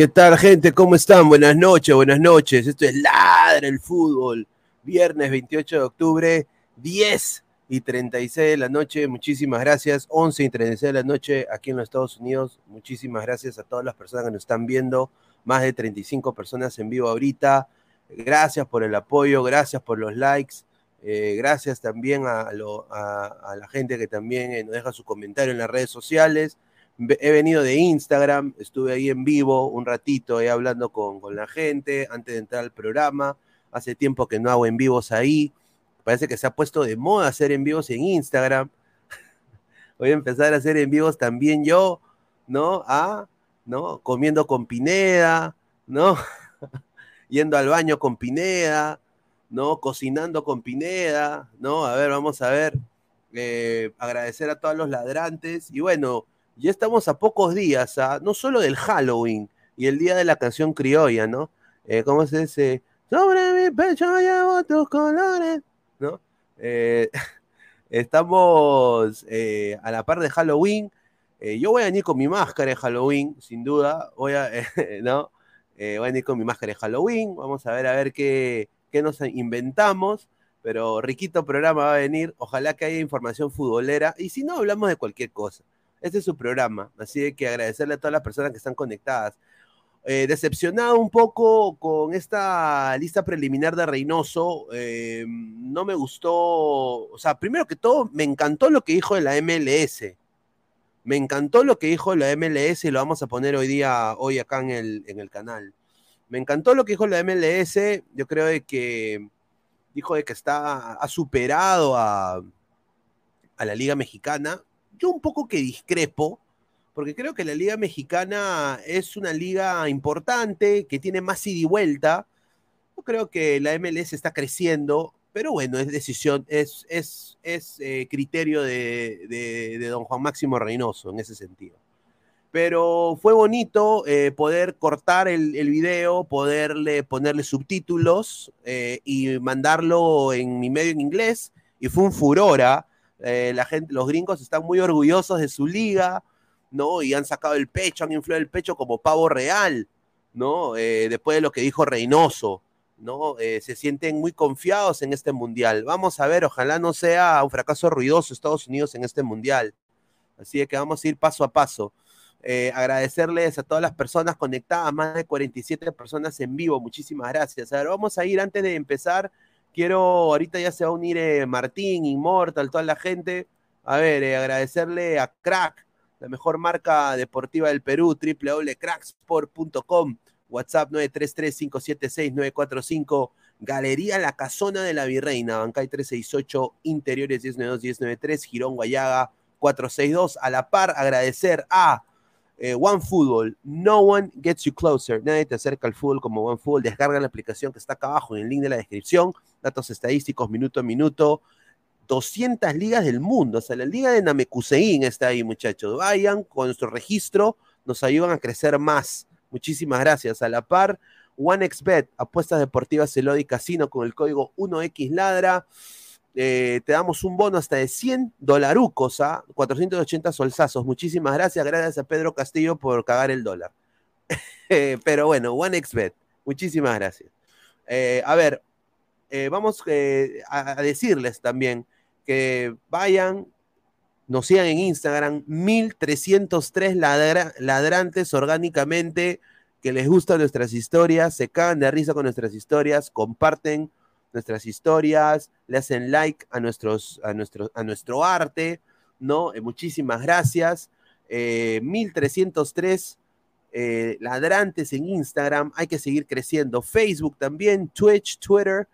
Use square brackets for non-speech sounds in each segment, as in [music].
¿Qué tal, gente? ¿Cómo están? Buenas noches, buenas noches. Esto es Ladra el Fútbol. Viernes 28 de octubre, 10 y 36 de la noche. Muchísimas gracias. 11 y 36 de la noche aquí en los Estados Unidos. Muchísimas gracias a todas las personas que nos están viendo. Más de 35 personas en vivo ahorita. Gracias por el apoyo, gracias por los likes. Eh, gracias también a, la gente que también eh, nos deja su comentario en las redes sociales he venido de Instagram, estuve ahí en vivo un ratito ahí hablando con, la gente antes de entrar al programa. Hace tiempo que no hago en vivos ahí. Parece que se ha puesto de moda hacer en vivos en Instagram. [laughs] Voy a empezar a hacer en vivos también yo, ¿no? Ah, ¿no? Comiendo con Pineda, ¿no? [laughs] Yendo al baño con Pineda, ¿no? Cocinando con Pineda, ¿no? A ver, vamos a ver. Eh, agradecer a todos los ladrantes. Y bueno, ya estamos a pocos días, no solo del Halloween y el día de la canción criolla, ¿no? Eh, ¿Cómo es ese? Sobre mi pecho llevo tus colores, ¿no? Eh, [laughs] estamos eh, a la par de Halloween. yo voy a venir con mi máscara de Halloween, sin duda. Voy a, [laughs] ¿no? voy a venir con mi máscara de Halloween. Vamos a ver a ver qué, qué nos inventamos. Pero riquito programa va a venir. Ojalá que haya información futbolera. Y si no, hablamos de cualquier cosa. Este es su programa. Así que agradecerle a todas las personas que están conectadas. Eh, decepcionado un poco con esta lista preliminar de Reynoso. Eh, no me gustó. O sea, primero que todo, me encantó lo que dijo de la MLS. Me encantó lo que dijo la MLS y lo vamos a poner hoy día, hoy acá en el, en el canal. Me encantó lo que dijo la MLS. Yo creo de que dijo de que está, ha superado a, a la Liga Mexicana. Yo un poco que discrepo, porque creo que la Liga Mexicana es una liga importante, que tiene más ida y vuelta. Yo creo que la MLS está creciendo, pero bueno, es decisión, es, es, es eh, criterio de, de, don Juan Máximo Reynoso en ese sentido. Pero fue bonito eh, poder cortar el, video, poderle ponerle subtítulos eh, y mandarlo en mi medio en inglés. Y fue un furora. ¿Ah? la gente, los gringos están muy orgullosos de su liga, ¿no? Y han sacado el pecho, han inflado el pecho como pavo real, ¿no? después de lo que dijo Reynoso. ¿no? se sienten muy confiados en este mundial. Vamos a ver, ojalá no sea un fracaso ruidoso Estados Unidos en este mundial. Así que vamos a ir paso a paso. Eh, agradecerles a todas las personas conectadas, más de 47 personas en vivo, muchísimas gracias. A ver, vamos a ir antes de empezar. Quiero, ahorita ya se va a unir eh, Martín, Immortal, toda la gente. A ver, eh, agradecerle a Crack, la mejor marca deportiva del Perú, www.cracksport.com, WhatsApp 933-576-945, Galería La Casona de la Virreina, Bancay 368, Interiores 1092-1093, Girón Guayaga 462. A la par, agradecer a eh, One Football, no one gets you closer. Nadie te acerca al fútbol como One Football. Descarga la aplicación que está acá abajo en el link de la descripción. Datos estadísticos minuto a minuto. 200 ligas del mundo. O sea, la liga de Namekusein está ahí, muchachos. Vayan con nuestro registro, nos ayudan a crecer más. Muchísimas gracias. A la par, OneXBet, apuestas deportivas Elodi Casino con el código 1XLadra. Eh, te damos un bono hasta de 100 dolarucos a 480 solsazos. Muchísimas gracias. Gracias a Pedro Castillo por cagar el dólar. [laughs] Eh, pero bueno, OneXBet. Muchísimas gracias. Eh, a ver, vamos a, decirles también que vayan, nos sigan en Instagram, 1303 ladrantes orgánicamente, que les gustan nuestras historias, se cagan de risa con nuestras historias, comparten nuestras historias, le hacen like a, nuestros, a, nuestro, a nuestro arte, ¿no? Eh, muchísimas gracias. 1303 eh, eh, ladrantes en Instagram, hay que seguir creciendo. Facebook también, Twitch, Twitter,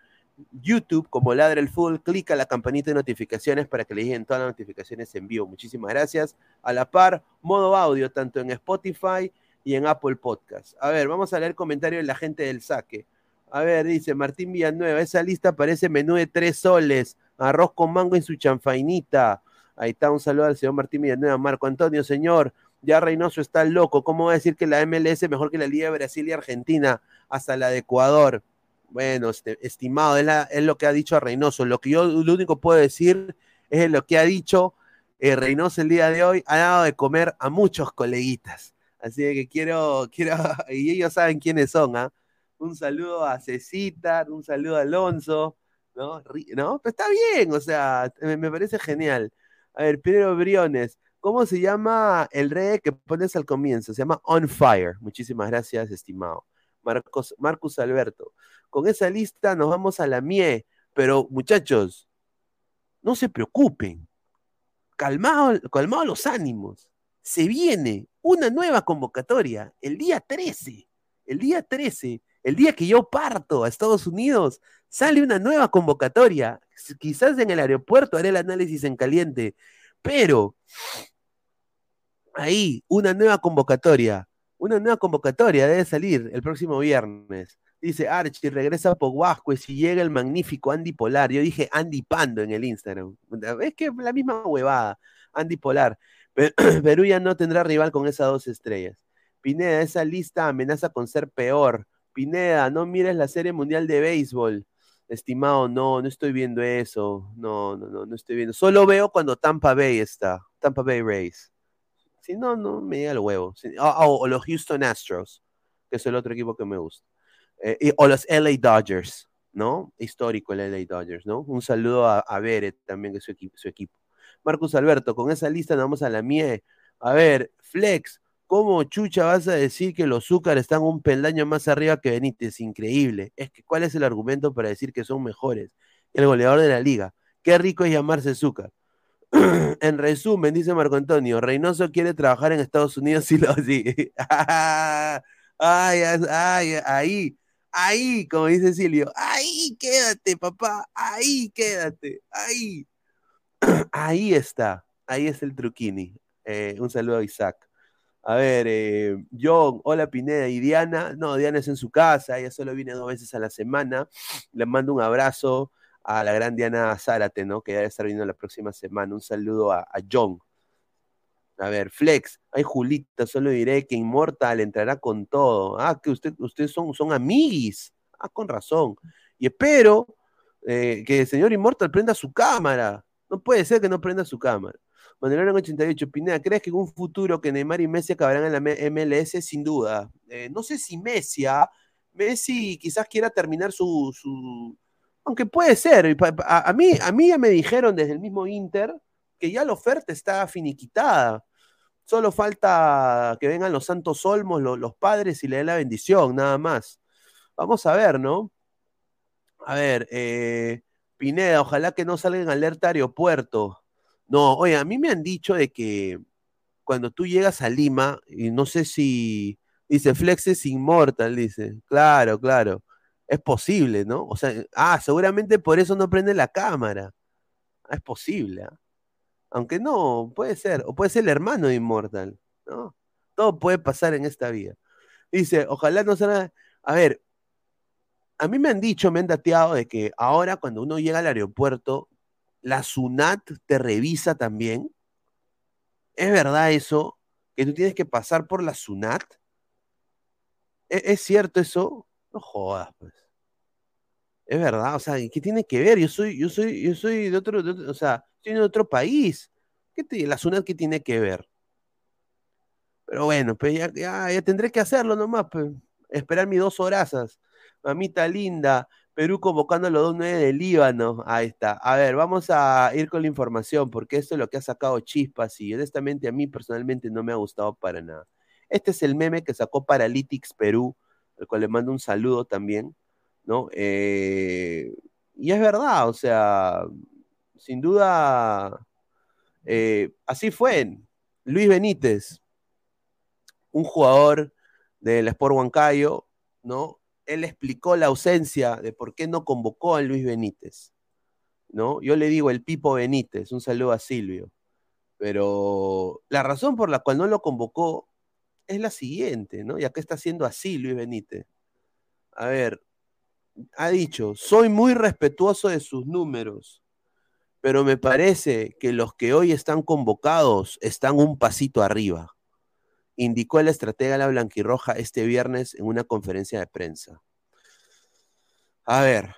YouTube como Ladra el Full, clica la campanita de notificaciones para que le lleguen todas las notificaciones en vivo. Muchísimas gracias. A la par, modo audio, tanto en Spotify y en Apple Podcast. A ver, vamos a leer comentarios de la gente del saque. A ver, dice Martín Villanueva, esa lista parece menú de tres soles, arroz con mango en su chanfainita. Ahí está, un saludo al señor Martín Villanueva. Marco Antonio, señor, ya Reynoso está loco. ¿Cómo va a decir que la MLS es mejor que la Liga de Brasil y Argentina? Hasta la de Ecuador. Bueno, este, estimado, es, lo que ha dicho Reynoso. Lo que yo lo único puedo decir es lo que ha dicho eh, Reynoso el día de hoy. Ha dado de comer a muchos coleguitas. Así que quiero, [laughs] quiero, y ellos saben quiénes son, ¿ah? Un saludo a Cecita, un saludo a Alonso, ¿no? ¿No? Pero está bien, o sea, me, parece genial. A ver, Pedro Briones, ¿cómo se llama el rey que pones al comienzo? Se llama On Fire. Muchísimas gracias, estimado. Marcos, Marcus Alberto. Con esa lista nos vamos a la MIE, pero muchachos, no se preocupen. Calmado, calmado los ánimos. Se viene una nueva convocatoria el día 13. El día 13 el día que yo parto a Estados Unidos, sale una nueva convocatoria. Quizás en el aeropuerto haré el análisis en caliente, pero ahí, una nueva convocatoria. Una nueva convocatoria debe salir el próximo viernes. Dice Archie, regresa a Poguasco y llega el magnífico Andy Polar. Yo dije Andy Pando en el Instagram. Es que la misma huevada. Andy Polar. [clears throat] Perú ya no tendrá rival con esas dos estrellas. Pineda, esa lista amenaza con ser peor. Pineda, no mires la Serie Mundial de Béisbol. Estimado, no, no estoy viendo eso. No, no, no, no estoy viendo. Solo veo cuando Tampa Bay está. Tampa Bay Rays. Si no, no me llega el huevo. o los Houston Astros, que es el otro equipo que me gusta. Eh, o los LA Dodgers. ¿no? Histórico el LA Dodgers, ¿no? Un saludo a, a Beret también, que es su, equipo, su equipo. Marcus Alberto, con esa lista nos vamos a la MIE. A ver, Flex, ¿cómo chucha vas a decir que los Zúcar están un peldaño más arriba que Benítez? Increíble. Es que, ¿cuál es el argumento para decir que son mejores? El goleador de la liga. Qué rico es llamarse Zúcar. [clears throat] en resumen, dice Marco Antonio, Reynoso quiere trabajar en Estados Unidos y lo sigue. [laughs] ay, ay, ahí, ahí, como dice Silvio, ahí quédate, papá, ahí quédate, ahí. [clears throat] ahí está, ahí es el truquini. Eh, un saludo a Isaac. A ver, eh, John, hola Pineda y Diana. No, Diana es en su casa, ella solo viene dos veces a la semana. [sniffs] Le mando un abrazo a la gran Diana Zárate, ¿no? Que debe estar viniendo la próxima semana. Un saludo a, John. A ver, Flex, ay Julita, solo diré que Inmortal entrará con todo. Ah, que usted, ustedes son, son amiguis. Ah, con razón. Y espero eh, que el señor Inmortal prenda su cámara. No puede ser que no prenda su cámara. En 88, Pineda, ¿crees que en un futuro que Neymar y Messi acabarán en la MLS? Sin duda. Eh, no sé si Messi, ¿ah? Messi quizás quiera terminar su, aunque puede ser. A, mí, a mí ya me dijeron desde el mismo Inter que ya la oferta está finiquitada. Solo falta que vengan los santos olmos, los, padres y le den la bendición, nada más. Vamos a ver, ¿no? A ver, eh, Pineda, ojalá que no salgan alerta aeropuerto. No, oye, a mí me han dicho de que cuando tú llegas a Lima, y no sé si, dice, Flex es inmortal, dice. Claro, claro es posible, ¿no? O sea, ah, seguramente por eso no prende la cámara. Ah, es posible, ¿ah? Aunque no, puede ser, o puede ser el hermano de Immortal, ¿no? Todo puede pasar en esta vida. Dice, ojalá no sea... A ver, a mí me han dicho, me han dateado de que ahora cuando uno llega al aeropuerto, la SUNAT te revisa también. ¿Es verdad eso? Que tú tienes que pasar por la SUNAT. ¿Es, ¿es cierto eso? No jodas, pues. Es verdad, o sea, ¿qué tiene que ver? Yo soy, yo soy, yo soy de otro, o sea, estoy de otro país. ¿Qué te, la zona qué tiene que ver? Pero bueno, pues ya, ya, tendré que hacerlo nomás, pues. Esperar mis dos horazas. Mamita linda, Perú convocando a los dos nueve del Líbano. Ahí está. A ver, vamos a ir con la información, porque esto es lo que ha sacado chispas y honestamente a mí personalmente no me ha gustado para nada. Este es el meme que sacó Paralytics Perú al cual le mando un saludo también, ¿no? Eh, y es verdad, o sea, sin duda, eh, así fue. Luis Benítez, un jugador del Sport Huancayo, ¿no? Él explicó la ausencia de por qué no convocó a Luis Benítez, ¿no? Yo le digo el Pipo Benítez, un saludo a Silvio, pero la razón por la cual no lo convocó es la siguiente, ¿no? Y acá está haciendo así Luis Benítez. A ver, ha dicho, soy muy respetuoso de sus números, pero me parece que los que hoy están convocados están un pasito arriba, indicó el estratega la Blanquirroja este viernes en una conferencia de prensa. A ver,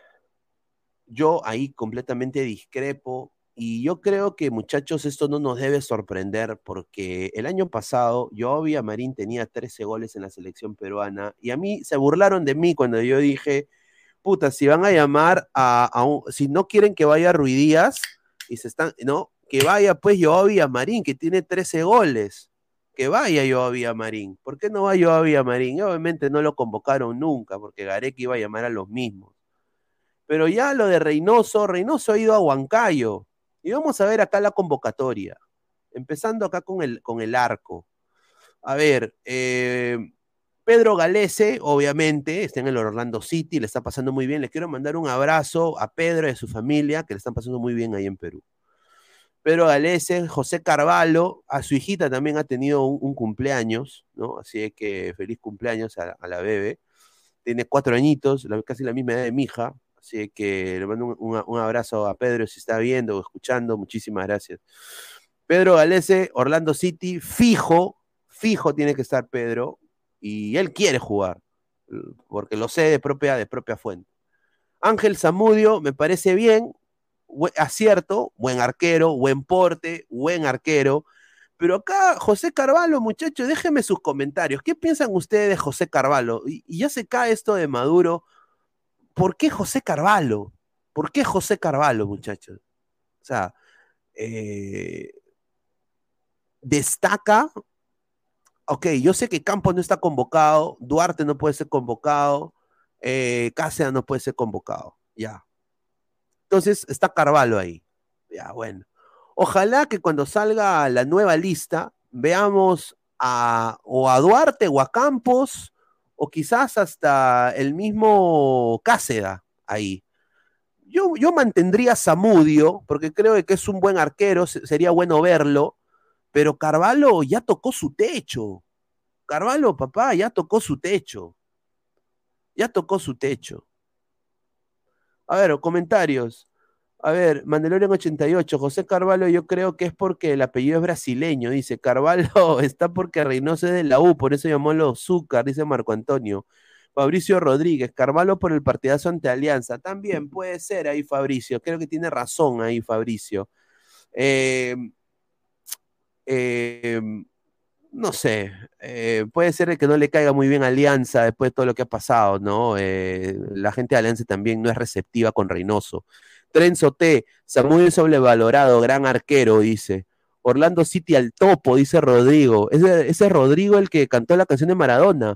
yo ahí completamente discrepo y yo creo que, muchachos, esto no nos debe sorprender porque el año pasado yo Marín tenía 13 goles en la selección peruana y a mí se burlaron de mí cuando yo dije, puta, si van a llamar a, un, si no quieren que vaya Ruidías y se están, no, que vaya pues yo Marín, que tiene 13 goles, que vaya yo a Marín. ¿Por qué no va yo a Marín? Y obviamente no lo convocaron nunca porque Garek iba a llamar a los mismos. Pero ya lo de Reynoso, Reynoso ha ido a Huancayo y vamos a ver acá la convocatoria, empezando acá con el, con el arco. A ver, eh, Pedro Galese, obviamente, está en el Orlando City, le está pasando muy bien. Les quiero mandar un abrazo a Pedro y a su familia, que le están pasando muy bien ahí en Perú. Pedro Galese, José Carvalho, a su hijita también ha tenido un, cumpleaños, ¿no? Así que feliz cumpleaños a, la bebé. Tiene cuatro añitos, casi la misma edad de mi hija, Así que le mando un, abrazo a Pedro si está viendo o escuchando. Muchísimas gracias. Pedro Galese, Orlando City, fijo, fijo tiene que estar Pedro. Y él quiere jugar, porque lo sé de propia, de propia fuente. Ángel Zamudio, me parece bien, acierto, buen arquero, buen porte, buen arquero. Pero acá, José Carvalho, muchachos, déjenme sus comentarios. ¿Qué piensan ustedes de José Carvalho? y ya se cae esto de Maduro ¿por qué José Carvalho? ¿Por qué José Carvalho, muchachos? O sea, eh, destaca, ok, yo sé que Campos no está convocado, Duarte no puede ser convocado, eh, Cáceres no puede ser convocado, ya. Entonces está Carvalho ahí, ya, bueno. Ojalá que cuando salga la nueva lista veamos a, o a Duarte o a Campos o quizás hasta el mismo Cáceda ahí. Yo, yo mantendría a Zamudio, porque creo que es un buen arquero, sería bueno verlo, pero Carvalho ya tocó su techo. Carvalho, papá, ya tocó su techo. Ya tocó su techo. A ver, comentarios. A ver, Mandalorian 88, José Carvalho, yo creo que es porque el apellido es brasileño, dice. Carvalho [laughs] está porque Reynoso es de la U, por eso llamó los Zúcar, dice Marco Antonio. Fabricio Rodríguez, Carvalho por el partidazo ante Alianza. También puede ser ahí, Fabricio. Creo que tiene razón ahí, Fabricio. Eh, eh, no sé, eh, puede ser que no le caiga muy bien Alianza después de todo lo que ha pasado, ¿no? la gente de Alianza también no es receptiva con Reynoso. Trenzo T, Samuel sobrevalorado, gran arquero, dice. Orlando City al topo, dice Rodrigo. Ese, es Rodrigo el que cantó la canción de Maradona.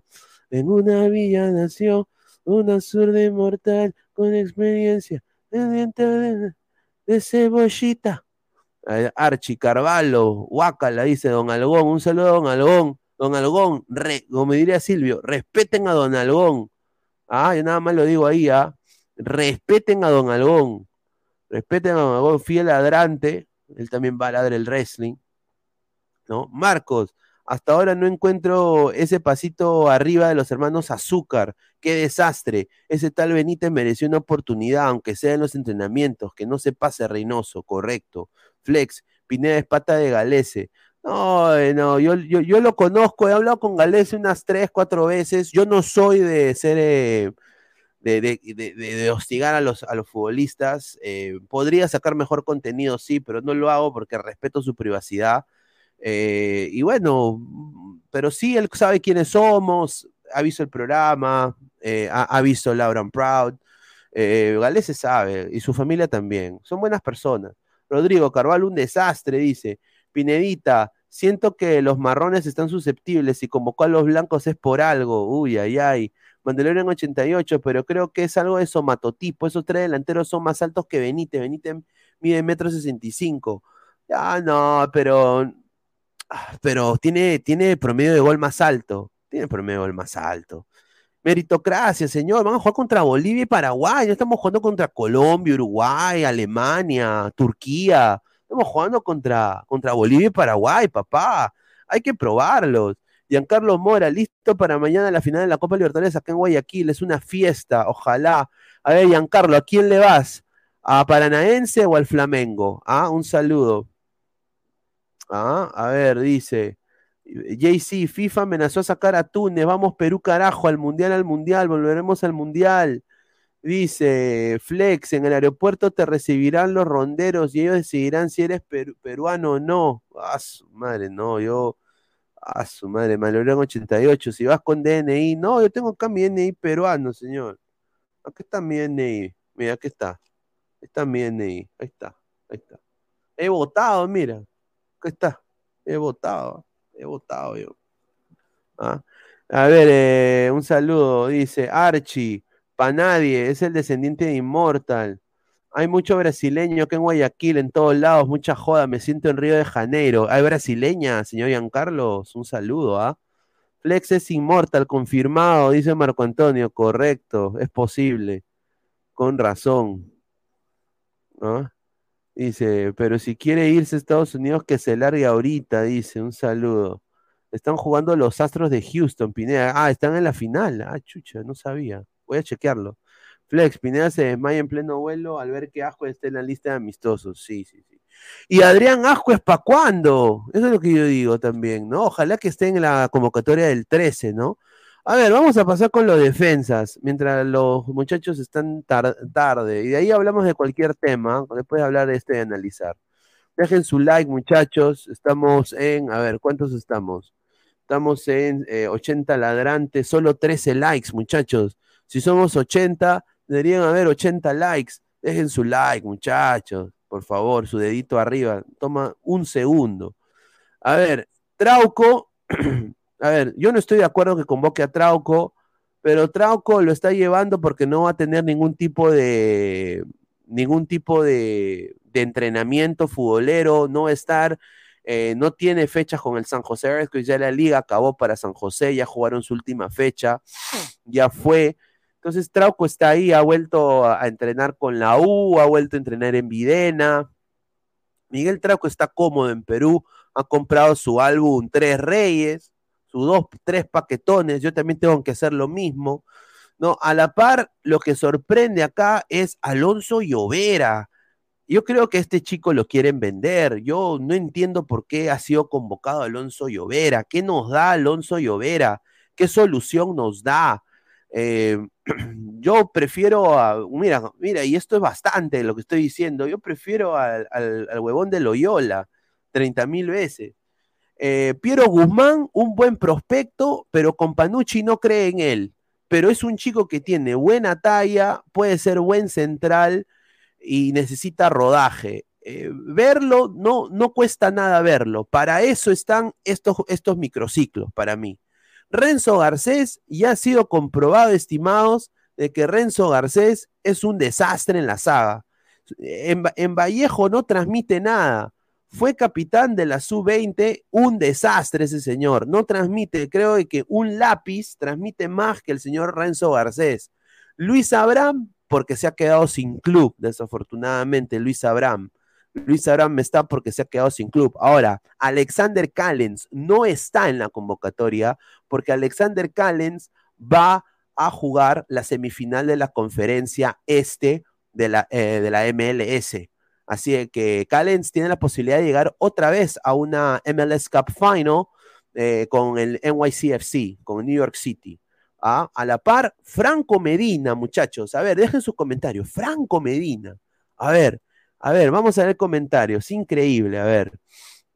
En una villa nació una zurda inmortal con experiencia de, de cebollita. Archi Carvalho, la dice Don Algón. Un saludo a Don Algón. Don Algón, como diría Silvio, respeten a Don Algón. Ah, yo nada más lo digo ahí, ah. Respeten a Don Algón. Respeten a Don fiel ladrante, él también va a ladrar el wrestling, ¿no? Marcos, hasta ahora no encuentro ese pasito arriba de los hermanos Azúcar. Qué desastre. Ese tal Benítez mereció una oportunidad, aunque sea en los entrenamientos, que no se pase Reynoso, correcto. Flex, Pineda es pata de Galese. No, no, yo, yo, lo conozco, he hablado con Galese unas tres, cuatro veces. Yo no soy de ser eh, de, hostigar a los, a los futbolistas. Eh, podría sacar mejor contenido, sí, pero no lo hago porque respeto su privacidad. Eh, y bueno, pero sí, él sabe quiénes somos, ha visto el programa, eh, ha, visto Laura Proud. Galés se sabe, y su familia también. Son buenas personas. Rodrigo Carvalho, un desastre, dice. Pinedita, siento que los marrones están susceptibles y convocó a los blancos es por algo. Uy, ay, ay. Mandalorian 88, pero creo que es algo de somatotipo. Esos tres delanteros son más altos que Benítez. Benítez mide metro sesenta y cinco. Ya no, pero, ah, pero tiene, tiene promedio de gol más alto. Tiene promedio de gol más alto. Meritocracia, señor. Vamos a jugar contra Bolivia y Paraguay. No estamos jugando contra Colombia, Uruguay, Alemania, Turquía. Estamos jugando contra, contra Bolivia y Paraguay, papá. Hay que probarlos. Giancarlo Mora, listo para mañana la final de la Copa Libertadores acá en Guayaquil. Es una fiesta, ojalá. A ver, Giancarlo, ¿a quién le vas? ¿A Paranaense o al Flamengo? Ah, un saludo. Ah, a ver, dice. JC, FIFA amenazó a sacar a Túnez. Vamos, Perú, carajo, al mundial, al mundial, volveremos al mundial. Dice Flex, en el aeropuerto te recibirán los ronderos y ellos decidirán si eres peruano o no. Ah, madre, no, yo a su madre, Malorán 88. Si vas con DNI, no, yo tengo acá mi DNI peruano, señor. Aquí está mi DNI. Mira, aquí está. Está mi DNI. Ahí está. Ahí está. He votado, mira. Aquí está. He votado. He votado yo. ¿Ah? A ver, eh, un saludo. Dice Archie. Pa' nadie. Es el descendiente de Immortal. Hay mucho brasileño que en Guayaquil, en todos lados, mucha joda. Me siento en Río de Janeiro. Hay brasileña, señor Giancarlos. Un saludo, ¿ah? Flex es inmortal, confirmado, dice Marco Antonio. Correcto, es posible. Con razón. Dice, pero si quiere irse a Estados Unidos, que se largue ahorita, dice. Un saludo. Están jugando los Astros de Houston, Pineda. Ah, están en la final. Ah, chucha, no sabía. Voy a chequearlo. Flex, Pineda se desmaya en pleno vuelo al ver que Ajo está en la lista de amistosos. Sí, sí, sí. Y Adrián es para cuándo? Eso es lo que yo digo también, ¿no? Ojalá que esté en la convocatoria del 13, ¿no? A ver, vamos a pasar con los defensas, mientras los muchachos están tarde. Y de ahí hablamos de cualquier tema, después de hablar de este y analizar. Dejen su like, muchachos. Estamos en, a ver, ¿cuántos estamos? Estamos en 80 eh, ladrantes, solo 13 likes, muchachos. Si somos 80, deberían haber 80 likes. Dejen su like, muchachos, por favor, su dedito arriba. Toma un segundo. A ver, Trauco, [clears throat] a ver, yo no estoy de acuerdo que convoque a Trauco, pero Trauco lo está llevando porque no va a tener ningún tipo de ningún tipo de, entrenamiento futbolero, no va a estar eh, no tiene fechas con el San José Earthquakes, ya la liga acabó para San José, ya jugaron su última fecha, ya fue. Entonces Trauco está ahí, ha vuelto a, entrenar con la U, ha vuelto a entrenar en Videna. Miguel Trauco está cómodo en Perú, ha comprado su álbum Tres Reyes, dos, tres paquetones, yo también tengo que hacer lo mismo. No, a la par, lo que sorprende acá es Alonso Llovera. Yo creo que este chico lo quieren vender. Yo no entiendo por qué ha sido convocado Alonso Llovera. ¿Qué nos da Alonso Llovera? ¿Qué solución nos da? Eh, [clears throat] yo prefiero a, mira, mira, y esto es bastante lo que estoy diciendo, yo prefiero al, huevón de Loyola 30 mil veces. Eh, Piero Guzmán, un buen prospecto, pero con Panucci no cree en él. Pero es un chico que tiene buena talla, puede ser buen central, y necesita rodaje. Eh, verlo no, no cuesta nada verlo. Para eso están estos, microciclos, para mí. Renzo Garcés ya ha sido comprobado, estimados, de que Renzo Garcés es un desastre en la saga. En Vallejo no transmite nada. Fue capitán de la sub-20, un desastre ese señor. No transmite, creo que un lápiz transmite más que el señor Renzo Garcés. Luis Abraham porque se ha quedado sin club, desafortunadamente, Luis Abraham. Luis Abraham está porque se ha quedado sin club. Ahora, Alexander Callens no está en la convocatoria porque Alexander Callens va a jugar la semifinal de la conferencia este de la, eh, de la MLS. Así que Callens tiene la posibilidad de llegar otra vez a una MLS Cup Final eh, con el NYCFC, con New York City. ¿ah? A la par, Franco Medina, muchachos. A ver, dejen sus comentarios. Franco Medina. A ver, a ver, vamos a leer comentarios. Increíble, a ver.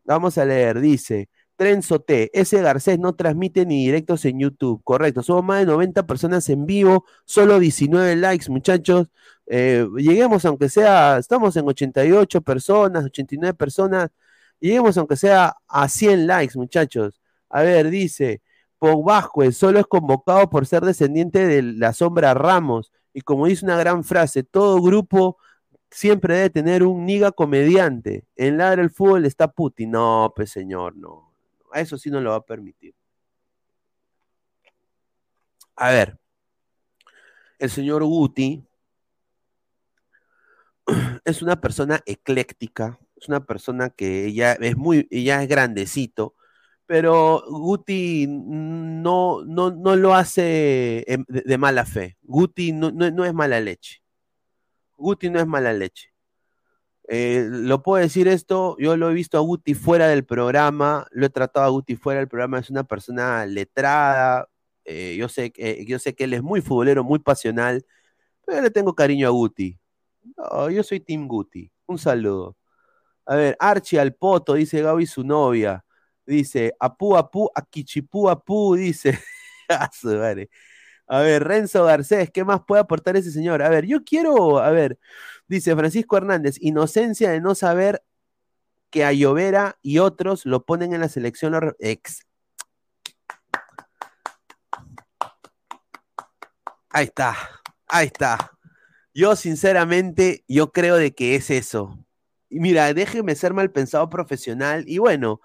Vamos a leer, dice. Trenzo T, ese Garcés no transmite ni directos en YouTube, correcto. Somos más de 90 personas en vivo, solo 19 likes, muchachos. Eh, lleguemos, aunque sea, estamos en 88 personas, 89 personas. Lleguemos, aunque sea a 100 likes, muchachos. A ver, dice, Vázquez solo es convocado por ser descendiente de la sombra Ramos. Y como dice una gran frase, todo grupo siempre debe tener un niga comediante. En ladra el fútbol está Putin. No, pues señor, no. A eso sí no lo va a permitir. A ver, el señor Guti [clears throat] es una persona ecléctica, es una persona que ella es muy, ella es grandecito, pero Guti no, no, no lo hace de, mala fe. Guti no, no, es mala leche. Guti no es mala leche. Eh, lo puedo decir esto, yo lo he visto a Guti fuera del programa, lo he tratado a Guti fuera del programa, es una persona letrada, eh, yo, sé, que yo sé que él es muy futbolero, muy pasional, pero le tengo cariño a Guti. Yo soy Team Guti. Un saludo. A ver, Archie al poto, dice Gaby su novia. Dice, apu, apu, akichipú, apu, dice. [laughs] A ver, Renzo Garcés, ¿qué más puede aportar ese señor? A ver, yo quiero, a ver, dice Francisco Hernández, inocencia de no saber que a Llovera y otros lo ponen en la selección ex. Ahí está, ahí está. Yo sinceramente, yo creo de que es eso. Mira, déjeme ser mal pensado profesional y bueno,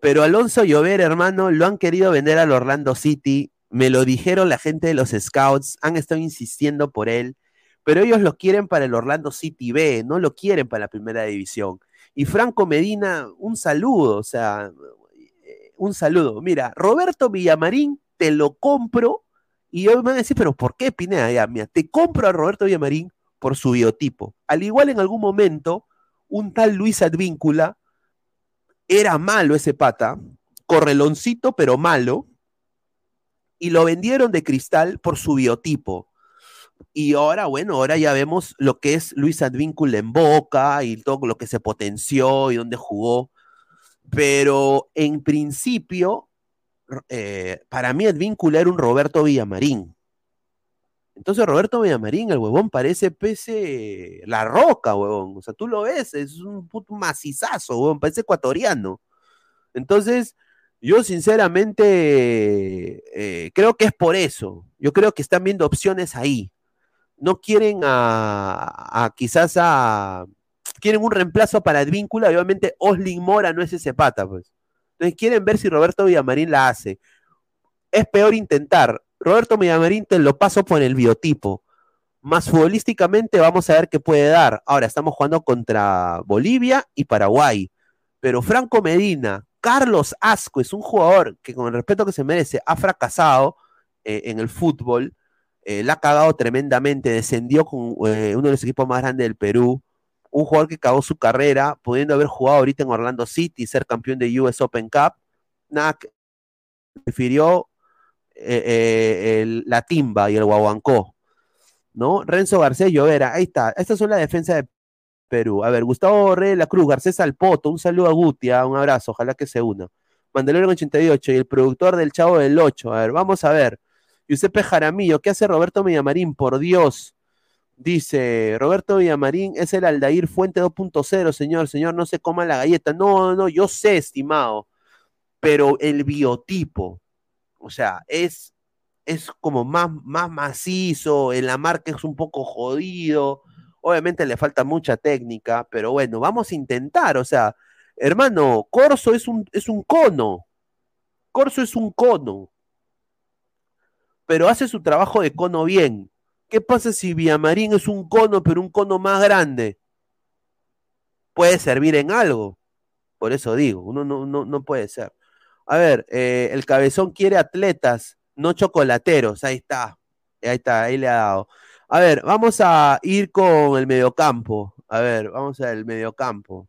pero Alonso Llover, hermano, lo han querido vender al Orlando City. Me lo dijeron la gente de los Scouts, han estado insistiendo por él, pero ellos lo quieren para el Orlando City B, no lo quieren para la primera división. Y Franco Medina, un saludo, o sea, un saludo. Mira, Roberto Villamarín, te lo compro. Y hoy me van a decir, pero ¿por qué Pineda? Ya, mira, te compro a Roberto Villamarín por su biotipo. Al igual en algún momento, un tal Luis Advíncula era malo ese pata, correloncito pero malo, y lo vendieron de cristal por su biotipo. Y ahora, bueno, ahora ya vemos lo que es Luis Advíncula en Boca y todo lo que se potenció y dónde jugó. Pero en principio, eh, para mí Advíncula era un Roberto Villamarín. Entonces Roberto Villamarín, el huevón, parece pese la roca, huevón. O sea, tú lo ves, es un puto macizazo, huevón, parece ecuatoriano. Entonces, yo sinceramente eh, creo que es por eso. Yo creo que están viendo opciones ahí. No quieren a, quizás a... Quieren un reemplazo para Advíncula obviamente Oslin Mora no es ese pata, pues. Entonces quieren ver si Roberto Villamarín la hace. Es peor intentar. Roberto Villamarín te lo paso por el biotipo. Más futbolísticamente vamos a ver qué puede dar. Ahora estamos jugando contra Bolivia y Paraguay. Pero Franco Medina, Carlos Asco es un jugador que con el respeto que se merece ha fracasado eh, en el fútbol, eh, la ha cagado tremendamente, descendió con eh, uno de los equipos más grandes del Perú, un jugador que cagó su carrera, pudiendo haber jugado ahorita en Orlando City, ser campeón de US Open Cup, nada, prefirió la timba y el guaguancó, ¿no? Renzo Garcés Llovera, ahí está, estas son la defensa de Perú. A ver, Gustavo Rey la Cruz, Garcés Alpoto, un saludo a Gutia, ah, un abrazo, ojalá que se una. Mandalorian 88 y el productor del Chavo del 8. A ver, vamos a ver. Giuseppe Jaramillo, ¿qué hace Roberto Villamarín? Por Dios. Dice, Roberto Villamarín es el Aldair Fuente 2.0, señor. Señor, no se coma la galleta. No, no, yo sé, estimado. Pero el biotipo, o sea, es, es como más, más macizo, en la marca es un poco jodido Obviamente le falta mucha técnica, pero bueno, vamos a intentar. O sea, hermano, Corso es un, es un cono. Corso es un cono. Pero hace su trabajo de cono bien. ¿Qué pasa si Villamarín es un cono, pero un cono más grande? Puede servir en algo. Por eso digo, uno no, no, puede ser. A ver, eh, el cabezón quiere atletas, no chocolateros. Ahí está. Ahí está, ahí le ha dado. A ver, vamos a ir con el mediocampo. A ver, vamos al mediocampo.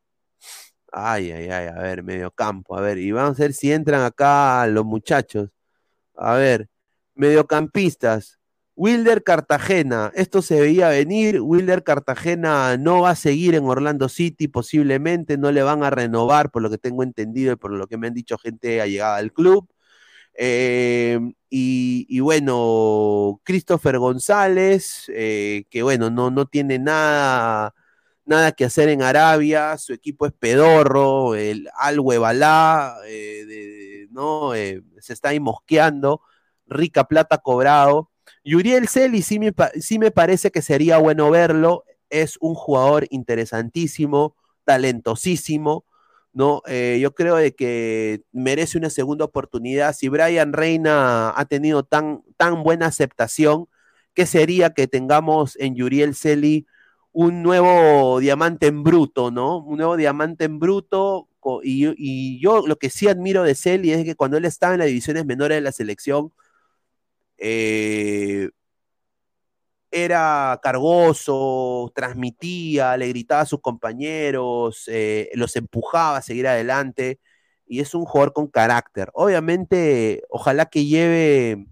Ay, ay, ay, a ver, mediocampo. A ver, y vamos a ver si entran acá los muchachos. A ver, mediocampistas. Wilder Cartagena, esto se veía venir. Wilder Cartagena no va a seguir en Orlando City, posiblemente no le van a renovar, por lo que tengo entendido y por lo que me han dicho gente allegada al club. Eh, y, bueno, Christopher González, eh, que bueno, no, no tiene nada, nada que hacer en Arabia, su equipo es pedorro, el Al Balá, eh, ¿no? se está ahí mosqueando, rica plata cobrado. Yuriel Celi sí me, sí me parece que sería bueno verlo, es un jugador interesantísimo, talentosísimo, ¿no? Eh, yo creo de que merece una segunda oportunidad. Si Brian Reina ha tenido tan, tan buena aceptación, ¿qué sería que tengamos en Yuriel Celi un nuevo diamante en bruto, ¿no? Un nuevo diamante en bruto. Y, yo lo que sí admiro de Celi es que cuando él estaba en las divisiones menores de la selección, eh, era cargoso, transmitía, le gritaba a sus compañeros, eh, los empujaba a seguir adelante y es un jugador con carácter. Obviamente, ojalá que lleve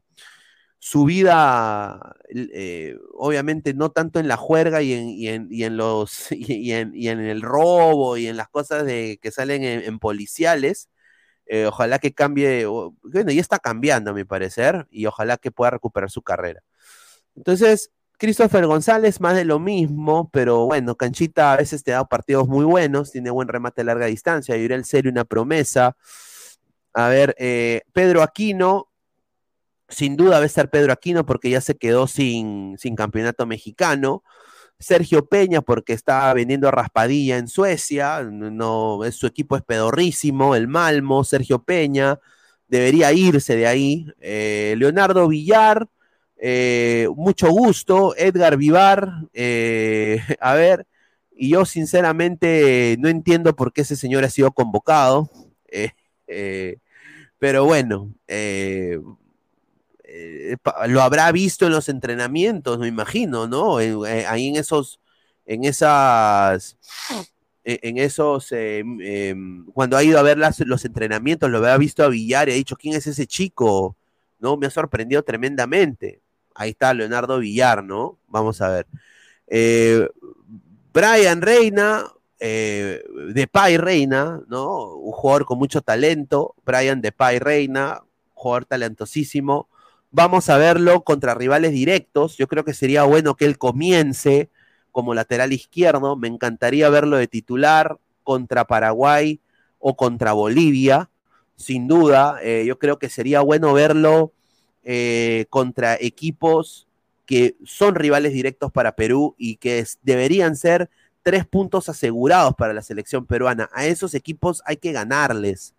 su vida, eh, obviamente no tanto en la juerga y en, los [laughs] y, en, el robo y en las cosas de, que salen en, policiales. Eh, ojalá que cambie, bueno, ya está cambiando a mi parecer, y ojalá que pueda recuperar su carrera. Entonces, Christopher González, más de lo mismo, pero bueno, Canchita a veces te da partidos muy buenos, tiene buen remate a larga distancia, el Serio una promesa. A ver, eh, Pedro Aquino, sin duda va a estar Pedro Aquino porque ya se quedó sin, sin campeonato mexicano. Sergio Peña porque está vendiendo Raspadilla en Suecia, no, su equipo es pedorrísimo, el Malmo, Sergio Peña, debería irse de ahí. Eh, Leonardo Villar, eh, mucho gusto, Edgar Vivar. Eh, [laughs] a ver, y yo sinceramente no entiendo por qué ese señor ha sido convocado. [laughs] Pero bueno, lo habrá visto en los entrenamientos, me imagino, ¿no? ahí en esos, en esas, en esos, em, em, cuando ha ido a ver los entrenamientos, lo habrá visto a Villar y ha dicho, ¿quién es ese chico? ¿No? Me ha sorprendido tremendamente. Ahí está Leonardo Villar, ¿no? Vamos a ver. Eh, Brian Reina, eh, de Pai Reina, ¿no? Un jugador con mucho talento. Brian de Pai Reina, jugador talentosísimo. Vamos a verlo contra rivales directos. Yo creo que sería bueno que él comience como lateral izquierdo. Me encantaría verlo de titular contra Paraguay o contra Bolivia, sin duda. Eh, yo creo que sería bueno verlo eh, contra equipos que son rivales directos para Perú y que deberían ser tres puntos asegurados para la selección peruana. A esos equipos hay que ganarles.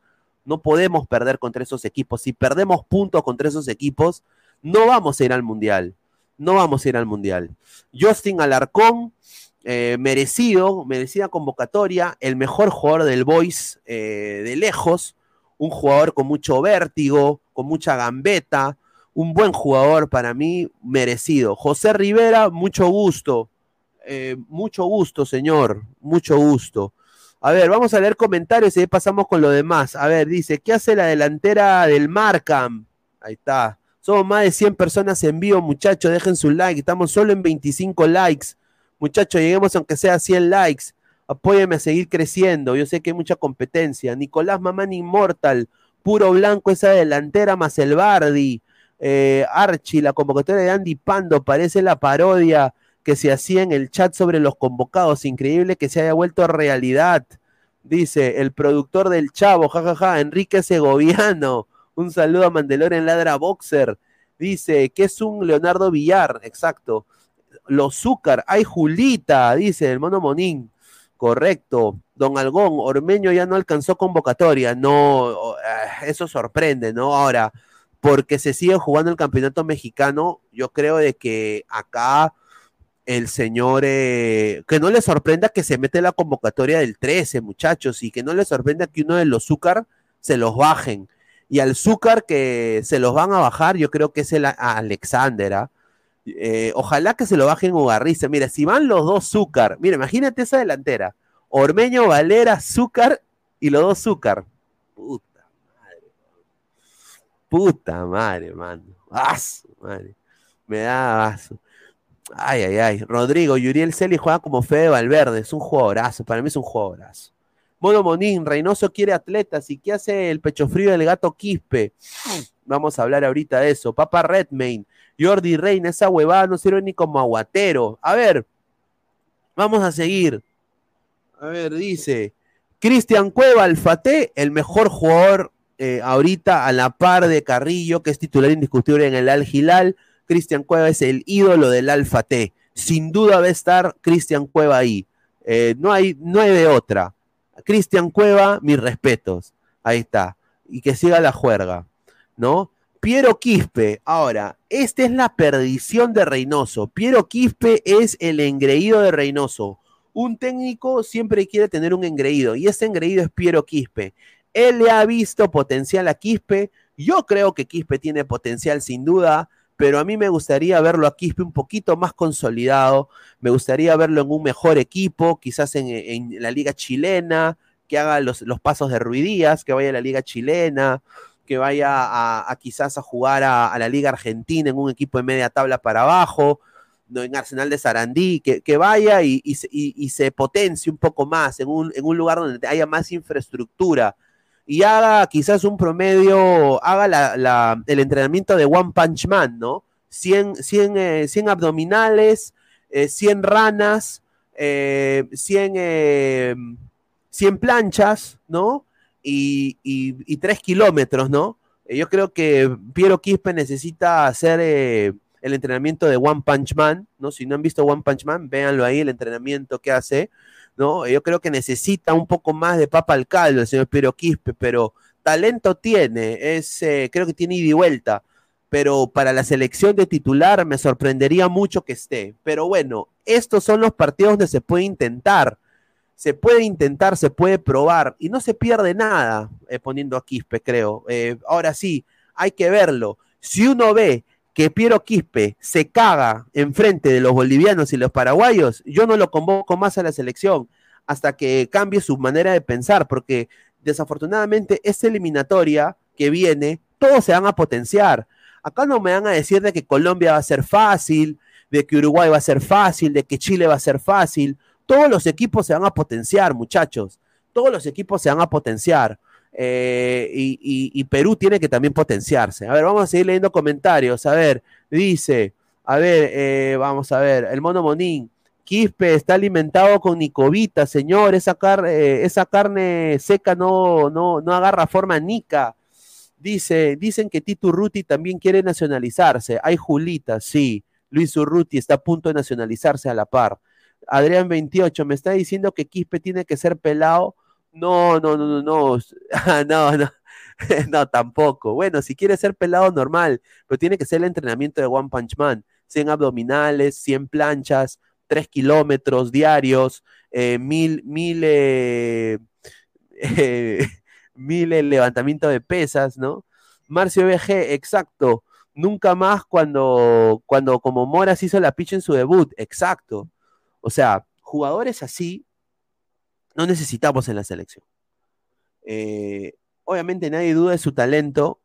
No podemos perder contra esos equipos. Si perdemos puntos contra esos equipos, no vamos a ir al Mundial. No vamos a ir al Mundial. Justin Alarcón, eh, merecido, merecida convocatoria, el mejor jugador del Boys eh, de lejos, un jugador con mucho vértigo, con mucha gambeta, un buen jugador para mí, merecido. José Rivera, mucho gusto. Eh, mucho gusto, señor, mucho gusto. A ver, vamos a leer comentarios y ahí pasamos con lo demás. A ver, dice, ¿qué hace la delantera del Markham? Ahí está. Somos más de 100 personas en vivo, muchachos, dejen su like. Estamos solo en 25 likes. Muchachos, lleguemos aunque sea a 100 likes. Apóyeme a seguir creciendo. Yo sé que hay mucha competencia. Nicolás Mamán Inmortal, puro blanco esa delantera más el Bardi. Eh, Archie, la convocatoria de Andy Pando, parece la parodia que se hacía en el chat sobre los convocados. Increíble que se haya vuelto realidad. Dice el productor del Chavo, jajaja, Enrique Segoviano. [laughs] Un saludo a Mandelor Ladra Boxer. Dice que es un Leonardo Villar, exacto. Los Zúcar, hay Julita, dice el mono Monín. Correcto. Don Algón, Ormeño ya no alcanzó convocatoria. No, eh, eso sorprende, ¿no? Ahora, porque se sigue jugando el campeonato mexicano, yo creo de que acá el señor, eh, que no le sorprenda que se mete la convocatoria del 13, muchachos, y que no le sorprenda que uno de los Zúcar se los bajen. Y al Zúcar que se los van a bajar, yo creo que es el Alexander. ¿ah? Eh, ojalá que se lo bajen Ugarriza. Mira, si van los dos Zúcar, mira, imagínate esa delantera. Ormeño, Valera, Zúcar y los dos Zúcar. Puta madre. Puta madre, mano. Me da vaso. Ay, ay, ay. Rodrigo, Yuriel Celi juega como Fede Valverde. Es un jugadorazo. Para mí es un jugadorazo. Mono Monín, Reynoso quiere atletas. ¿Y qué hace el pecho frío del gato Quispe? Vamos a hablar ahorita de eso. Papa Redmayne, Jordi Reina, esa huevada no sirve ni como aguatero. A ver, vamos a seguir. A ver, dice Cristian Cueva, Alfate, el mejor jugador eh, ahorita a la par de Carrillo, que es titular indiscutible en el Al Gilal. Cristian Cueva es el ídolo del Alfa T. Sin duda va a estar Cristian Cueva ahí. Eh, no, hay, no hay de otra. Cristian Cueva, mis respetos. Ahí está. Y que siga la juerga, ¿no? Piero Quispe, ahora, esta es la perdición de Reynoso. Piero Quispe es el engreído de Reynoso. Un técnico siempre quiere tener un engreído y ese engreído es Piero Quispe. Él le ha visto potencial a Quispe. Yo creo que Quispe tiene potencial sin duda pero a mí me gustaría verlo a Quispe un poquito más consolidado, me gustaría verlo en un mejor equipo, quizás en, la liga chilena, que haga los, pasos de Ruidías, que vaya a la liga chilena, que vaya a, quizás a jugar a, la liga argentina en un equipo de media tabla para abajo, no, en Arsenal de Sarandí, que, vaya y, se potencie un poco más en un, en un lugar donde haya más infraestructura y haga quizás un promedio, haga el entrenamiento de One Punch Man, ¿no? 100, 100, eh, abdominales, 100 eh, ranas, 100, eh, planchas, ¿no? Y, y, 3 kilómetros, ¿no? Yo creo que Piero Quispe necesita hacer el entrenamiento de One Punch Man, ¿no? Si no han visto One Punch Man, véanlo ahí, el entrenamiento que hace. ¿No? Yo creo que necesita un poco más de papa al caldo el señor Piero Quispe, pero talento tiene, es, eh, creo que tiene ida y vuelta, pero para la selección de titular me sorprendería mucho que esté. Pero bueno, estos son los partidos donde se puede intentar, se puede intentar, se puede probar y no se pierde nada eh, poniendo a Quispe, creo. Eh, ahora sí, hay que verlo. Si uno ve que Piero Quispe se caga enfrente de los bolivianos y los paraguayos, yo no lo convoco más a la selección hasta que cambie su manera de pensar, porque desafortunadamente esta eliminatoria que viene, todos se van a potenciar. Acá no me van a decir de que Colombia va a ser fácil, de que Uruguay va a ser fácil, de que Chile va a ser fácil. Todos los equipos se van a potenciar, muchachos. Todos los equipos se van a potenciar. Eh, y, Perú tiene que también potenciarse. A ver, vamos a seguir leyendo comentarios. A ver, dice, a ver, eh, vamos a ver, el mono Monín. Quispe está alimentado con nicovita, señor. Esa, eh, esa carne seca no, no, no agarra forma nica. Dice, dicen que Tito Ruti también quiere nacionalizarse. Hay Julita, sí. Luis Urruti está a punto de nacionalizarse a la par. Adrián 28, me está diciendo que Quispe tiene que ser pelado no, no, no, no, no, [laughs] ah, no, no, [laughs] no, tampoco. Bueno, si quiere ser pelado normal, pero tiene que ser el entrenamiento de One Punch Man. 100 abdominales, 100 planchas, 3 kilómetros diarios, eh, mil, mil, eh, [laughs] mil eh, levantamiento de pesas, ¿no? Marcio BG, exacto. Nunca más cuando, cuando como Moras hizo la pitch en su debut, exacto. O sea, jugadores así no necesitamos en la selección. Eh, obviamente nadie duda de su talento,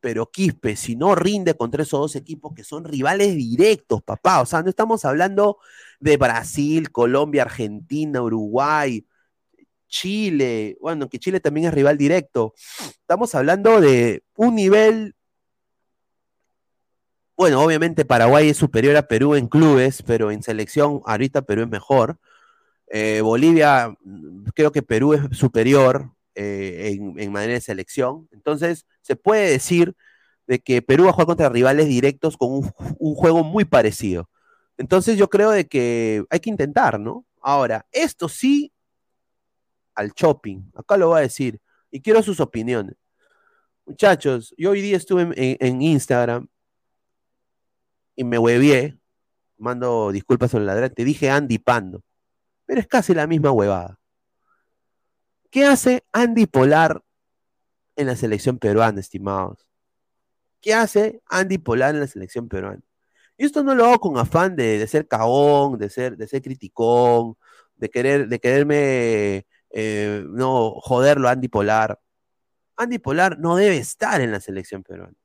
pero Quispe, si no rinde contra esos dos equipos que son rivales directos, papá, o sea, no estamos hablando de Brasil, Colombia, Argentina, Uruguay, Chile, bueno, que Chile también es rival directo. Estamos hablando de un nivel, bueno, obviamente Paraguay es superior a Perú en clubes, pero en selección ahorita Perú es mejor. Eh, Bolivia, creo que Perú es superior eh, en, manera de selección. Entonces, se puede decir de que Perú va a jugar contra rivales directos con un, juego muy parecido. Entonces, yo creo de que hay que intentar, ¿no? Ahora, esto sí al shopping. Acá lo voy a decir. Y quiero sus opiniones. Muchachos, yo hoy día estuve en, Instagram y me huevié. Mando disculpas sobre la Te dije Andy Pando pero es casi la misma huevada. ¿Qué hace Andy Polar en la selección peruana, estimados? ¿Qué hace Andy Polar en la selección peruana? Y esto no lo hago con afán de, ser cagón, de ser, de ser criticón, de querer, de quererme eh, no joderlo a Andy Polar. Andy Polar no debe estar en la selección peruana.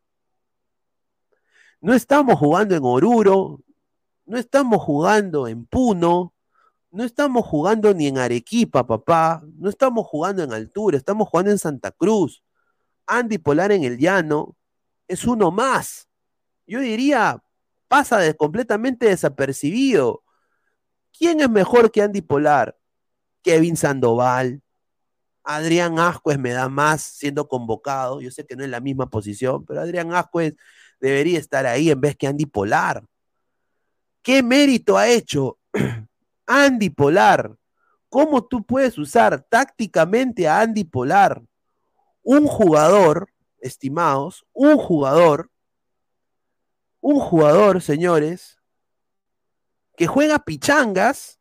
No estamos jugando en Oruro, no estamos jugando en Puno, no estamos jugando ni en Arequipa, papá. No estamos jugando en altura, estamos jugando en Santa Cruz. Andy Polar en el llano es uno más. Yo diría, pasa completamente desapercibido. ¿Quién es mejor que Andy Polar? Kevin Sandoval. Adrián Ascuez me da más siendo convocado. Yo sé que no es la misma posición, pero Adrián Ascuez debería estar ahí en vez que Andy Polar. ¿Qué mérito ha hecho [clears throat] Andy Polar. ¿Cómo tú puedes usar tácticamente a Andy Polar? Un jugador, estimados, un jugador, un jugador, señores, que juega pichangas,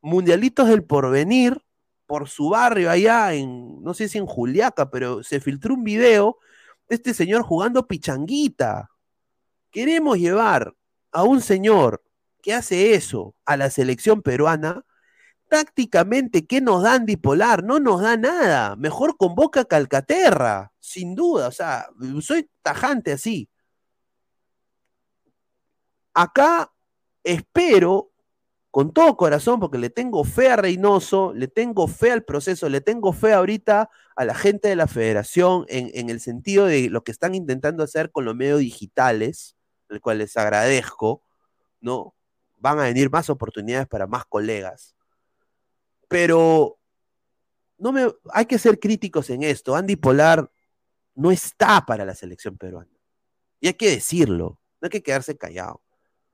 mundialitos del porvenir, por su barrio allá en, no sé si en Juliaca, pero se filtró un video de este señor jugando pichanguita. Queremos llevar a un señor que hace eso a la selección peruana, tácticamente, ¿qué nos dan bipolar? No nos da nada. Mejor convoca a Calcaterra, sin duda. O sea, soy tajante así. Acá espero, con todo corazón, porque le tengo fe a Reynoso, le tengo fe al proceso, le tengo fe ahorita a la gente de la federación en, en el sentido de lo que están intentando hacer con los medios digitales, el cual les agradezco, ¿no? Van a venir más oportunidades para más colegas. Pero no me, hay que ser críticos en esto. Andy Polar no está para la selección peruana. Y hay que decirlo, no hay que quedarse callado.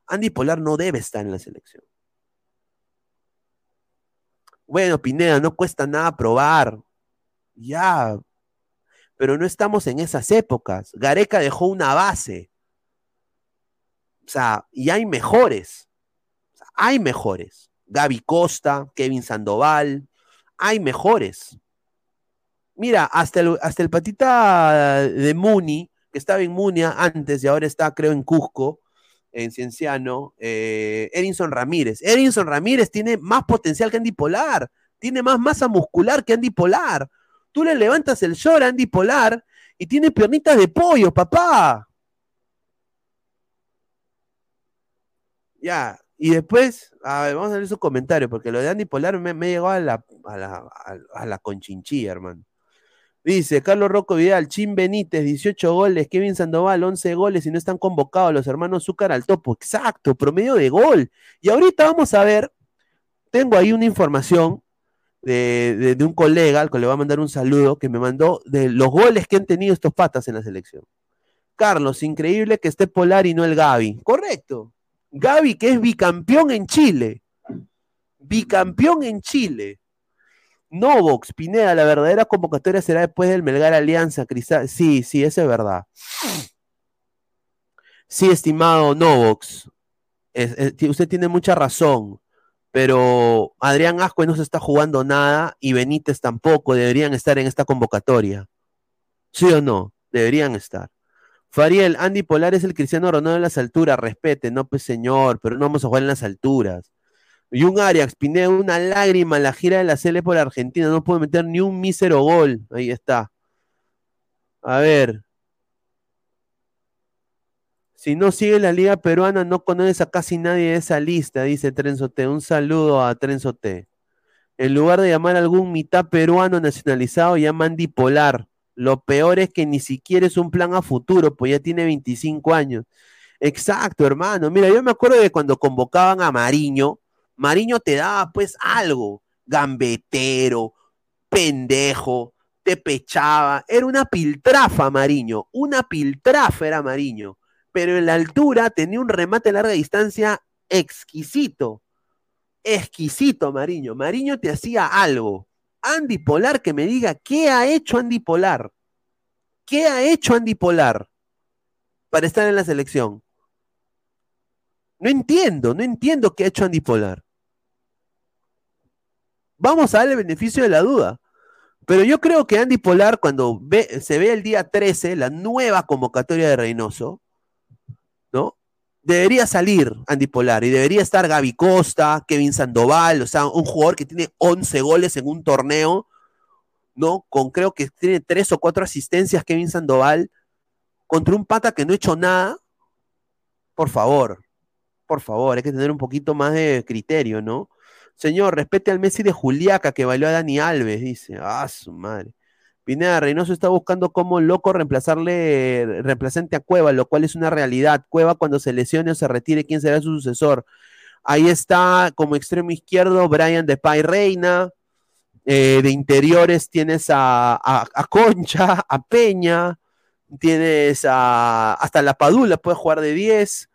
Andy Polar no debe estar en la selección. Bueno, Pineda, no cuesta nada probar. Ya. Pero no estamos en esas épocas. Gareca dejó una base. O sea, y hay mejores hay mejores. Gaby Costa, Kevin Sandoval, hay mejores. Mira, hasta el, hasta el patita de Muni, que estaba en Munia antes y ahora está, creo, en Cusco, en Cienciano, eh, Ramírez. Erinson Ramírez tiene más potencial que Andy Polar, tiene más masa muscular que Andy Polar. Tú le levantas el short a Andy Polar y tiene piernitas de pollo, papá. Ya, y después, vamos a ver su comentario, porque lo de Andy Polar me, llegó a la, a la, conchinchilla, hermano. Dice Carlos Rocco Vidal, Chin Benítez, 18 goles, Kevin Sandoval, 11 goles y no están convocados los hermanos Zúcar al topo. Exacto, promedio de gol. Y ahorita vamos a ver, tengo ahí una información de, un colega, al que le voy a mandar un saludo, que me mandó de los goles que han tenido estos patas en la selección. Carlos, increíble que esté Polar y no el Gaby. Correcto. Gaby, que es bicampeón en Chile. Bicampeón en Chile. Novox, Pineda, la verdadera convocatoria será después del Melgar Alianza, Cristal. Sí, sí, eso es verdad. Sí, estimado Novox, usted tiene mucha razón, pero Adrián Ascue no se está jugando nada y Benítez tampoco deberían estar en esta convocatoria. ¿Sí o no? Deberían estar. Fariel, Andy Polar es el Cristiano Ronaldo en las alturas, respete, no pues señor, pero no vamos a jugar en las alturas. Y un Arias, Pineda, una lágrima la gira de la Cele por Argentina. No puede meter ni un mísero gol. Ahí está. A ver. Si no sigue la liga peruana, no conoces a casi nadie de esa lista, dice Trenzote. Un saludo a Trenzote. En lugar de llamar a algún mitad peruano nacionalizado, llaman dipolar. Lo peor es que ni siquiera es un plan a futuro, pues ya tiene 25 años. Exacto, hermano. Mira, yo me acuerdo de cuando convocaban a Mariño, Mariño te daba pues algo, gambetero, pendejo, te pechaba, era una piltrafa Mariño, una piltrafa era Mariño, pero en la altura tenía un remate a larga distancia exquisito, exquisito Mariño, Mariño te hacía algo. Andy Polar que me diga qué ha hecho Andy Polar, qué ha hecho Andy Polar para estar en la selección. No entiendo, no entiendo qué ha hecho Andy Polar vamos a darle el beneficio de la duda. Pero yo creo que Andy Polar, cuando ve, se ve el día 13, la nueva convocatoria de Reynoso, ¿no? Debería salir Andy Polar y debería estar Gaby Costa, Kevin Sandoval, o sea, un jugador que tiene 11 goles en un torneo, ¿no? Con creo que tiene tres o cuatro asistencias Kevin Sandoval, contra un pata que no ha hecho nada. Por favor, por favor, hay que tener un poquito más de criterio, ¿no? Señor, respete al Messi de Juliaca que valió a Dani Alves, dice. Ah, su madre. Pineda Reynoso está buscando como loco reemplazarle, reemplazante a Cueva, lo cual es una realidad. Cueva cuando se lesione o se retire, ¿quién será su sucesor? Ahí está como extremo izquierdo Brian de Pay Reina. Eh, de interiores tienes a, a, Concha, a Peña, tienes a, hasta la Padula, puede jugar de 10.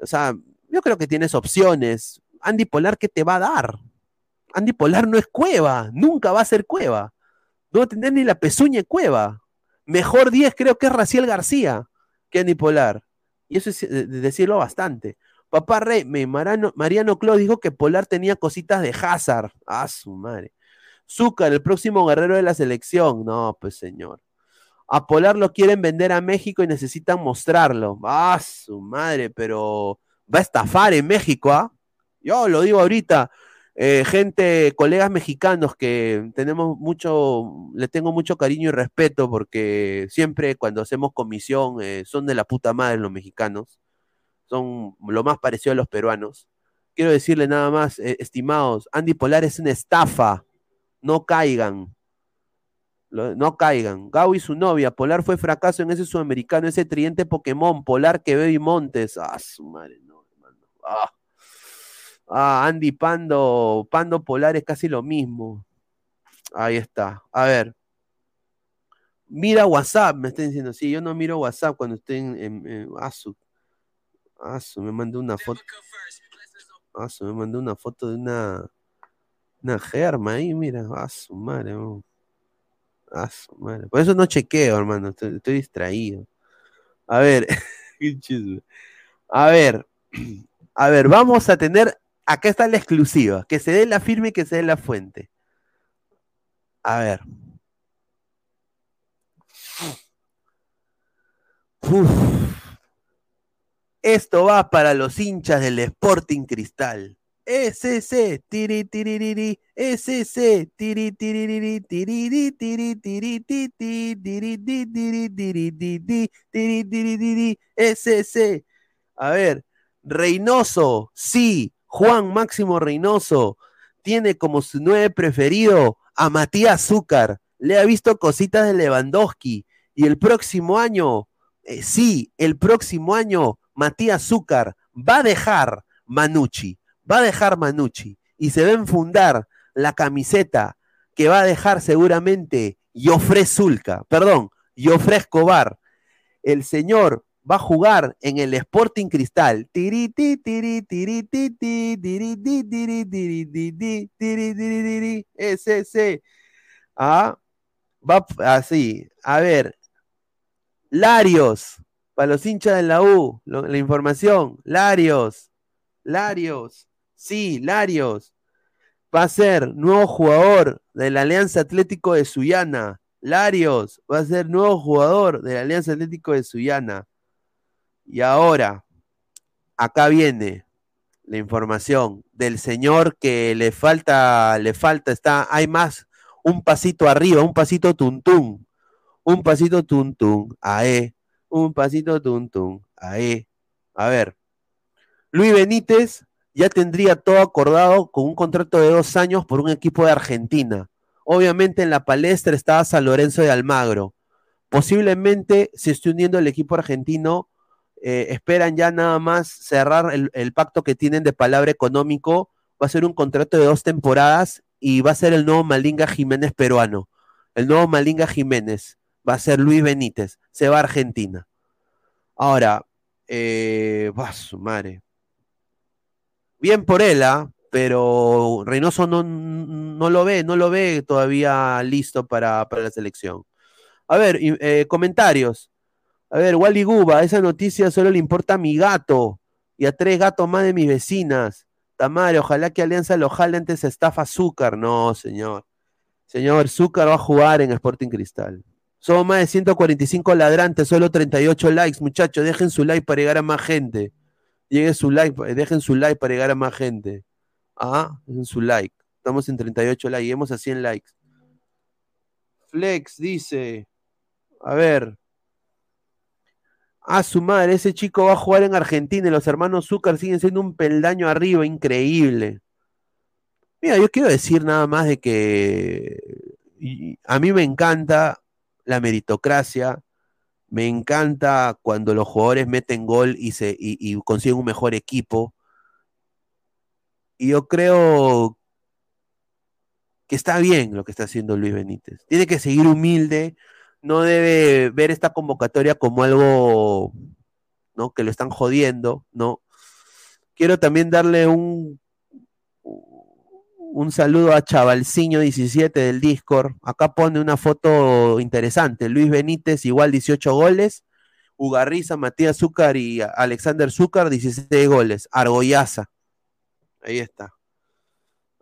O sea, yo creo que tienes opciones. Andy Polar, ¿qué te va a dar? Andy Polar no es cueva, nunca va a ser cueva. No va a tener ni la pezuña cueva. Mejor 10 creo que es Raciel García que Andy Polar. Y eso es eh, decirlo bastante. Papá Rey, Mariano, Mariano dijo que Polar tenía cositas de Hazard. Ah, su madre. Zúcar, el próximo guerrero de la selección. No, pues señor. A Polar lo quieren vender a México y necesitan mostrarlo. Ah, su madre, pero va a estafar en México, ¿ah? Yo lo digo ahorita, eh, gente, colegas mexicanos que tenemos mucho, le tengo mucho cariño y respeto porque siempre cuando hacemos comisión eh, son de la puta madre los mexicanos, son lo más parecido a los peruanos. Quiero decirle nada más, eh, estimados, Andy Polar es una estafa, no caigan, no caigan. Gau y su novia, Polar fue fracaso en ese sudamericano, ese triente Pokémon, Polar, Quevedo y Montes. Ah, su madre, no, hermano. Ah. Ah, Andy Pando, Pando Polar es casi lo mismo. Ahí está. A ver. Mira WhatsApp, me están diciendo. Sí, yo no miro WhatsApp cuando estoy en, en, Asu. Asu, me mandó una foto. Asu, me mandó una foto de una. Una germa ahí, mira. Asu, madre. Asu, madre. Por eso no chequeo, hermano. Estoy, estoy distraído. A ver. [laughs] A ver. [clears throat] A ver, vamos a tener acá está la exclusiva, que se dé la firme y que se dé la fuente. A ver. Esto va para los hinchas del Sporting Cristal. SC, tiri tiri SC, tiri tiri tiri tiri tiri tiri tiri SC. A ver, Reynoso, sí, Juan Máximo Reynoso tiene como su nueve preferido a Matías Zúcar le ha visto cositas de Lewandowski. Y el próximo año, eh, sí, el próximo año, Matías Zúcar va a dejar Manucci, va a dejar Manucci y se va a enfundar la camiseta que va a dejar seguramente Jofre Zulca, perdón, Jofre Escobar. El señor va a jugar en el Sporting Cristal. Ese, Ah, va así. A ver. Larios, para los hinchas de la U, la información. Larios, Larios, sí, Larios. Va a ser nuevo jugador de la Alianza Atlético de Suyana. Larios va a ser nuevo jugador de la Alianza Atlético de Suyana. Y ahora, acá viene la información del señor que le falta, le falta, está, hay más, un pasito arriba, un pasito tuntún, un pasito tuntún, ae, un pasito tuntún, ae. A ver, Luis Benítez ya tendría todo acordado con un contrato de dos años por un equipo de Argentina. Obviamente en la palestra estaba San Lorenzo de Almagro. Posiblemente se esté uniendo el equipo argentino eh, esperan ya nada más cerrar el, pacto que tienen de palabra económico. Va a ser un contrato de dos temporadas y va a ser el nuevo Malinga Jiménez peruano. El nuevo Malinga Jiménez va a ser Luis Benítez. Se va a Argentina. Ahora, eh, va su madre. Bien por él, ¿ah? pero Reynoso no, no, lo ve, no lo ve todavía listo para, la selección. A ver, eh, comentarios. A ver, Wally Guba, esa noticia solo le importa a mi gato y a tres gatos más de mis vecinas. Tamare, ojalá que Alianza lo jale antes estafa Azúcar. No, señor. Señor, Azúcar va a jugar en Sporting Cristal. Somos más de 145 ladrantes, solo 38 likes, muchachos. Dejen su like para llegar a más gente. Lleguen su like, dejen su like para llegar a más gente. Ah, dejen su like. Estamos en 38 likes, lleguemos a 100 likes. Flex dice, a ver, a su madre, ese chico va a jugar en Argentina y los hermanos Zúcar siguen siendo un peldaño arriba, increíble. Mira, yo quiero decir nada más de que a mí me encanta la meritocracia, me encanta cuando los jugadores meten gol y, se, y consiguen un mejor equipo. Y yo creo que está bien lo que está haciendo Luis Benítez. Tiene que seguir humilde, no debe ver esta convocatoria como algo, ¿no? Que lo están jodiendo, ¿no? Quiero también darle un, un saludo a Chavalciño17 del Discord. Acá pone una foto interesante. Luis Benítez, igual 18 goles. Ugarriza, Matías Zúcar y Alexander Zúcar, 16 goles. Argoyaza. Ahí está.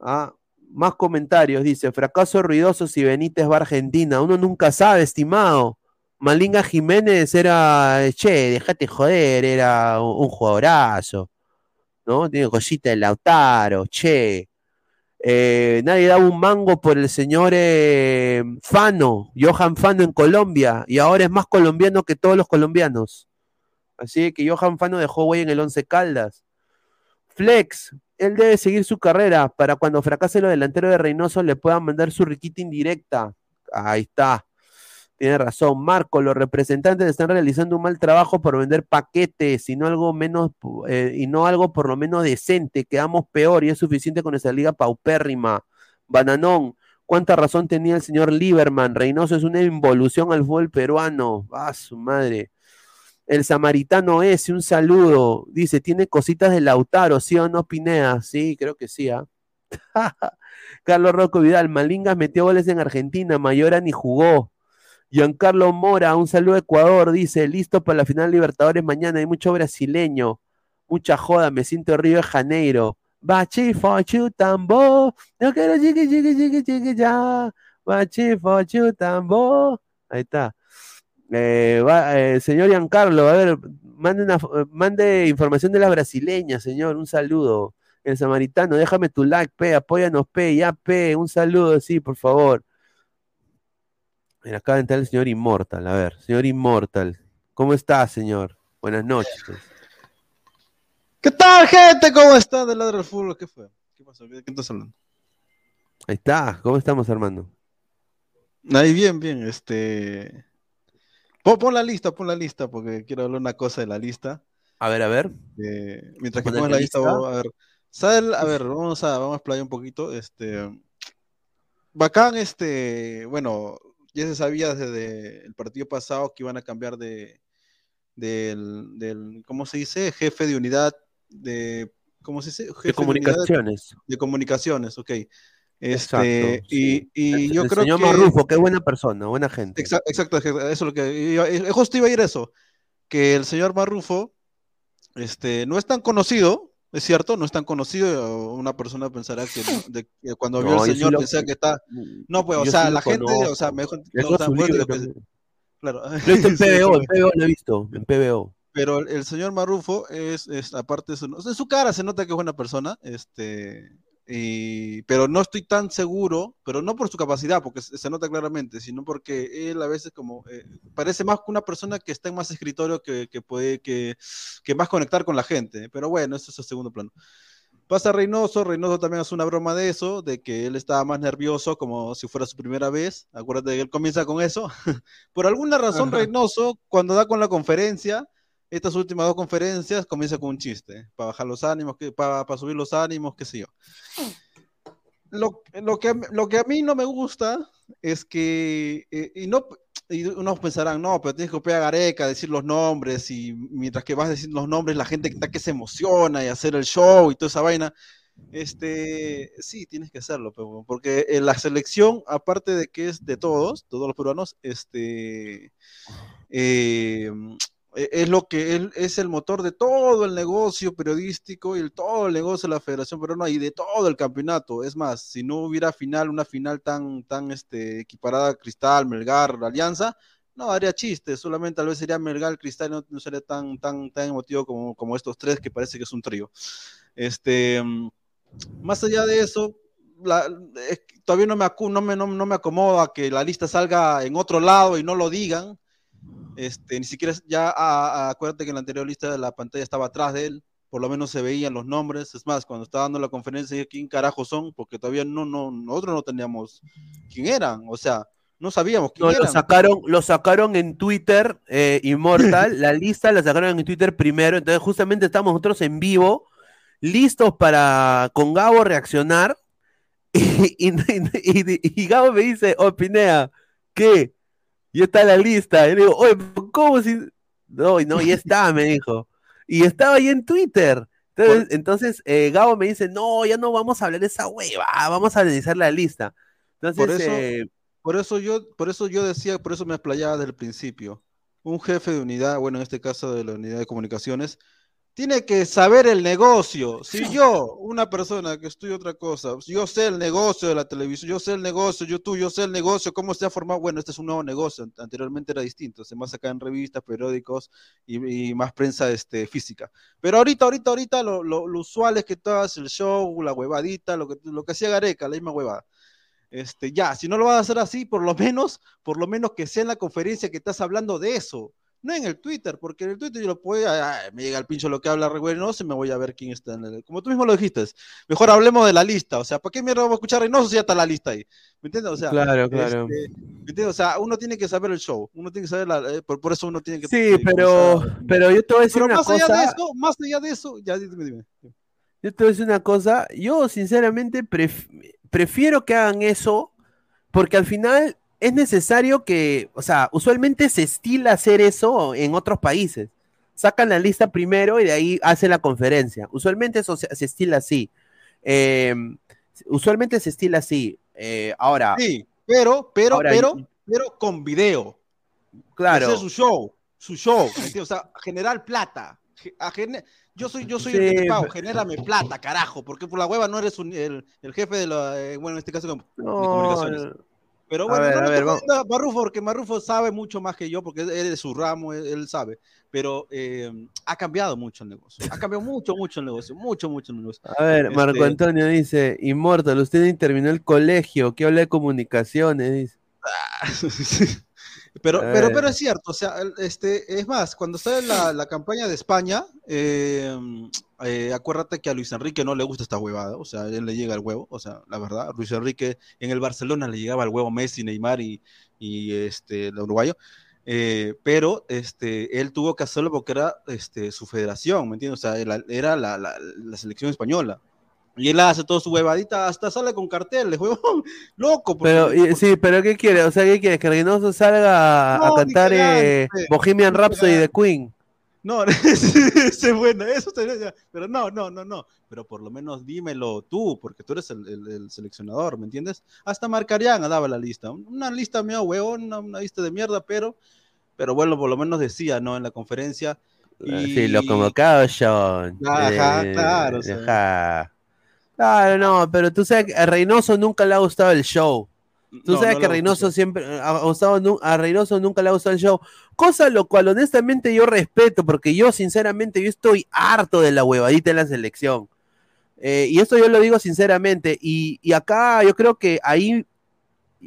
Ah, más comentarios, dice, fracaso ruidoso si Benítez va a Argentina. Uno nunca sabe, estimado. Malinga Jiménez era, che, dejate joder, era un, jugadorazo. ¿No? Tiene cosita de Lautaro, che. Eh, nadie daba un mango por el señor eh, Fano, Johan Fano en Colombia, y ahora es más colombiano que todos los colombianos. Así que Johan Fano dejó güey en el Once Caldas. Flex, él debe seguir su carrera para cuando fracase lo delantero de Reynoso le puedan mandar su riquita indirecta. Ahí está. Tiene razón. Marco, los representantes están realizando un mal trabajo por vender paquetes y no algo menos eh, y no algo por lo menos decente. Quedamos peor y es suficiente con esa liga paupérrima. Bananón, ¿cuánta razón tenía el señor Lieberman? Reynoso es una involución al fútbol peruano. Ah, su madre. El samaritano ese, un saludo. Dice, tiene cositas de Lautaro, ¿sí o no, Pinea? Sí, creo que sí. ¿ah? [laughs] Carlos Rocco Vidal, Malingas metió goles en Argentina, Mayora ni jugó. Giancarlo Mora, un saludo a Ecuador, dice, listo para la final Libertadores mañana, hay mucho brasileño, mucha joda, me siento Río de Janeiro. Bachifo chutambo, no quiero chiqui, chiqui, chiqui, chiqui, ya. Bachifo chutambo. Ahí está. Eh, eh, señor Giancarlo, a ver, mande, mande información de la brasileña, señor, un saludo. El samaritano, déjame tu like, pe, apóyanos, pe, ya, pe, un saludo, sí, por favor. Mira, acaba de entrar el señor Inmortal, a ver, señor Inmortal, ¿cómo está, señor? Buenas noches. ¿Qué tal, gente? ¿Cómo está del lado del fútbol? ¿Qué fue? ¿Qué pasó? ¿De qué estás hablando? Ahí está, ¿cómo estamos, Armando? Ahí bien, bien, este... Pon, la lista, pon la lista, porque quiero hablar una cosa de la lista. A ver, a ver. Eh, mientras que pongas la lista, vamos a ver. a ver, vamos a, vamos a explayar un poquito. Este, bacán, este, bueno, ya se sabía desde el partido pasado que iban a cambiar de, del, del ¿cómo se dice? Jefe de unidad de, ¿cómo se dice? de comunicaciones. De, comunicaciones, ok. Este, y, y yo el creo señor que... Marrufo, qué buena persona, buena gente. Exacto, eso es lo que... justo iba a ir eso, que el señor Marrufo este, no es tan conocido, es cierto, no es tan conocido. Una persona pensará que, cuando vio al señor pensaba que está. No, pues, o sea, la gente, o sea, mejor. No, tan que... Claro. En [laughs] PBO, en PBO lo he visto, en PBO. Pero el, señor Marrufo es, es aparte de su, en su cara se nota que es buena persona, este, y, pero no estoy tan seguro, pero no por su capacidad, porque se, nota claramente, sino porque él a veces como eh, parece más una persona que está en más escritorio que, que puede que, que, más conectar con la gente. Pero bueno, eso es el segundo plano. Pasa Reynoso, Reynoso también hace una broma de eso, de que él estaba más nervioso como si fuera su primera vez. Acuérdate que él comienza con eso. [laughs] por alguna razón, Reynoso, cuando da con la conferencia, estas últimas dos conferencias comienza con un chiste, para bajar los ánimos, para, para subir los ánimos, qué sé yo. Lo, lo, que, lo que a mí no me gusta es que, eh, y no, y unos pensarán, no, pero tienes que copiar a decir los nombres, y mientras que vas a decir los nombres, la gente está que se emociona y hacer el show y toda esa vaina. Este, sí, tienes que hacerlo, porque en la selección, aparte de que es de todos, todos los peruanos, este, eh, es lo que es el motor de todo el negocio periodístico y el, todo el negocio de la Federación Peruana y de todo el campeonato. Es más, si no hubiera final, una final tan, tan este, equiparada Cristal, Melgar, Alianza, no haría chiste, solamente tal vez sería Melgar, Cristal, no, no sería tan, tan, tan emotivo como, como estos tres, que parece que es un trío. Este, más allá de eso, todavía no me, no, me, no, no me acomoda que la lista salga en otro lado y no lo digan este, ni siquiera ya acuérdate que en la anterior lista de la pantalla estaba atrás de él, por lo menos se veían los nombres. Es más, cuando estaba dando la conferencia dije quién carajo son, porque todavía no, no, nosotros no teníamos quién eran, o sea, no sabíamos quién no, Lo sacaron, lo sacaron en Twitter, eh, Immortal, [laughs] la lista la sacaron en Twitter primero, entonces justamente estamos nosotros en vivo, listos para con Gabo reaccionar, [laughs] y, y Gabo me dice, oh Pinea, ¿qué? Y está la lista. Y le digo, oye, ¿cómo si.? No, no, y [laughs] está, me dijo. Y estaba ahí en Twitter. Entonces, entonces eh, Gabo me dice, no, ya no vamos a hablar de esa hueva, vamos a analizar la lista. Entonces, por eso, eh, por eso yo, por eso yo decía, por eso me explayaba desde el principio. Un jefe de unidad, bueno, en este caso de la unidad de comunicaciones, tiene que saber el negocio. Si yo, una persona que estudia otra cosa, yo sé el negocio de la televisión, yo sé el negocio, YouTube, yo sé el negocio, cómo se ha formado. Bueno, este es un nuevo negocio. Anteriormente era distinto, se más acá en revistas, periódicos y, más prensa este, física. Pero ahorita, ahorita, ahorita, lo, lo, usual es que tú hagas el show, la huevadita, lo que, lo que hacía Gareca, la misma huevada. Este, ya, si no lo vas a hacer así, por lo menos, por lo menos que sea en la conferencia que estás hablando de eso no en el Twitter, porque en el Twitter yo lo puedo, me llega el pincho lo que habla Reynoso y me voy a ver quién está en el. Como tú mismo lo dijiste, mejor hablemos de la lista. O sea, ¿para qué mierda vamos a escuchar Reynoso si ya está la lista ahí? ¿Me entiendes? O sea, claro, claro. Este, ¿me entiendes? O sea, uno tiene que saber el show, uno tiene que saber, la, eh, por, eso uno tiene que. Sí, pero, pero yo te voy a decir una más cosa. Allá de eso, más allá de eso, ya dime, dime. Yo te voy a decir una cosa. Yo, sinceramente, prefiero que hagan eso, porque al final es necesario que, o sea, usualmente se estila hacer eso en otros países. Sacan la lista primero y de ahí hacen la conferencia. Usualmente eso se, estila así. Em, usualmente se estila así. Eh, ahora. Sí, pero, pero, pero, pero con video. Claro. Hacer su show, su show. O sea, generar plata. Yo soy, yo soy el que te pago, genérame plata, carajo, porque por la hueva no eres el, jefe de la, eh, bueno, en este caso, de comunicaciones. Pero bueno, a ver, no Marrufo, porque Marrufo sabe mucho más que yo, porque es de su ramo, él, sabe. Pero eh, ha cambiado mucho el negocio. Ha cambiado mucho, mucho el negocio. Mucho, mucho el negocio. A ver, Marco este Antonio dice: Inmortal, usted terminó el colegio. ¿Qué habla de comunicaciones? Dice. [laughs] Pero, pero, pero es cierto, o sea, este, es más, cuando está la, [laughs] la campaña de España, eh, eh, acuérdate que a Luis Enrique no le gusta esta huevada, o sea, él le llega el huevo, o sea, la verdad, Luis Enrique en el Barcelona le llegaba el huevo Messi, Neymar y, y este, el uruguayo, eh, pero este, él tuvo que hacerlo porque era este, su federación, ¿me entiendes? O sea, era, era la, la, la selección española. Y él hace todo su huevadita, hasta sale con carteles, [laughs] huevón, loco. Pero, sí, pero ¿qué quiere? O sea, ¿qué quiere? Que Reynoso salga no, a cantar eh, Bohemian Rhapsody de Queen. No, [laughs] ese es bueno, eso sería, pero no, no, no, no, pero por lo menos dímelo tú, porque tú eres el, el, el seleccionador, ¿me entiendes? Hasta Marcariana daba la lista, una lista mío, huevón, una, una, lista de mierda, pero, pero bueno, por lo menos decía, ¿no? En la conferencia. Y... Sí, lo convocado John. Ajá, eh, claro. Deja. Claro, no, pero tú sabes que a Reynoso nunca le ha gustado el show. Tú no, sabes no que Reynoso siempre ha gustado, a Reynoso nunca le ha gustado el show. Cosa lo cual honestamente yo respeto, porque yo sinceramente yo estoy harto de la huevadita en la selección. Eh, y esto yo lo digo sinceramente. Y, y, acá yo creo que ahí,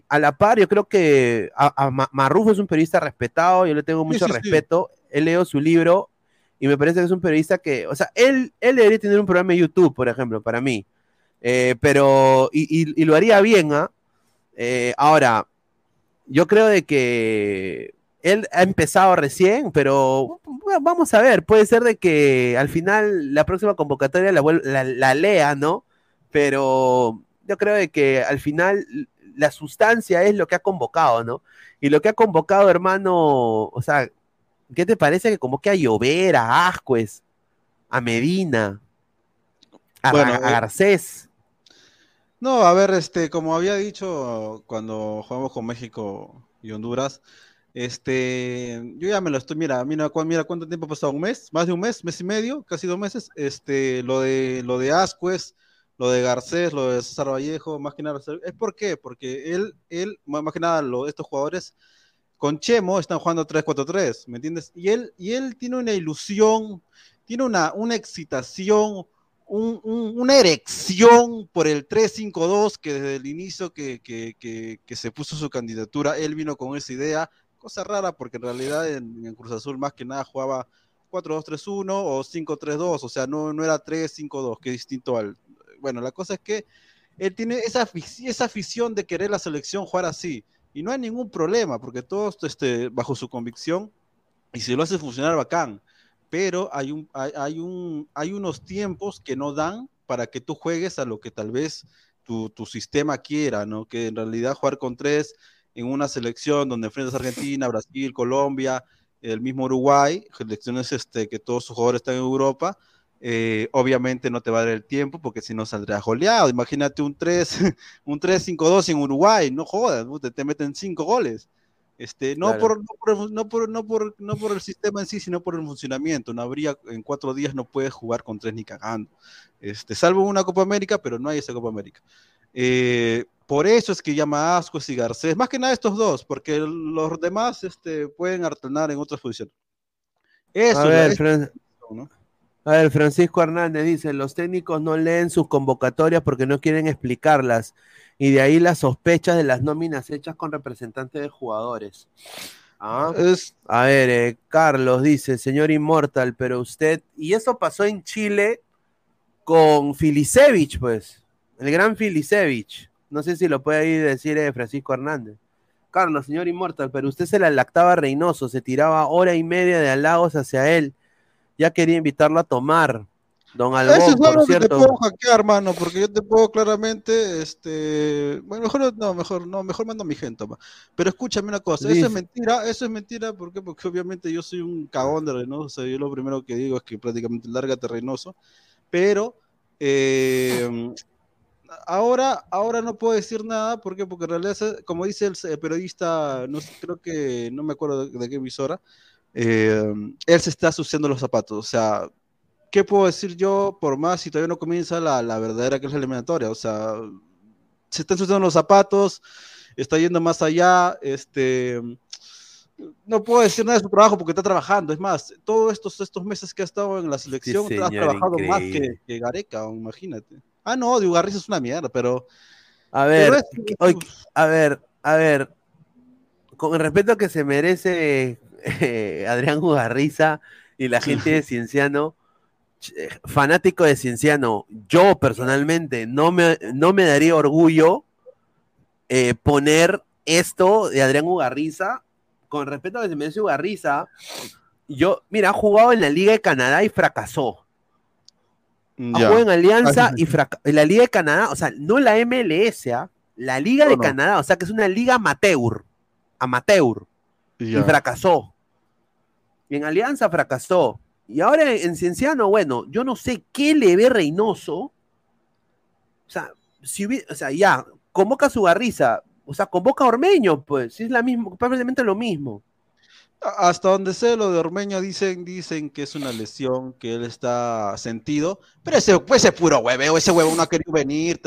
a la par, yo creo que a, a Marrufo es un periodista respetado, yo le tengo mucho sí, sí, respeto. Sí. He leído su libro y me parece que es un periodista que, o sea, él, él debería tener un programa de YouTube, por ejemplo, para mí. Eh, pero, y, y, y, lo haría bien, ¿ah? ¿eh? ahora, yo creo de que él ha empezado recién, pero bueno, vamos a ver, puede ser de que al final la próxima convocatoria la, la, la, lea, ¿no? Pero yo creo de que al final la sustancia es lo que ha convocado, ¿no? Y lo que ha convocado, hermano, o sea, ¿qué te parece que convoque a Llover, a Ascuez, a Medina, a, bueno, a Garcés? No, a ver, este, como había dicho cuando jugamos con México y Honduras, este, yo ya me lo estoy, mira, mira, mira cuánto tiempo ha pasado, un mes, más de un mes, mes y medio, casi dos meses, este, lo de, lo de Ascuez, lo de Garcés, lo de César Vallejo, más que nada, ¿es por qué? Porque él, él, más que nada, lo, estos jugadores con Chemo están jugando 3-4-3, ¿me entiendes? Y él, y él tiene una ilusión, tiene una, una excitación, un, un, una erección por el 3-5-2 que desde el inicio que, que, que, que, se puso su candidatura, él vino con esa idea, cosa rara porque en realidad en, en Cruz Azul más que nada jugaba 4-2-3-1 o 5-3-2, o sea, no, no era 3-5-2, que es distinto al... Bueno, la cosa es que él tiene esa, esa afición de querer la selección jugar así, y no hay ningún problema, porque todo este, bajo su convicción, y si lo hace funcionar bacán, pero hay, un, hay, hay, un, hay unos tiempos que no dan para que tú juegues a lo que tal vez tu, tu sistema quiera, ¿no? Que en realidad jugar con tres en una selección donde enfrentas a [laughs] Argentina, Brasil, Colombia, el mismo Uruguay, selecciones este, que todos sus jugadores están en Europa, eh, obviamente no te va a dar el tiempo porque si no saldrás goleado. Imagínate un 3, [laughs] un 3-5-2 en Uruguay, no jodas, te, te meten 5 goles. Este, no, claro. por, no, por, no, por, no, por, no por el sistema en sí, sino por el funcionamiento. No habría, en cuatro días no puedes jugar con tres ni cagando. Este, salvo una Copa América, pero no hay esa Copa América. Eh, por eso es que llama a Ascuez y Garcés, más que nada estos dos, porque los demás este, pueden alternar en otras posiciones. Eso, a ver, es, Fran... ¿no? A ver, Francisco Hernández dice, los técnicos no leen sus convocatorias porque no quieren explicarlas y de ahí las sospechas de las nóminas hechas con representantes de jugadores. ¿Ah? Es... A ver, eh, Carlos dice, señor Inmortal, pero usted, y eso pasó en Chile con Filisevich, pues, el gran Filisevich. No sé si lo puede ahí decir eh, Francisco Hernández. Carlos, señor Inmortal, pero usted se la lactaba Reynoso, se tiraba hora y media de halagos hacia él. Ya quería invitarlo a tomar. Don Albón, Eso es por algo cierto. que te puedo hackear, hermano, porque yo te puedo claramente, este, bueno, mejor no, mejor no, mejor mando a mi gente, ma. pero escúchame una cosa, Dice. eso es mentira, eso es mentira, ¿por qué? Porque obviamente yo soy un cagón de Reynoso, o sea, yo lo primero que digo es que prácticamente lárgate Reynoso, pero eh, ahora, ahora no puedo decir nada, ¿por qué? Porque en realidad, como dice el, periodista, no creo que, no me acuerdo de, de qué emisora, eh, él se está suciando los zapatos, o sea, ¿qué puedo decir yo por más si todavía no comienza la, la verdadera que es la eliminatoria? O sea, se están sucediendo los zapatos, está yendo más allá, este no puedo decir nada de su trabajo porque está trabajando. Es más, todos estos, estos meses que ha estado en la selección, sí, ha trabajado increíble. más que, que, Gareca, imagínate. Ah, no, Diego es una mierda, pero. A ver, pero es, hoy, a ver, a ver. con el respeto que se merece eh, [laughs] Adrián Ugarriza y la gente de Cienciano, eh, fanático de Cienciano, yo personalmente no me, no me daría orgullo eh, poner esto de Adrián Ugarriza, con respeto a que se merece Ugarriza, yo, mira, ha jugado en la Liga de Canadá y fracasó. Ha jugado en Alianza y en la Liga de Canadá, o sea, no la MLS, ¿ah? la Liga de Canadá, o sea, que es una liga amateur, amateur, y fracasó. Y en Alianza fracasó. Y ahora en Cienciano, bueno, yo no sé qué le ve Reynoso. O sea, si o sea, ya, convoca a su garriza, o sea, convoca a Ormeño, pues, es la misma, probablemente lo mismo. Hasta donde sé lo de Ormeño dicen, dicen que es una lesión, que él está sentido, pero ese, pues, ese puro hueveo, ese huevo no ha querido venir,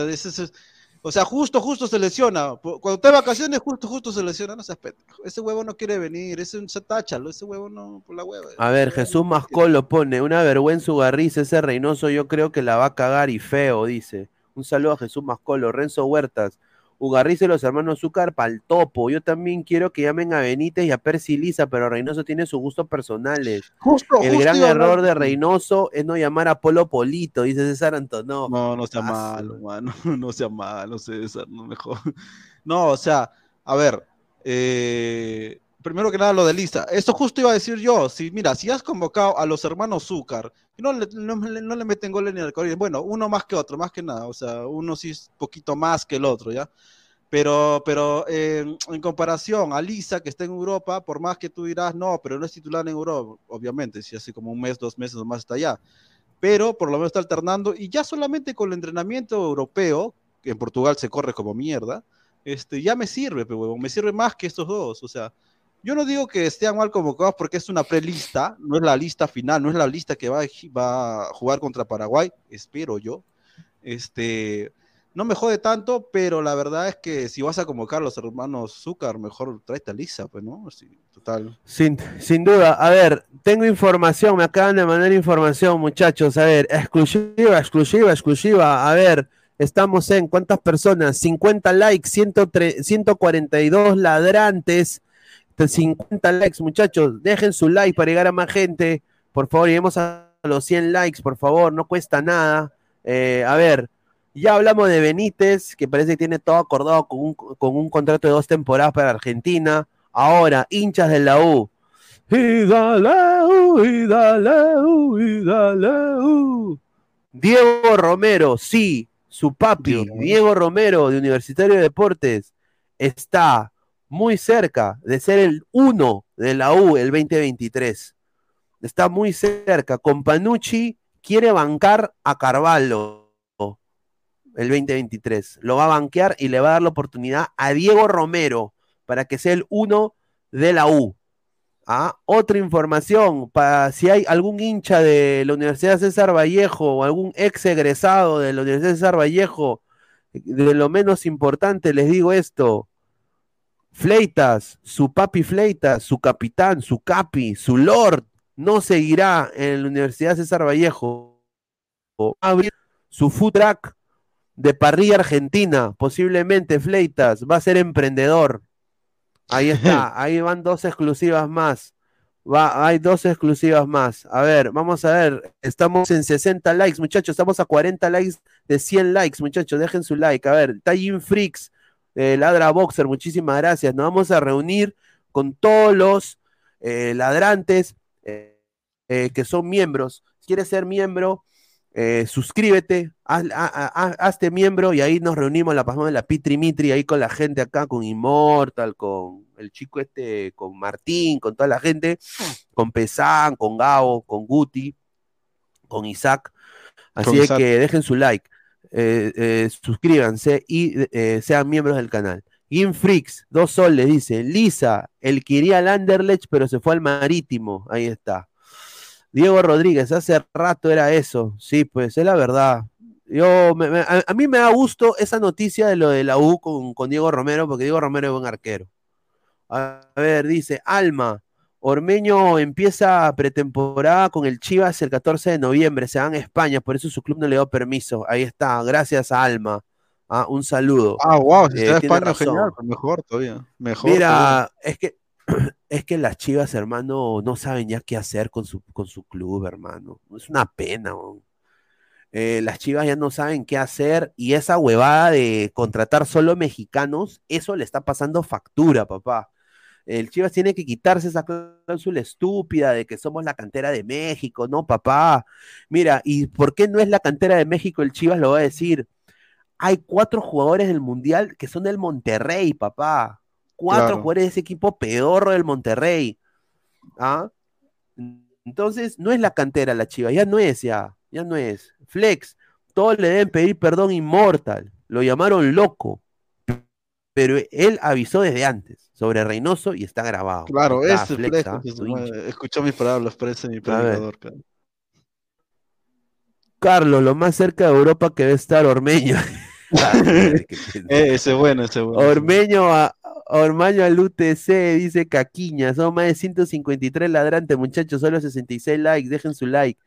o sea, justo, justo se lesiona. Cuando está de vacaciones, justo, justo se lesiona, no se Ese huevo no quiere venir, ese se táchalo, ese huevo no, por la hueva. A ver, Jesús Mascolo pone, una vergüenza Ugarriz, ese Reynoso yo creo que la va a cagar y feo, dice. Un saludo a Jesús Mascolo, Renzo Huertas. Ugarriz y los hermanos Zúcar pa'l topo. Yo también quiero que llamen a Benítez y a Percy Lisa, pero Reynoso tiene sus gustos personales. Justo, El gran error de Reynoso es no llamar a Polo Polito, dice César Antonó. No, no sea malo, mano. [laughs] No sea malo, César, no mejor. [laughs] No, o sea, a ver, eh, primero que nada lo de Lisa. Esto justo iba a decir yo. Si, mira, si has convocado a los hermanos Zúcar, no le, no, le meten goles ni al Corinthians. Bueno, uno más que otro, más que nada. O sea, uno sí es poquito más que el otro, ¿ya? Pero, pero eh, en comparación a Lisa, que está en Europa, por más que tú dirás, no, pero no es titular en Europa, obviamente, si hace como un mes, dos meses o más está allá. Pero por lo menos está alternando y ya solamente con el entrenamiento europeo, que en Portugal se corre como mierda, este, ya me sirve, pero me sirve más que estos dos. O sea, yo no digo que estén mal convocados porque es una prelista, no es la lista final, no es la lista que va, a jugar contra Paraguay, espero yo. Este, no me jode tanto, pero la verdad es que si vas a convocar a los hermanos Zúcar, mejor tráete a Lisa, pues, ¿no? total. Sin, sin duda. A ver, tengo información, me acaban de mandar información, muchachos. A ver, exclusiva, exclusiva, exclusiva. A ver, estamos en cuántas personas? 50 likes, 142 ladrantes, 50 likes, muchachos. Dejen su like para llegar a más gente. Por favor, lleguemos a los 100 likes, por favor, no cuesta nada. Eh, a ver, ya hablamos de Benítez, que parece que tiene todo acordado con un, contrato de dos temporadas para Argentina. Ahora, hinchas de la U. Diego Romero, sí, su papi, Diego Romero de Universitario de Deportes, está muy cerca de ser el uno de la U el 2023. Está muy cerca. Con Panucci quiere bancar a Carvalho el 2023. Lo va a banquear y le va a dar la oportunidad a Diego Romero para que sea el uno de la U. ¿Ah? Otra información, para si hay algún hincha de la Universidad César Vallejo o algún ex egresado de la Universidad César Vallejo, de lo menos importante les digo esto, Fleitas, su papi Fleitas, su capitán, su capi, su lord, no seguirá en la Universidad César Vallejo. Abrir su food track de parrilla argentina, posiblemente Fleitas, va a ser emprendedor. Ahí está, [laughs] ahí van dos exclusivas más. Va, hay dos exclusivas más. A ver, vamos a ver. Estamos en 60 likes, muchachos. Estamos a 40 likes de 100 likes, muchachos. Dejen su like. A ver, Tajin Freaks, eh, Ladra Boxer, muchísimas gracias. Nos vamos a reunir con todos los eh, ladrantes eh, que son miembros. Si quieres ser miembro, eh, suscríbete, hazte miembro y ahí nos reunimos, la pasamos de la Pitri Mitri ahí con la gente acá, con Immortal, con el chico este, con Martín, con toda la gente, con Pesán, con Gabo, con Guti, con Isaac. Así que dejen su like, eh, eh, suscríbanse y sean miembros del canal. Freaks, dos soles, dice. Lisa, el que iría al Anderlecht, pero se fue al Marítimo. Ahí está. Diego Rodríguez, hace rato era eso. Sí, pues es la verdad. Yo, a, mí me da gusto esa noticia de lo de la U con, Diego Romero, porque Diego Romero es buen arquero. A ver, dice Alma, Ormeño empieza pretemporada con el Chivas el 14 de noviembre, se van a España, por eso su club no le dio permiso. Ahí está, gracias a Alma. Ah, un saludo. Ah, wow, si está en España, genial, mejor todavía. Mejor Mira, es que [clears throat] es que las chivas, hermano, no saben ya qué hacer con su, con su club, hermano. Es una pena, eh, las chivas ya no saben qué hacer y esa huevada de contratar solo mexicanos, eso le está pasando factura, papá. El Chivas tiene que quitarse esa cláusula estúpida de que somos la cantera de México, no, papá. Mira, ¿y por qué no es la cantera de México? El Chivas lo va a decir. Hay cuatro jugadores del Mundial que son del Monterrey, papá. Cuatro jugadores de ese equipo pedorro del Monterrey. ¿Ah? Entonces, no es la cantera la Chivas, ya no es, ya, ya no es. Flex, todos le deben pedir perdón inmortal. Lo llamaron loco pero él avisó desde antes sobre Reynoso y está grabado. Claro, es ¿ah? escuchó mis palabras, parece mi predicador. Carlos, lo más cerca de Europa que debe estar Ormeño. [laughs] [laughs] Eh, [laughs] ese bueno, ese bueno. Ormeño a, Ormaño al UTC, dice Caquiña. Son más de 153 ladrantes, muchachos. Solo 66 likes. Dejen su like.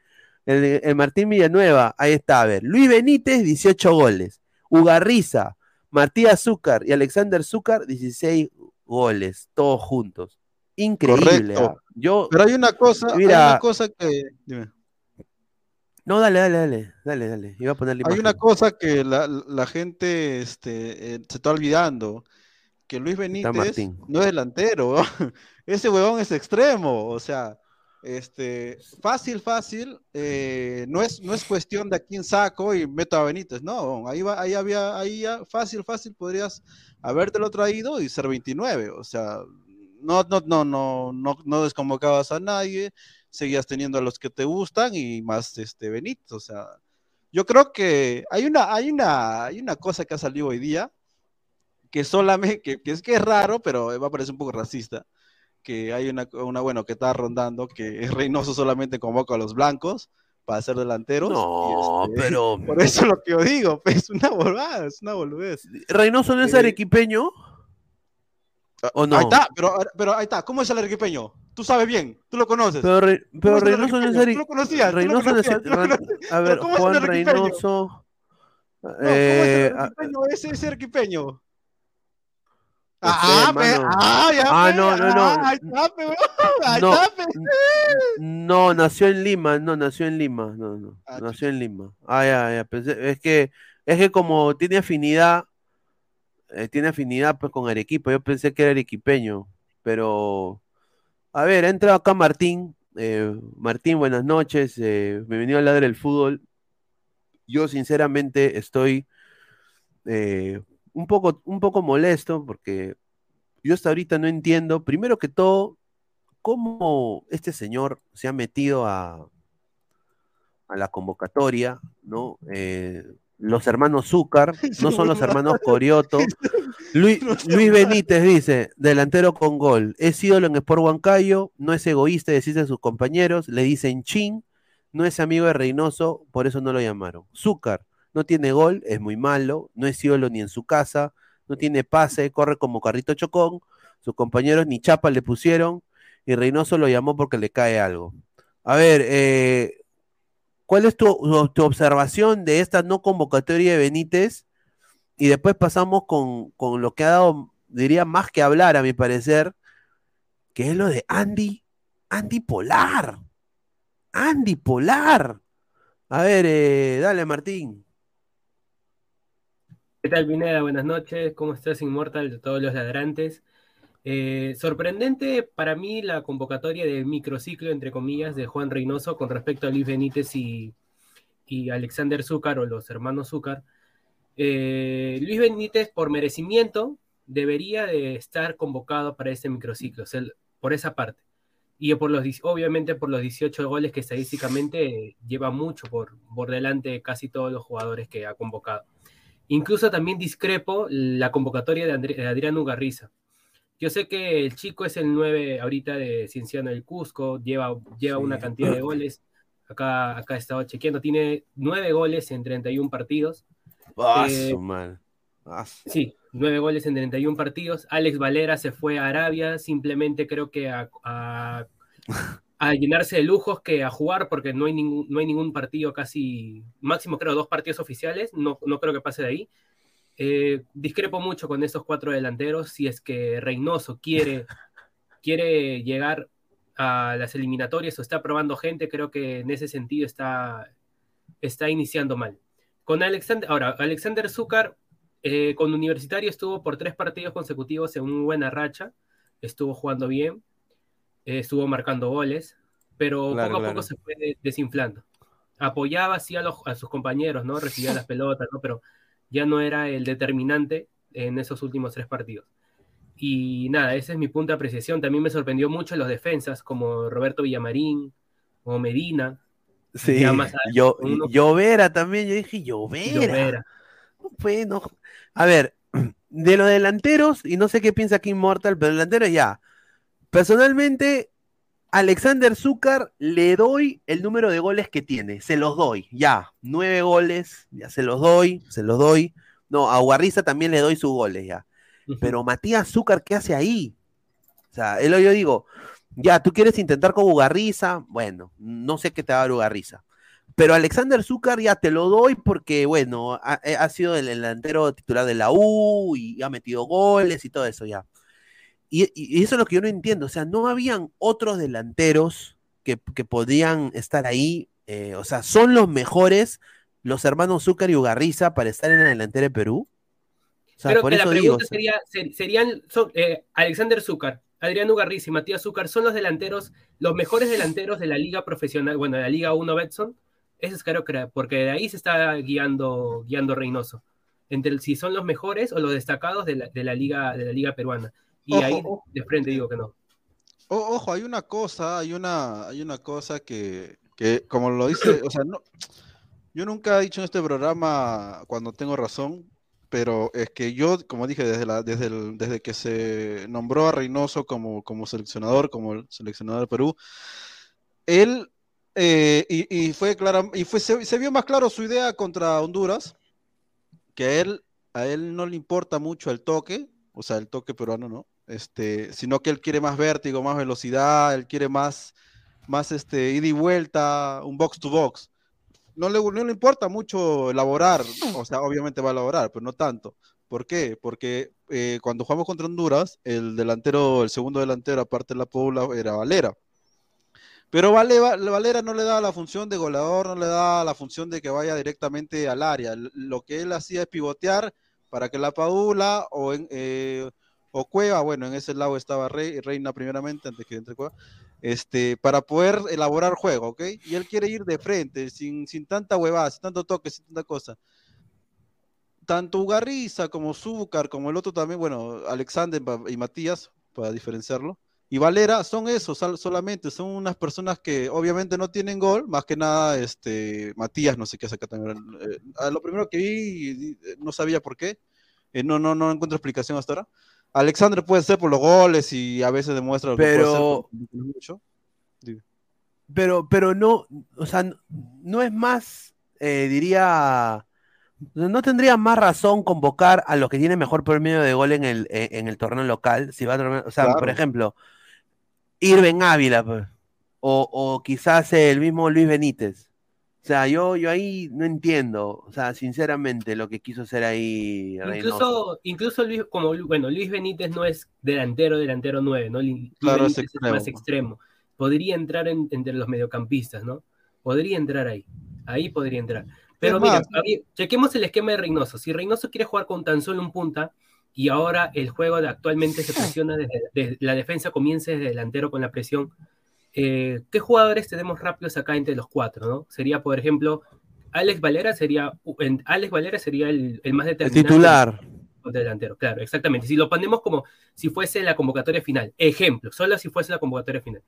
El, el Martín Villanueva, ahí está. A ver. Luis Benítez, 18 goles. Ugarriza, Matías Zúcar y Alexander Zúcar, 16 goles, todos juntos. Increíble. ¿ah? Yo, Pero hay una cosa, hay una cosa que. No, dale, dale, dale, dale, dale. Iba a ponerle hay una cosa que la, gente este, eh, se está olvidando. Que Luis Benítez no es delantero. [laughs] Ese huevón es extremo. O sea, este, fácil, fácil, eh, no, es, no es cuestión de a quién saco y meto a Benítez, no, ahí, va, ahí había, ahí ya, fácil, fácil, podrías habértelo traído y ser 29, o sea, no, no, no, no, no, no desconvocabas a nadie, seguías teniendo a los que te gustan y más este Benítez, o sea, yo creo que hay una, hay una, hay una cosa que ha salido hoy día que solamente, que, que es que es raro, pero va a parecer un poco racista que hay una, una, bueno, que está rondando, que Reynoso solamente convoca a los blancos para ser delanteros. No, este, pero... [laughs] Por eso lo que yo digo, [laughs] es una bolada, es una boludez. ¿Reynoso no es eh, arequipeño? Ah, ¿O no? Ahí está, pero, pero ahí está, ¿cómo es el arequipeño? Tú sabes bien, tú lo conoces. Pero, pero Reynoso no es arequipeño. Tú lo conocías. Reynoso no es A ver, Juan Reynoso... No, ¿Cómo es el eh, arequipeño? Ese es arequipeño. Ah, ah, ya ah, no, no, no. [laughs] no, nació en Lima, no, nació en Lima, no, no, ah, nació en Lima. Ah, ya, ya, es que, es que como tiene afinidad, eh, tiene afinidad pues con Arequipa, yo pensé que era arequipeño, pero, a ver, entra acá Martín, eh, Martín, buenas noches, eh, bienvenido a Ladre del Fútbol. Yo sinceramente estoy eh, un poco, un poco molesto porque yo hasta ahorita no entiendo, primero que todo, cómo este señor se ha metido a, a la convocatoria, ¿no? Eh, los hermanos Zúcar, [laughs] no son los hermanos Corioto. [laughs] Luis, Luis Benítez dice, delantero con gol, es ídolo en Sport Huancayo, no es egoísta, decirse sus compañeros, le dicen chin, no es amigo de Reynoso, por eso no lo llamaron. Zúcar, no tiene gol, es muy malo, no es ídolo ni en su casa, no tiene pase, corre como carrito chocón, sus compañeros ni chapa le pusieron y Reynoso lo llamó porque le cae algo. A ver, eh, ¿cuál es tu, observación de esta no convocatoria de Benítez? Y después pasamos con, con lo que ha dado, diría, más que hablar, a mi parecer, que es lo de Andy, Andy Polar. Andy Polar. A ver, eh, dale, Martín. ¿Qué tal, Pineda? Buenas noches. ¿Cómo estás, Inmortal, de todos los ladrantes? Eh, sorprendente para mí la convocatoria del microciclo, entre comillas, de Juan Reynoso con respecto a Luis Benítez y, Alexander Zúcar o los hermanos Zúcar. Eh, Luis Benítez, por merecimiento, debería de estar convocado para este microciclo, por esa parte. Y por los, obviamente por los 18 goles que estadísticamente lleva mucho por, por delante de casi todos los jugadores que ha convocado. Incluso también discrepo la convocatoria de, Adrián Ugarriza. Yo sé que el chico es el 9 ahorita de Cienciano del Cusco, lleva, lleva una cantidad de [laughs] goles. Acá, acá he estado chequeando, tiene 9 goles en 31 partidos. Ah, eh, sí, 9 goles en 31 partidos. Alex Valera se fue a Arabia, simplemente creo que a a [laughs] llenarse de lujos que a jugar, porque no hay ningún, no hay ningún partido casi, máximo creo dos partidos oficiales, no, no creo que pase de ahí. Eh, discrepo mucho con esos cuatro delanteros. Si es que Reynoso quiere, [laughs] quiere llegar a las eliminatorias o está probando gente, creo que en ese sentido está, está iniciando mal. Con Alexander, ahora, Alexander Zúcar eh, con Universitario estuvo por tres partidos consecutivos en una buena racha, estuvo jugando bien, estuvo marcando goles, pero poco a poco se fue desinflando. Apoyaba así a, a, sus compañeros, ¿no? Recibía las pelotas, ¿no? Pero ya no era el determinante en esos últimos tres partidos. Y nada, ese es mi punto de apreciación. También me sorprendió mucho los defensas, como Roberto Villamarín o Medina. Sí, yo, Llovera también, yo dije Llovera. Bueno, a ver, [clears throat] de los delanteros, y no sé qué piensa aquí Immortal, pero delanteros ya. Personalmente, Alexander Zúcar le doy el número de goles que tiene, se los doy, ya, nueve goles, ya se los doy, se los doy. No, a Guarriza también le doy sus goles ya. Pero Matías Zúcar, ¿qué hace ahí? O sea, él, yo digo, ya, tú quieres intentar con Ugarriza, bueno, no sé qué te va a dar Ugarriza. Pero Alexander Zúcar ya te lo doy porque, bueno, ha, eh, sido el delantero titular de la U y ha metido goles y todo eso ya. Y, eso es lo que yo no entiendo. O sea, no habían otros delanteros que, podían estar ahí. Eh, o sea, son los mejores los hermanos Zúcar y Ugarriza para estar en la delantera de Perú. Creo que la pregunta sería, serían eh, Alexander Zúcar, Adrián Ugarriz y Matías Zúcar son los delanteros, los mejores delanteros de la liga profesional, bueno, de la liga 1 Betson. Eso es creo que porque de ahí se está guiando, guiando Reynoso. Entre si son los mejores o los destacados de la, liga, de la liga peruana. Y ahí de frente digo que no. ojo, hay una cosa, hay una, hay una cosa que, que como lo dice, o sea, no, yo nunca he dicho en este programa cuando tengo razón, pero es que yo, como dije, desde, la, desde, el, desde que se nombró a Reynoso como, como seleccionador, como el seleccionador de Perú, él, eh, y, fue clara, y fue, se, vio más claro su idea contra Honduras, que a él, a él no le importa mucho el toque, o sea, el toque peruano, ¿no? Este, sino que él quiere más vértigo, más velocidad, él quiere más, más este, ida y vuelta, un box to box no le, no le importa mucho elaborar, o sea, obviamente va a elaborar, pero no tanto. ¿Por qué? Porque eh, cuando jugamos contra Honduras, el delantero, el segundo delantero, aparte de la Pobla, era Valera. Pero Valera no le da la función de goleador, no le da la función de que vaya directamente al área. Lo que él hacía es pivotear para que la Paula o, en, eh, o Cueva, bueno, en ese lado estaba Reina primeramente, antes que entre Cueva, este, para poder elaborar juego, ¿ok? Y él quiere ir de frente, sin, sin tanta huevada, sin tanto toque, sin tanta cosa. Tanto Ugarriza como Zúcar, como el otro también, bueno, Alexander y Matías, para diferenciarlo, y Valera son esos solamente, son unas personas que obviamente no tienen gol, más que nada, este, Matías, no sé qué acá también. Eh, lo primero que vi, no sabía por qué, eh, no, no, no encuentro explicación hasta ahora. Alexander puede ser por los goles y a veces demuestra lo pero, que puede mucho. Pero, pero no, o sea, no es más, eh, diría, no tendría más razón convocar a los que tienen mejor promedio de gol en el, en el torneo local. Si va a o sea, por ejemplo, Irving Ávila, pues, o, o quizás el mismo Luis Benítez. O sea, yo, yo ahí no entiendo, o sea, sinceramente, lo que quiso hacer ahí. Incluso, incluso Luis, como bueno, Luis Benítez no es delantero, delantero 9, ¿no? claro, es, más extremo. Podría entrar entre los mediocampistas, ¿no? Podría entrar ahí. Ahí podría entrar. Pero mira, chequemos el esquema de Reynoso. Si Reynoso quiere jugar con tan solo un punta y ahora el juego de actualmente se presiona desde, la defensa comienza desde delantero con la presión eh, ¿qué jugadores tenemos rápidos acá entre los cuatro? ¿no? Sería, por ejemplo, Alex Valera sería, Alex Valera sería el, más determinante. El titular. Delantero, claro, exactamente. Si lo ponemos como si fuese la convocatoria final, ejemplo, solo si fuese la convocatoria final.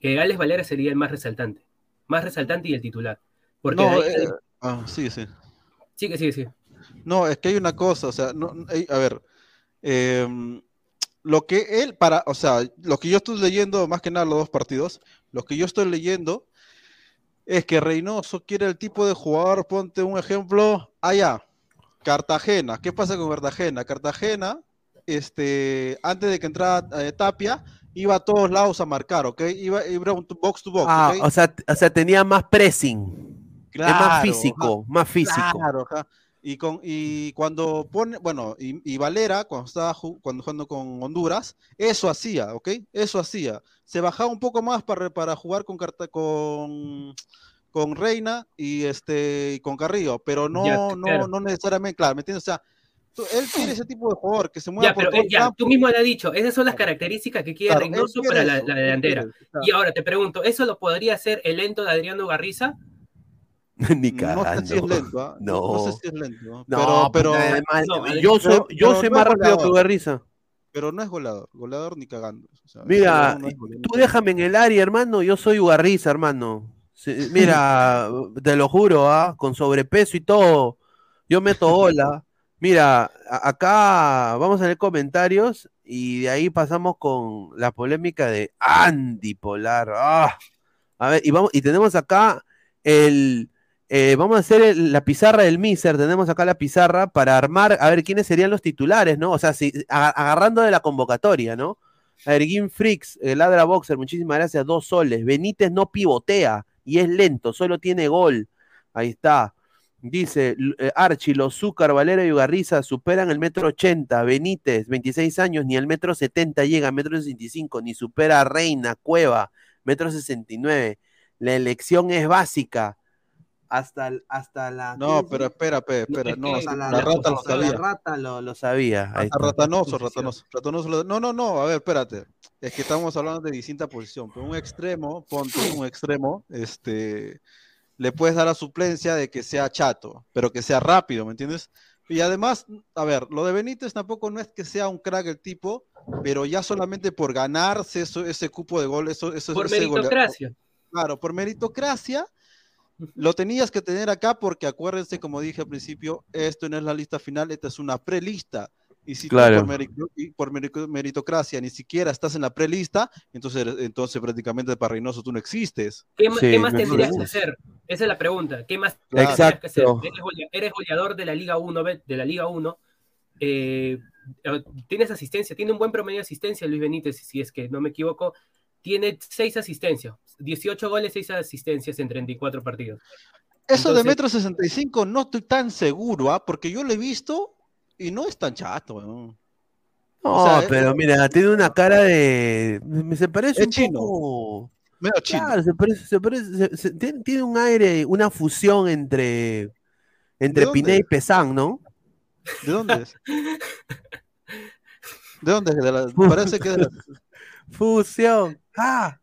Eh, Alex Valera sería el más resaltante, más resaltante y el titular. Porque no, eh, ah, sí, sí. Sí, sí, sí. No, es que hay una cosa, o sea, no, a ver, eh, lo que él, para, o sea, lo que yo estoy leyendo, más que nada los dos partidos, lo que yo estoy leyendo es que Reynoso quiere el tipo de jugador, ponte un ejemplo, allá, Cartagena. ¿Qué pasa con Cartagena? Cartagena, este, antes de que entrara eh, Tapia, iba a todos lados a marcar, ¿ok? Iba, iba un box to box. Ah, o, sea, o sea, tenía más pressing. Claro, más físico, más, físico. Claro, Y, con, y cuando pone, bueno, y, Valera, cuando estaba cuando jugando con Honduras, eso hacía, ¿ok? Eso hacía. Se bajaba un poco más para, para jugar con, con, con Reina y este con Carrillo, pero no, no, no necesariamente, claro, ¿me entiendes? O sea, él quiere ese tipo de jugador que se mueva ya, pero ya, tú mismo le has dicho, esas son las características que quiere Reynoso para la, delantera. Y ahora te pregunto, ¿eso lo podría hacer el lento de Adriano Garriza? [laughs] Ni cagando. No sé si es lento, ¿ah? no. no. sé si es lento. No, pero, pero yo, soy, yo soy más rápido que Garriza. Pero no es goleador, goleador ni cagando. Mira, tú déjame en el área, hermano, yo soy Ugarriza, hermano. mira, [laughs] te lo juro, ¿ah? con sobrepeso y todo, yo meto bola. Mira, acá vamos a leer comentarios y de ahí pasamos con la polémica de Andy Polar. Ah, a ver, y, vamos, y tenemos acá el, eh, vamos a hacer la pizarra del Miser, tenemos acá la pizarra para armar, a ver quiénes serían los titulares, ¿no? O sea, agarrando de la convocatoria, ¿no? Gim Freaks, el Ladra Boxer, muchísimas gracias, dos soles. Benítez no pivotea y es lento, solo tiene gol. Ahí está. Dice eh, Archie, los Zúcar, Valera y Ugarriza superan el metro ochenta. Benítez, 26 años, ni al metro setenta llega, metro sesenta y cinco, ni supera a Reina, Cueva, metro sesenta y nueve. La elección es básica hasta, hasta la. No, pero espera, espera, no, la, rata lo sabía. La rata lo, sabía. ratanoso, ratanoso, ratanoso. No, no, no, a ver, espérate. Es que estamos hablando de distinta posición. Pero un extremo, ponte un extremo, este, le puedes dar la suplencia de que sea chato, pero que sea rápido, ¿me entiendes? Y además, a ver, lo de Benítez tampoco no es que sea un crack el tipo, pero ya solamente por ganarse eso, ese cupo de gol, eso, eso por meritocracia. claro, por meritocracia lo tenías que tener acá porque acuérdense, como dije al principio, esto no es la lista final, esta es una prelista. Y si claro. por, meritocracia ni siquiera estás en la prelista, entonces, entonces prácticamente para Reynoso tú no existes. ¿Qué, más tendrías que hacer? Esa es la pregunta. ¿Qué más tendrías que hacer? Eres, goleador de la Liga 1, de la Liga 1. Eh, tienes asistencia, tiene un buen promedio de asistencia Luis Benítez, si es que no me equivoco, tiene seis asistencias, 18 goles, 6 asistencias en 34 partidos. Eso de metro 65 no estoy tan seguro, ¿ah? porque yo lo he visto y no es tan chato. ¿no? No, pero mira, tiene una cara de. Se parece un chino. Poco... Medio chino. Claro, se parece, se parece tiene, un aire, una fusión entre, entre Piné y Pesán, ¿no? ¿De dónde es? ¿De dónde es? Parece que es de la... [laughs] Fusión. ¡Ah!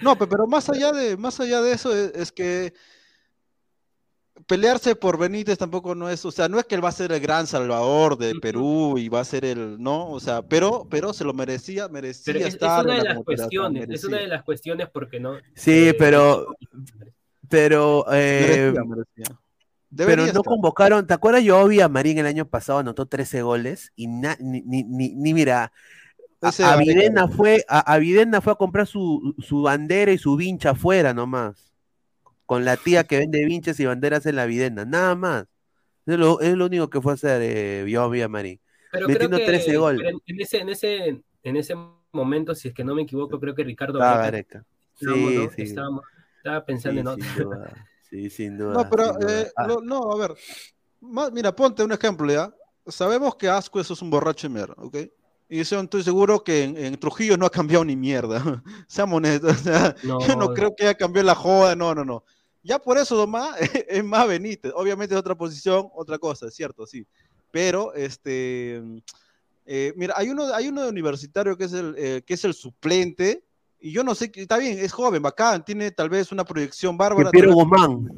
¿No? pero más allá de, más allá de eso es, que pelearse por Benítez tampoco no es, o sea, no es que él va a ser el gran salvador de Perú y va a ser el, no, o sea, pero, pero se lo merecía, merecía es, estar. Es una de las cuestiones, es una de las cuestiones porque no. Sí, eh, pero, pero, eh, pero no convocaron, ¿te acuerdas? Yo vi a Marín el año pasado, anotó 13 goles y ni, ni, ni, mira, a, Videna fue, a, fue a comprar su, bandera y su vincha afuera nomás. Con la tía que vende vinchas y banderas en la Videna, nada más. Es lo, único que fue a hacer eh, yo Marín. Metiendo 13 goles. En ese, en, ese, en ese momento, si es que no me equivoco, creo que Ricardo Sí, sí. estaba pensando en otro. Sí, sin duda. No, pero, eh, ah. no, a ver. mira, ponte un ejemplo ya. Sabemos que Asco eso es un borracho de mierda, ¿ok? Y eso estoy seguro que en, Trujillo no ha cambiado ni mierda. [laughs] Seamos honestos. no, yo no creo que haya cambiado la joda. No, no, no. Ya por eso Domá [laughs] es más Benítez. Obviamente es otra posición, otra cosa, es cierto, sí. Pero, este. Eh, mira, hay uno, hay uno de universitario que es, el, eh, que es el suplente. Y yo no sé, está bien, es joven, bacán, tiene tal vez una proyección bárbara. Pero Guzmán.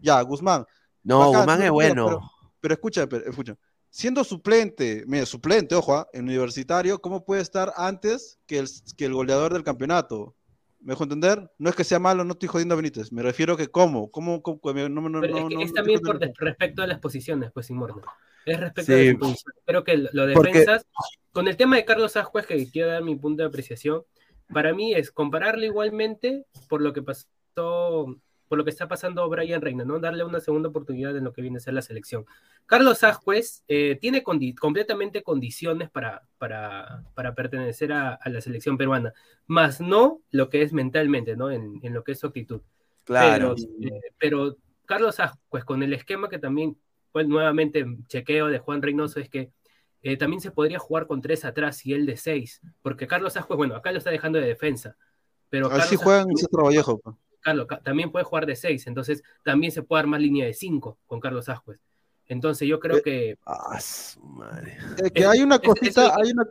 Ya, Guzmán. No, Guzmán es bueno. Pero, pero, escucha, escucha siendo suplente, mira, suplente, ojo, ah, en universitario, ¿cómo puede estar antes que el, que el goleador del campeonato? ¿Me dejo entender? No es que sea malo, no estoy jodiendo a Benítez. Me refiero a que cómo, cómo, cómo no, no, es, también por respecto a las posiciones, pues, Inmortal. Es respecto a las posiciones. Creo que lo defensas, con el tema de Carlos Ajuez, que quiero dar mi punto de apreciación, para mí es compararle igualmente por lo que pasó por lo que está pasando Brian Reina, ¿no? Darle una segunda oportunidad en lo que viene a ser la selección. Carlos Ascuez eh, tiene completamente condiciones para, para, para pertenecer a, la selección peruana, más no lo que es mentalmente, ¿no? En, lo que es su actitud. Claro. Pero, eh, pero Carlos Ascuez, con el esquema que también pues nuevamente chequeo de Juan Reynoso es que eh, también se podría jugar con tres atrás y él de seis, porque Carlos Ascuez, bueno, acá lo está dejando de defensa, pero Así juegan Vallejo. Carlos también puede jugar de seis, entonces también se puede armar línea de cinco con Carlos Ascuez. Entonces yo creo eh, que... Ah, madre. que hay una cosita, hay una...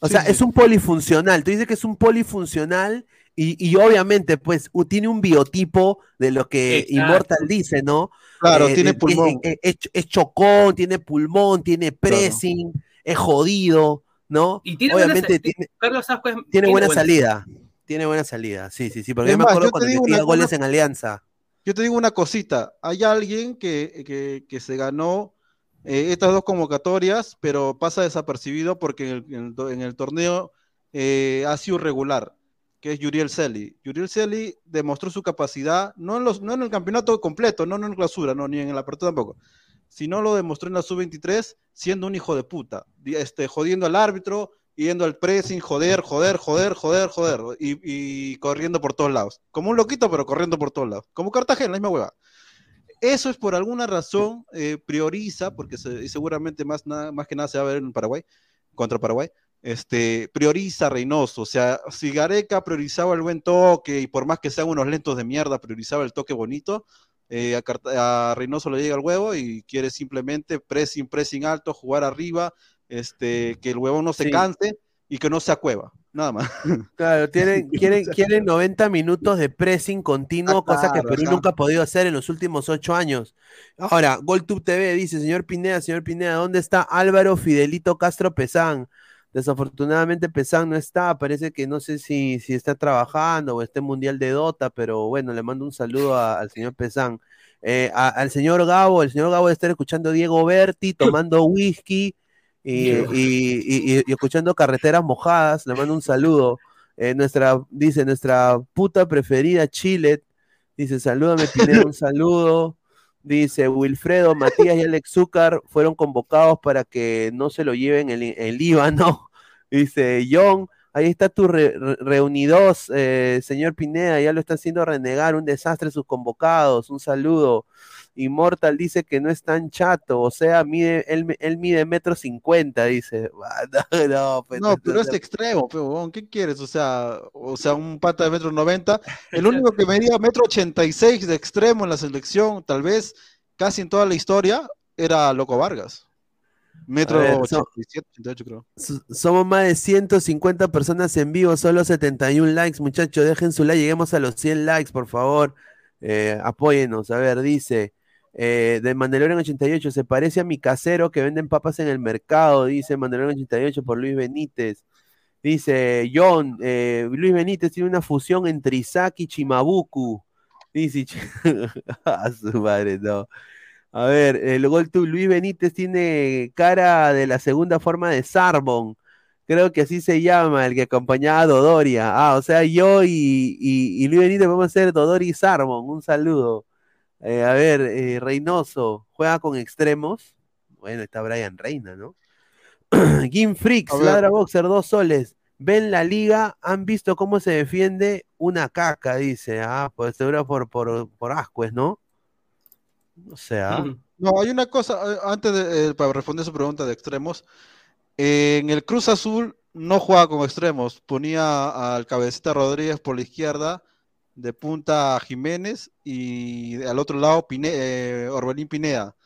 O sea, es un polifuncional. Tú dices que es un polifuncional y, obviamente, pues, tiene un biotipo de lo que Immortal dice, ¿no? Claro, eh, tiene pulmón. Es, chocón, tiene pulmón, tiene pressing, es jodido, ¿no? Y tiene obviamente tiene, Carlos tiene, buena, salida. Tiene buena salida, sí, sí, sí. Porque yo me acuerdo cuando metía goles en Alianza. Yo te digo una cosita. Hay alguien que, que, se ganó eh, estas dos convocatorias, pero pasa desapercibido porque en el, en el, torneo eh, ha sido regular que es Yuriel Celi. Yuriel Celi demostró su capacidad, no en, los, no en el campeonato completo, no, en la clausura, no, ni en el apertura tampoco, sino lo demostró en la sub-23 siendo un hijo de puta, este, jodiendo al árbitro, yendo al pressing, joder, joder, joder, joder, joder, y, corriendo por todos lados. Como un loquito, pero corriendo por todos lados. Como Cartagena, la misma hueva. Eso es por alguna razón, eh, prioriza, porque seguramente más, más que nada se va a ver en Paraguay, contra Paraguay, este, prioriza Reynoso. O sea, si Gareca priorizaba el buen toque y por más que sean unos lentos de mierda, priorizaba el toque bonito, eh, a, Reynoso le llega el huevo y quiere simplemente pressing, pressing alto, jugar arriba, este, que el huevo no se canse y que no se acueva. Nada más. [laughs] Claro, tienen, [laughs] quieren, quieren 90 minutos de pressing continuo, ah, cosa que Perú nunca ha podido hacer en los últimos ocho años. Ahora, GolTube TV dice, señor Pineda, señor Pineda, ¿dónde está Álvaro Fidelito Castro Pesán? Desafortunadamente Pesán no está, parece que no sé si, si está trabajando o está en Mundial de Dota, pero bueno, le mando un saludo al señor Pesán. Eh, al señor Gabo, el señor Gabo debe estar escuchando a Diego Berti, tomando whisky y, escuchando carreteras mojadas, le mando un saludo. Eh, nuestra, dice, nuestra puta preferida, Chile, dice, salúdame, pide un [laughs] saludo. Dice Wilfredo, Matías y Alex Zúcar fueron convocados para que no se lo lleven el, el Líbano. [laughs] Dice John, ahí está tu reunidos, eh, señor Pineda, ya lo está haciendo renegar, un desastre sus convocados, un saludo. Immortal dice que no es tan chato, o sea, mide, él, mide metro cincuenta, dice. [laughs] no, pues, no, pero es extremo, pero, ¿qué quieres? O sea, o sea, un pata de metro noventa. [laughs] El único que medía metro ochenta y seis de extremo en la selección, tal vez casi en toda la historia, era Loco Vargas. Metro 87, 88 creo. Somos más de 150 personas en vivo, solo 71 likes, muchachos. Dejen su like, lleguemos a los 100 likes, por favor. Eh, apóyenos. A ver, dice eh, de Mandalorian 88, se parece a mi casero que venden papas en el mercado, dice Mandalorian 88 por Luis Benítez. Dice John, eh, Luis Benítez tiene una fusión entre Isaac y Chimabuku. Dice, [laughs] a su madre, no. A ver, el gol tú, Luis Benítez tiene cara de la segunda forma de Sarbon. Creo que así se llama, el que acompañaba a Dodoria. Ah, o sea, yo y, Luis Benítez vamos a ser Dodori y Sarbon. Un saludo. Eh, a ver, eh, Reynoso, juega con extremos. Bueno, está Brian Reina, ¿no? [clears throat] Game Freaks, Ladra Boxer, dos soles. Ven la liga, han visto cómo se defiende una caca, dice. Ah, pues seguro por, por, por Ascuez, ¿no? O sea. ¿ah? No, hay una cosa, eh, antes de, para responder su pregunta de extremos. en el Cruz Azul no juega con extremos, ponía al cabecita Rodríguez por la izquierda de punta Jiménez y al otro lado eh, Orbelín Pineda.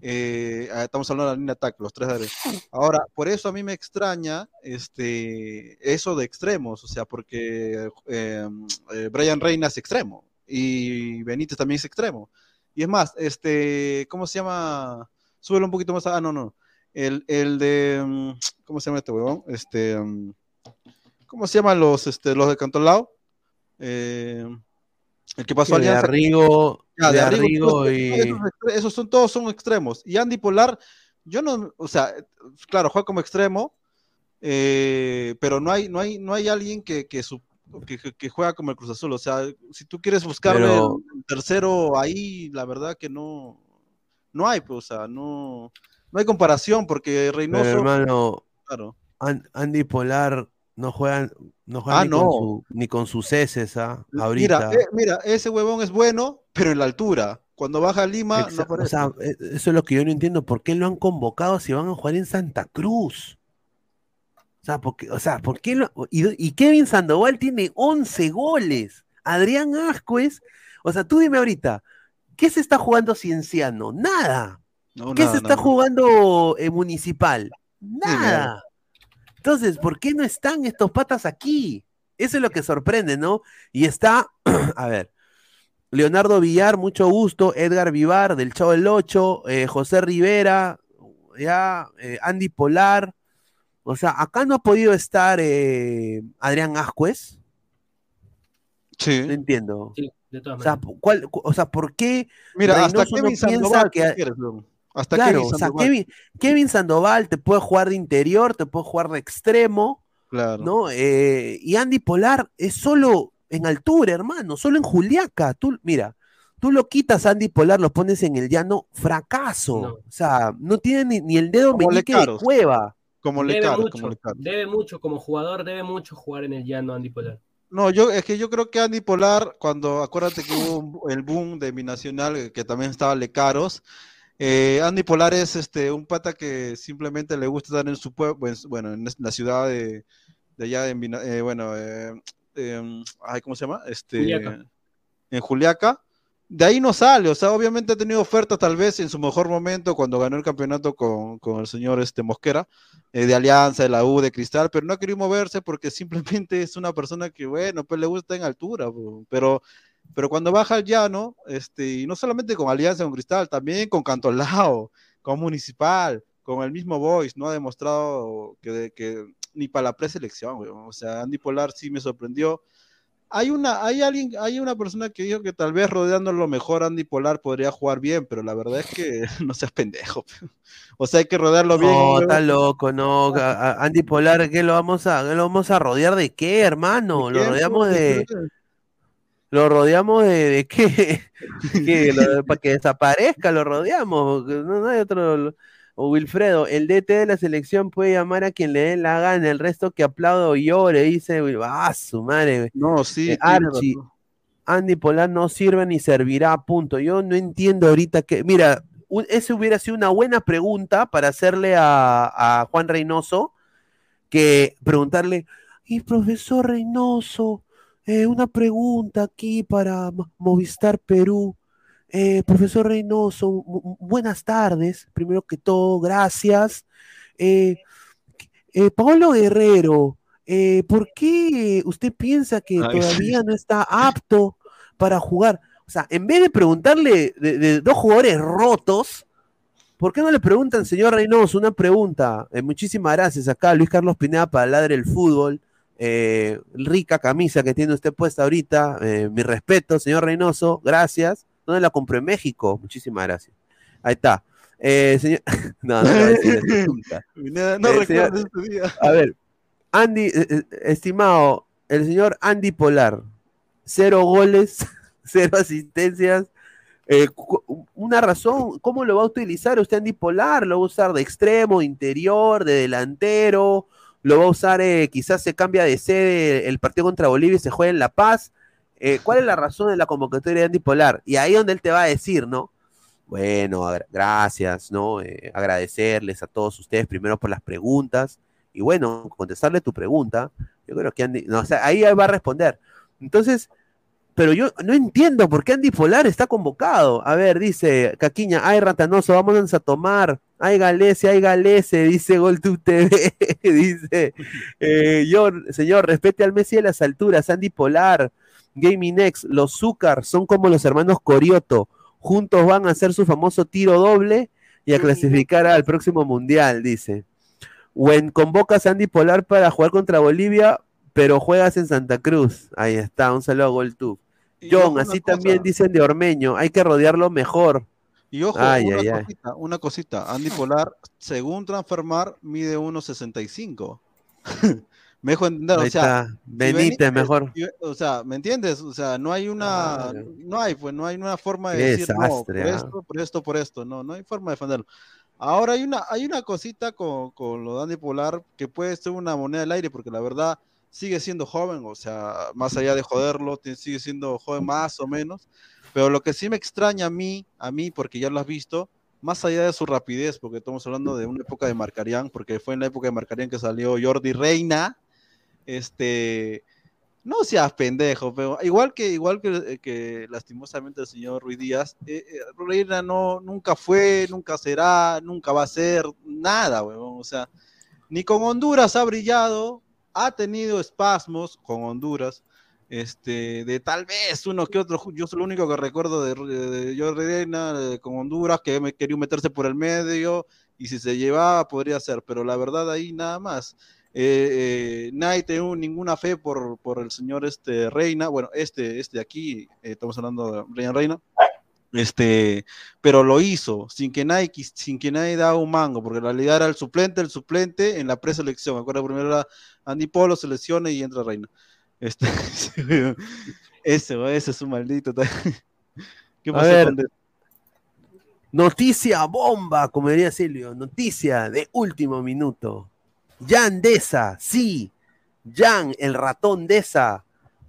Eh, ah, estamos hablando de la línea ataque, los tres de Ahora, por eso a mí me extraña este, eso de extremos, o sea, porque em, eh, Brian Reina es extremo y Benítez también es extremo. Y es más, este, ¿cómo se llama? Súbelo un poquito más. Ah, no, no. El, el de, em, ¿cómo se llama este huevón? Este, em, ¿cómo se llaman los, este, los de Cantolao? Eh, el que pasó a Alianza. De Arrigo, de, Arrigo, y... Esos, son, todos son extremos. Y Andy Polar, yo no, o sea, claro, juega como extremo, eh, pero no hay, no hay, no hay alguien que, que, que, juega como el Cruz Azul. O sea, si tú quieres buscar el tercero ahí, la verdad que no, no hay, pues, o sea, no, no hay comparación porque Reynoso. hermano, claro. Andy Polar no juegan, no juegan ah, ni, Con ni, con sus heces, ¿ah? Ahorita. Mira, eh, mira, ese huevón es bueno, pero en la altura. Cuando baja a Lima, no o sea, eh, eso es lo que yo no entiendo. ¿Por qué lo han convocado si van a jugar en Santa Cruz? O sea, porque, o sea, ¿por qué lo- y, y Kevin Sandoval tiene 11 goles. Adrián Ascuez, o sea, tú dime ahorita, ¿qué se está jugando Cienciano? Nada. No, ¿Qué nada, se está nada. jugando eh, Municipal? nada. Entonces, ¿por qué no están estos patas aquí? Eso es lo que sorprende, ¿no? Y está, [clears throat] a ver, Leonardo Villar, mucho gusto, Edgar Vivar, del Chavo del Ocho, eh, José Rivera, ya, eh, Andy Polar. O sea, acá no ha podido estar eh, Adrián Ascuez. Sí. No entiendo. Sí, de todas O sea, maneras. ¿cuál- o sea, ¿por qué Mira, hasta Reynoso no Kevin piensa Sandoval. Hasta Claro, Kevin o sea, Sandoval. Kevin, Kevin Sandoval te puede jugar de interior, te puede jugar de extremo, Claro. ¿no? Eh, y Andy Polar es solo en altura, hermano, solo en Juliaca. Tú, mira, tú lo quitas a Andy Polar, lo pones en el llano, fracaso. No. O sea, no tiene ni, ni el dedo Como meñique de cueva. Como Debe Lecaro, mucho, como debe mucho, como jugador, debe mucho jugar en el llano Andy Polar. No, yo es que yo creo que Andy Polar, cuando acuérdate que hubo un- el boom de Binacional, eh, que también estaba Lecaros, eh, Andy Polar es este un pata que simplemente le gusta estar en su pueblo, bueno, en la ciudad de, de allá Bina- eh, bueno, eh, em, ay, ¿cómo se llama? Este, Juliaca. en Juliaca. De ahí no sale, o sea, obviamente ha tenido ofertas tal vez en su mejor momento cuando ganó el campeonato con, con el señor este, Mosquera, eh, de Alianza, de la U, de Cristal, pero no ha querido moverse porque simplemente es una persona que, bueno, pues le gusta en altura, pero, pero cuando baja al llano, este, y no solamente con Alianza, con Cristal, también con Cantolao, con Municipal, con el mismo Boys, no ha demostrado que, que ni para la preselección, weón. o sea, Andy Polar sí me sorprendió. Hay una, hay alguien, hay una persona que dijo que tal vez rodeando lo mejor Andy Polar podría jugar bien, pero la verdad es que [laughs] no seas pendejo. O sea, hay que rodearlo bien. No, está loco, no. a- a- Andy Polar, ¿qué lo vamos a, qué lo vamos a rodear de qué, hermano? Lo ¿Quién? rodeamos de, lo rodeamos de, de qué, [laughs] ¿Qué? Lo- para que desaparezca, lo rodeamos. No, no hay otro. O Wilfredo, el DT de la selección puede llamar a quien le dé la gana, el resto que aplaudo o llore, dice, ah, su madre. No, sí. Eh, Archie. Andy Polar no sirve ni servirá, punto. Yo no entiendo ahorita que, mira, un- esa hubiera sido una buena pregunta para hacerle a, a Juan Reynoso, que preguntarle, y profesor Reynoso, eh, una pregunta aquí para Mo- Movistar Perú. Eh, profesor Reynoso, bu- bu- buenas tardes, primero que todo, gracias. Eh, eh, Pablo Guerrero, eh, ¿por qué usted piensa que Ay, sí. todavía no está apto para jugar? O sea, en vez de preguntarle de, de dos jugadores rotos, ¿por qué no le preguntan, señor Reynoso, una pregunta? Muchísimas gracias acá, Luis Carlos Pineda, para Ladre el Fútbol. Eh, rica camisa que tiene usted puesta ahorita. eh, mi respeto, señor Reynoso, gracias. ¿Dónde la compró en México? Muchísimas gracias. Ahí está. Eh, señor... [laughs] no, no, nunca. Pineda, [laughs] No Eh, recuerdo día. A ver, Andy, estimado, el señor Andy Polar, cero goles, [laughs] cero asistencias. una razón, ¿cómo lo va a utilizar usted Andy Polar? ¿Lo va a usar de extremo, interior, de delantero? ¿Lo va a usar, eh, quizás se cambia de sede el partido contra Bolivia y se juega en La Paz? Eh, ¿Cuál es la razón de la convocatoria de Andy Polar? Y ahí donde él te va a decir, ¿no? Bueno, gracias, ¿no? Eh, agradecerles a todos ustedes primero por las preguntas y bueno, contestarle tu pregunta. Yo creo que Andy, no, o sea, ahí va a responder. Entonces, pero yo no entiendo por qué Andy Polar está convocado. A ver, dice Caquiña, ay Ratanoso, vámonos a tomar. Ay Galese, ay Galese, dice GolTube TV, [laughs] dice eh, yo, señor, respete al Messi de las alturas, Andy Polar, Gaming X, los Zúcar son como los hermanos Corioto, juntos van a hacer su famoso tiro doble y a clasificar al próximo mundial, dice. When convocas a Andy Polar para jugar contra Bolivia, pero juegas en Santa Cruz. Ahí está, un saludo a GolTube. John, así cosa, también dicen de Ormeño, hay que rodearlo mejor. Y ojo, Ay, una, ay, ay. cosita, una cosita. Andy Polar, según Transfermar, mide 1.65. Me dejo entender, o sea, Benítez mejor. o sea, ¿me entiendes? O sea, no hay una, no hay, pues, no hay una forma de decir, no, por desastre, ah. esto, por esto, por esto, no, no hay forma de defenderlo. Ahora hay una, hay una cosita con, con lo de Andy Polar que puede ser una moneda al aire, porque la verdad, sigue siendo joven, o sea, más allá de joderlo, sigue siendo joven más o menos. Pero lo que sí me extraña a mí, a mí, porque ya lo has visto, más allá de su rapidez, porque estamos hablando de una época de Marcarián, porque fue en la época de Marcarián que salió Jordi Reina, este, no seas pendejo, pero igual que, igual que, que lastimosamente el señor Ruiz Díaz, eh, eh, Reina no, nunca fue, nunca será, nunca va a ser, nada, weón, o sea, ni con Honduras ha brillado, ha tenido espasmos con Honduras, este, de tal vez uno que otro, yo soy lo único que recuerdo de, de Reina con Honduras, que me quería meterse por el medio, y si se llevaba podría ser, pero la verdad ahí nada más. Eh, eh, nadie tenía ninguna fe por, por, el señor este Reina, bueno, este, este aquí, eh, estamos hablando de Reina Reina, este, pero lo hizo sin que nadie, sin que nadie da un mango, porque en realidad era el suplente, el suplente en la preselección. Acuerdo primero era Andy Polo, selecciona y entra Reina. Este, [laughs] ese, ese es un maldito. [laughs] ¿Qué pasó ver, Noticia bomba, como diría Silvio, noticia de último minuto. Jan Deza, sí, Jan, el ratón Deza,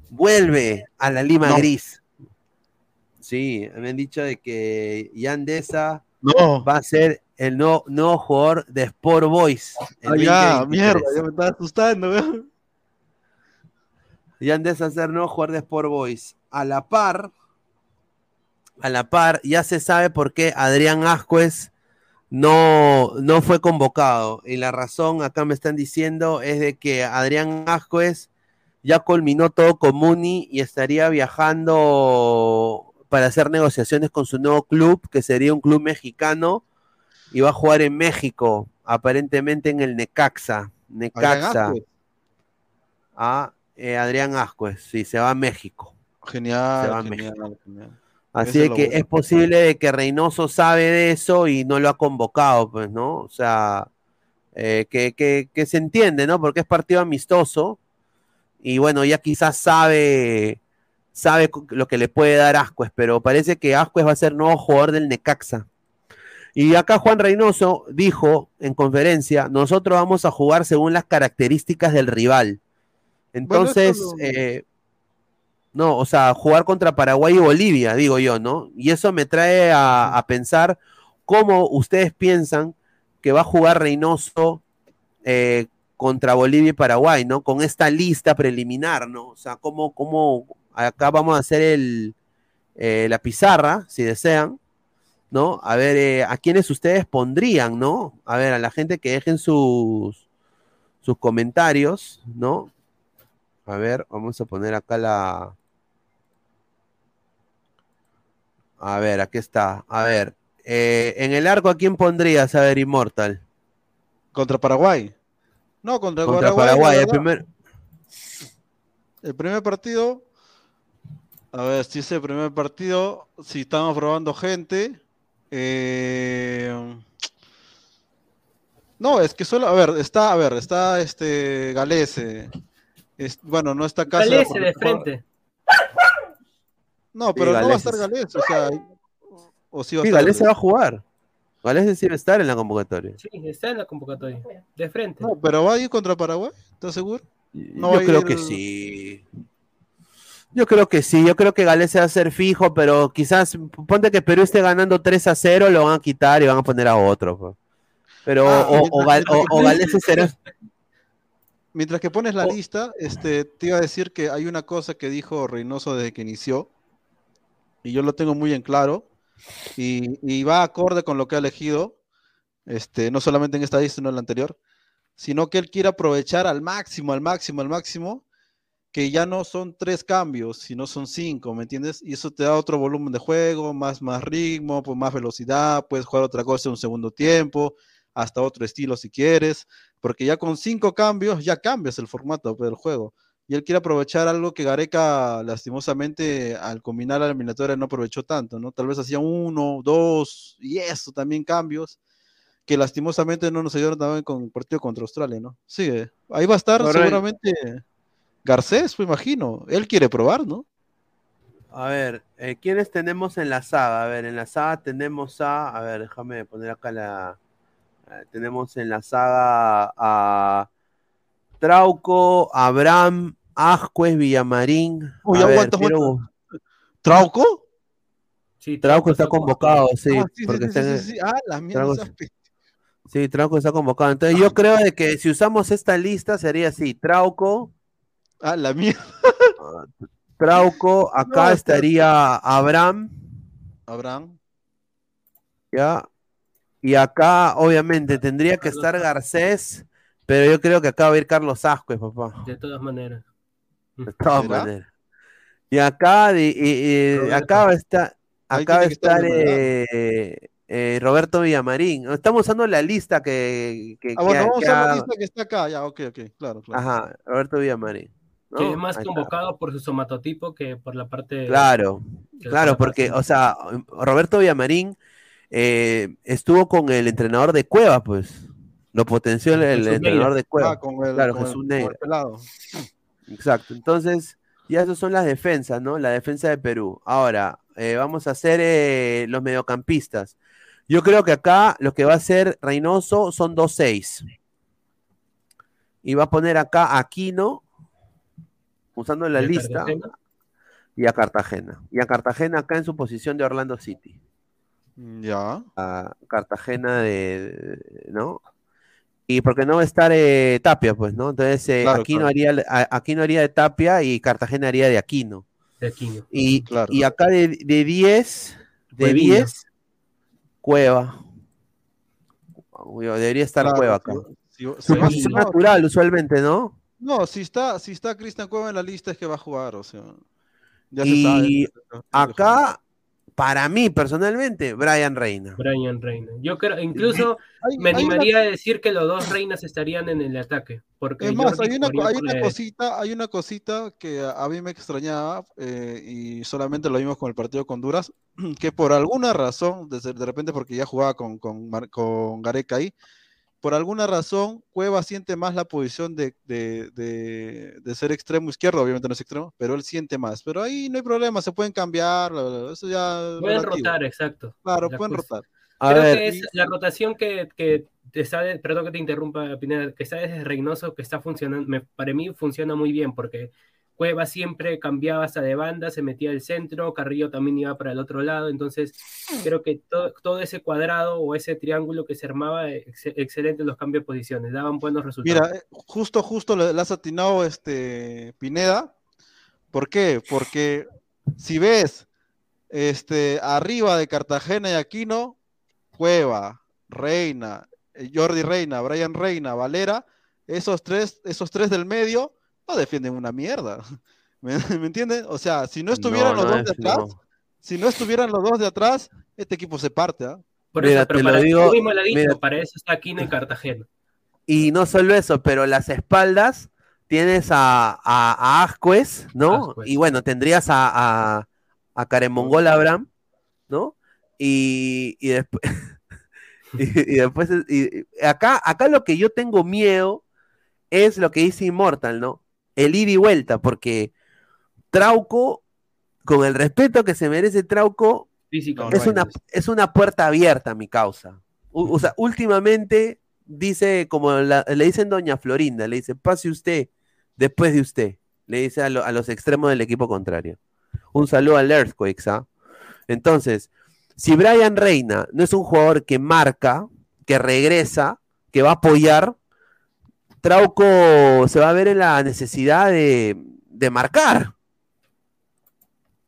vuelve a la Lima no. Gris. Sí, me han dicho de que Jan Deza no. va a ser el nuevo, nuevo jugador de Sport Boys. Ah, ya, mierda, ya me estaba asustando, weón. Jan Deza ser nuevo jugador de Sport Boys. A la par, a la par, ya se sabe por qué Adrián Ascuez no, no fue convocado. Y la razón, acá me están diciendo, es de que Adrián Ascuez ya culminó todo con Muni y estaría viajando para hacer negociaciones con su nuevo club, que sería un club mexicano, y va a jugar en México, aparentemente en el Necaxa. Necaxa. A eh, Adrián Ascuez, sí, se va a México. Genial, se va a México. genial. Así es que es posible de que Reynoso sabe de eso y no lo ha convocado, pues, ¿no? O sea, eh, que, que, que, se entiende, ¿no? Porque es partido amistoso y bueno, ya quizás sabe, sabe lo que le puede dar Ascuez, pero parece que Ascuez va a ser nuevo jugador del Necaxa. Y acá Juan Reynoso dijo en conferencia, nosotros vamos a jugar según las características del rival. Entonces, bueno, eh, no, o sea, jugar contra Paraguay y Bolivia, digo yo, ¿no? Y eso me trae a, a pensar cómo ustedes piensan que va a jugar Reynoso eh, contra Bolivia y Paraguay, ¿no? Con esta lista preliminar, ¿no? O sea, cómo, cómo acá vamos a hacer el, eh, la pizarra, si desean, ¿no? A ver, eh, ¿a quiénes ustedes pondrían, ¿no? A ver, a la gente que dejen sus, sus comentarios, ¿no? A ver, vamos a poner acá la, A ver, aquí está. A ver, eh, en el arco, ¿a quién pondrías, a ver, Immortal? Contra Paraguay. No, contra, contra Paraguay. Paraguay el, primer... el primer partido. A ver, si es el primer partido, si estamos probando gente. Eh... No, es que solo, a ver, está, a ver, está este Galese. Es, bueno, no está casi. Galese de frente. No, pero sí, no va a estar Galés, o sea, o sí va a sí, estar. Galés se va a jugar. Galés sí va a estar en la convocatoria. Sí, está en la convocatoria. De frente. No, pero va a ir contra Paraguay, ¿estás seguro? No yo creo ir... que sí. Yo creo que sí, yo creo que Galés se va a hacer fijo, pero quizás ponte que Perú esté ganando 3 a 0, lo van a quitar y van a poner a otro. Pues. Pero ah, o, o, o, o Galés será [laughs] mientras que pones la lista, este, te iba a decir que hay una cosa que dijo Reynoso desde que inició, y yo lo tengo muy en claro, y, y, va acorde con lo que ha elegido, este, no solamente en esta lista, sino en la anterior, sino que él quiere aprovechar al máximo, al máximo, al máximo, que ya no son tres cambios, sino son cinco, ¿me entiendes? Y eso te da otro volumen de juego, más, más ritmo, pues más velocidad, puedes jugar otra cosa en un segundo tiempo, hasta otro estilo si quieres, porque ya con cinco cambios ya cambias el formato del juego y él quiere aprovechar algo que Gareca lastimosamente al combinar la eliminatoria no aprovechó tanto, ¿no? Tal vez hacía uno, dos y eso también cambios que lastimosamente no nos ayudaron también con el partido contra Australia, ¿no? Sí, ahí va a estar seguramente Garcés, pues imagino, él quiere probar, ¿no? A ver, eh, ¿quiénes tenemos en la saga? A ver, en la saga tenemos a, a ver, déjame poner acá la, eh, tenemos en la saga a Trauco, Abraham, Ascuez, Villamarín. Uy, aguanta, ¿Trauco? Sí, Trauco, está convocado, sí. Ah, sí, porque Ah, Trauco está convocado. Entonces yo creo de que si usamos esta lista sería así, Trauco. Ah, la mierda. [laughs] Trauco, acá estaría Abraham. Abraham. Ya. Y acá, obviamente, tendría que estar Garcés, pero yo creo que acá va a ir Carlos Ascuez, papá. De todas maneras. De todas maneras. Y acá, acá va a estar, acá va a estar eh, eh, Roberto Villamarín. Estamos usando la lista que. que ah, bueno, vamos a usar la lista que está acá, ya, ok, ok, claro, claro. Ajá, Roberto Villamarín. Que es más convocado por su somatotipo que por la parte. Claro, claro, porque, o sea, Roberto Villamarín eh, estuvo con el entrenador de Cueva, pues. Lo potenció el, entrenador de Cueva. Ah, con el, claro, Jesús Exacto. Entonces, ya esas son las defensas, ¿no? La defensa de Perú. Ahora, eh, vamos a hacer eh, los mediocampistas. Yo creo que acá lo que va a hacer Reynoso son 2-6. Y va a poner acá a Aquino, usando la lista, y a Cartagena. Y a Cartagena acá en su posición de Orlando City. Ya. A Cartagena de, ¿no? Y porque no va a estar eh, Tapia, pues, ¿no? Entonces eh, Aquino, Haría, haría de Tapia y Cartagena haría de Aquino. De Aquino. Y, y acá de 10, de 10, Cueva. Debería estar Cueva acá. Su posición natural, usualmente, ¿no? No, si está, si está Cristian Cueva en la lista es que va a jugar, o sea. Ya y se sabe. acá para mí, personalmente, Brian Reina. Brian Reina. Yo creo, incluso me animaría a decir que los dos reinas estarían en el ataque. Porque es más, hay una, cosita, hay una cosita que a mí me extrañaba, eh, y solamente lo vimos con el partido con Duras, [clears throat] que por alguna razón, de, de repente porque ya jugaba con, con, con Gareca ahí, por alguna razón, Cueva siente más la posición de, ser extremo izquierdo, obviamente no es extremo, pero él siente más. Pero ahí no hay problema, se pueden cambiar, eso ya... Pueden rotar, exacto. Claro, pueden rotar. Creo que es la rotación que, que te sabe, perdón que te interrumpa, Pineda, que está desde Reynoso, que está funcionando, para mí funciona muy bien, porque Cueva siempre cambiaba hasta de banda, se metía al centro, Carrillo también iba para el otro lado, entonces creo que todo, ese cuadrado o ese triángulo que se armaba, excelente los cambios de posiciones, daban buenos resultados. Mira, eh, justo, justo le, has atinado este Pineda, ¿por qué? Porque si ves este, arriba de Cartagena y Aquino, Cueva, Reina, eh, Jordi Reina, Brian Reina, Valera, esos tres, esos tres del medio no defienden una mierda. [laughs] ¿Me, [laughs] entienden? O sea, si no estuvieran los dos de atrás, si no estuvieran los dos de atrás, este equipo se parte. ¿ah? Por eso, pero para, digo, para eso está aquí en Cartagena. Y no solo eso, pero las espaldas tienes a, a, Ascuez, ¿no? Y bueno, tendrías a, a, a Karen Mongol Abraham, ¿no? Y, y [laughs] después, y, después y acá, acá lo que yo tengo miedo es lo que dice Immortal, ¿no? El ida y vuelta, porque Trauco, con el respeto que se merece Trauco, es, una, es una puerta abierta a mi causa. O, sea, últimamente dice, como le dicen Doña Florinda, le dice, pase usted después de usted, le dice a, los extremos del equipo contrario. Un saludo al Earthquakes, ¿ah? Entonces, si Brian Reina no es un jugador que marca, que regresa, que va a apoyar, Trauco se va a ver en la necesidad de, marcar.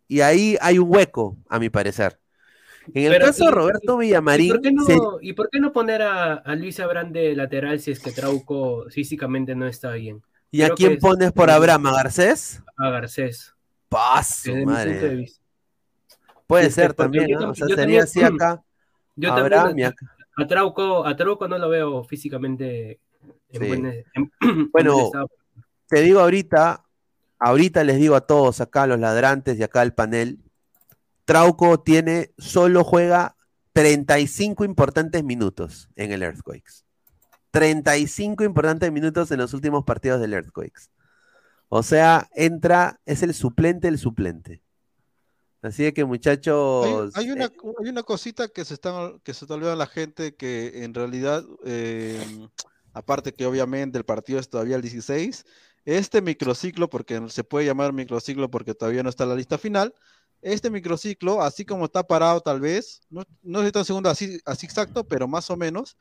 Y ahí hay un hueco, a mi parecer. En el caso de Roberto Villamarín. ¿y por, qué no, poner a, Luis Abrán de lateral si es que Trauco físicamente no está bien? ¿Y a quién pones por Abraham? ¿A Garcés? A Garcés. Paso, madre. Puede ser también, ¿no? O sea, sería así acá. Yo también, a, Trauco, a Trauco no lo veo físicamente [clears throat] bueno, te digo ahorita, ahorita les digo a todos acá, los ladrantes y acá el panel, Trauco tiene, solo juega 35 importantes minutos en el Earthquakes. 35 importantes minutos en los últimos partidos del Earthquakes. O sea, entra, es el suplente del suplente. Así que muchachos. Hay, una, eh, hay una, cosita que se está, que se está olvidando la gente que en realidad eh, aparte que obviamente el partido es todavía el 16, este microciclo, porque se puede llamar microciclo porque todavía no está la lista final, este microciclo, así como está parado tal vez, no, no estoy tan segundo así, exacto, pero más o menos,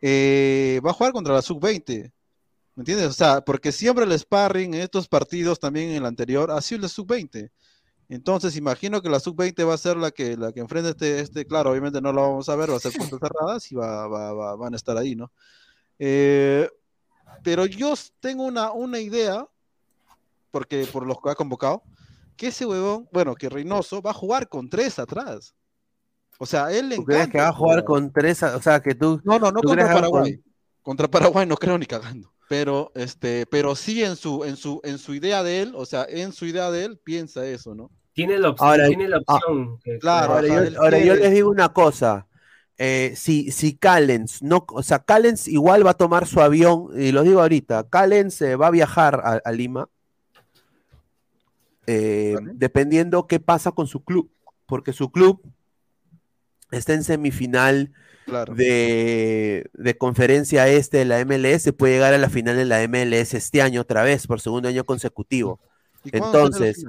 eh, va a jugar contra la sub-20. ¿Me entiendes? O sea, porque siempre el sparring en estos partidos, también en el anterior, ha sido el sub-20. Entonces, imagino que la sub-20 va a ser la que, la que enfrente este, este, claro, obviamente no lo vamos a ver, va a ser puertas cerradas y va, van a estar ahí, ¿no? Eh, pero yo tengo una, una idea, porque por los que ha convocado, que ese huevón, bueno, que Reynoso va a jugar con tres atrás. O sea, él le encanta. que va a jugar con tres? O sea, que tú. No, no, no contra Paraguay. Contra Paraguay no creo ni cagando. Pero, este, pero sí en su, en su, en su idea de él, o sea, en su idea de él piensa eso, ¿no? Tiene la opción. Ahora, tiene la ah, opción claro, ahora, yo, les digo una cosa. Eh, si, si Callens, no, o sea, Callens igual va a tomar su avión, y lo digo ahorita, Callens eh, va a viajar a Lima, eh, dependiendo qué pasa con su club, porque su club está en semifinal de, conferencia este de la MLS, puede llegar a la final de la MLS este año otra vez, por segundo año consecutivo. Entonces,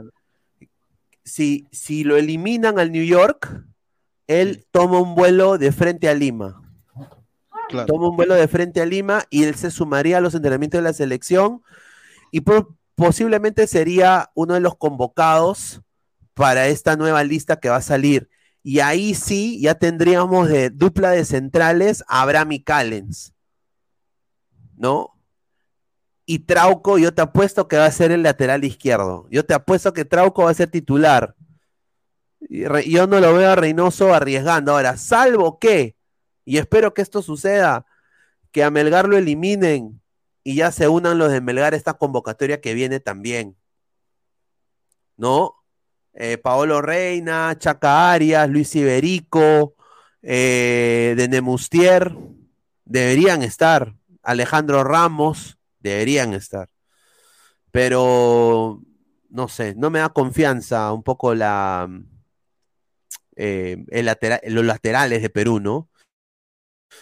si, si lo eliminan al New York, él toma un vuelo de frente a Lima. Toma un vuelo de frente a Lima y él se sumaría a los entrenamientos de la selección y por, posiblemente sería uno de los convocados para esta nueva lista que va a salir. Y ahí sí, ya tendríamos de dupla de centrales a Abraham y Callens. ¿No? Y Trauco, yo te apuesto que va a ser el lateral izquierdo. Yo te apuesto que Trauco va a ser titular. Yo no lo veo a Reynoso arriesgando. Ahora, salvo que, y espero que esto suceda, que a Melgar lo eliminen y ya se unan los de Melgar a esta convocatoria que viene también. ¿No? Eh, Paolo Reina, Chaca Arias, Luis Iberico, eh, de Nemustier, deberían estar. Alejandro Ramos, deberían estar. Pero, no sé, no me da confianza un poco la, eh, los laterales de Perú, ¿no?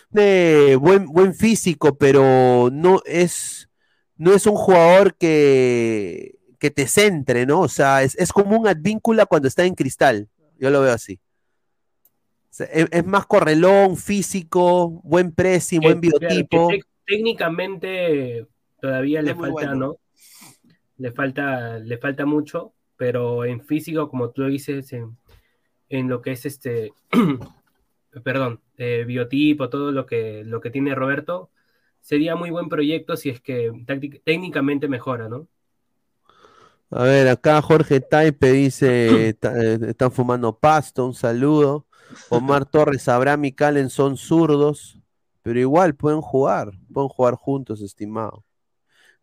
de buen, buen físico, pero no es, no es un jugador que, que te centre, ¿no? O sea, es, como un advíncula cuando está en cristal. Yo lo veo así. es, más correlón, físico, buen pressing, buen biotipo. técnicamente todavía le falta, ¿no? Le falta, le falta mucho, pero en físico, como tú dices, en, en lo que es este [clears throat] perdón, eh, biotipo, todo lo que, lo que tiene Roberto, sería muy buen proyecto si es que técnicamente mejora, ¿no? A ver, acá Jorge Taipe dice, [clears throat] eh, están fumando pasto, un saludo. Omar [laughs] Torres, Abraham y Calen son zurdos, pero igual pueden jugar, pueden jugar juntos, estimado.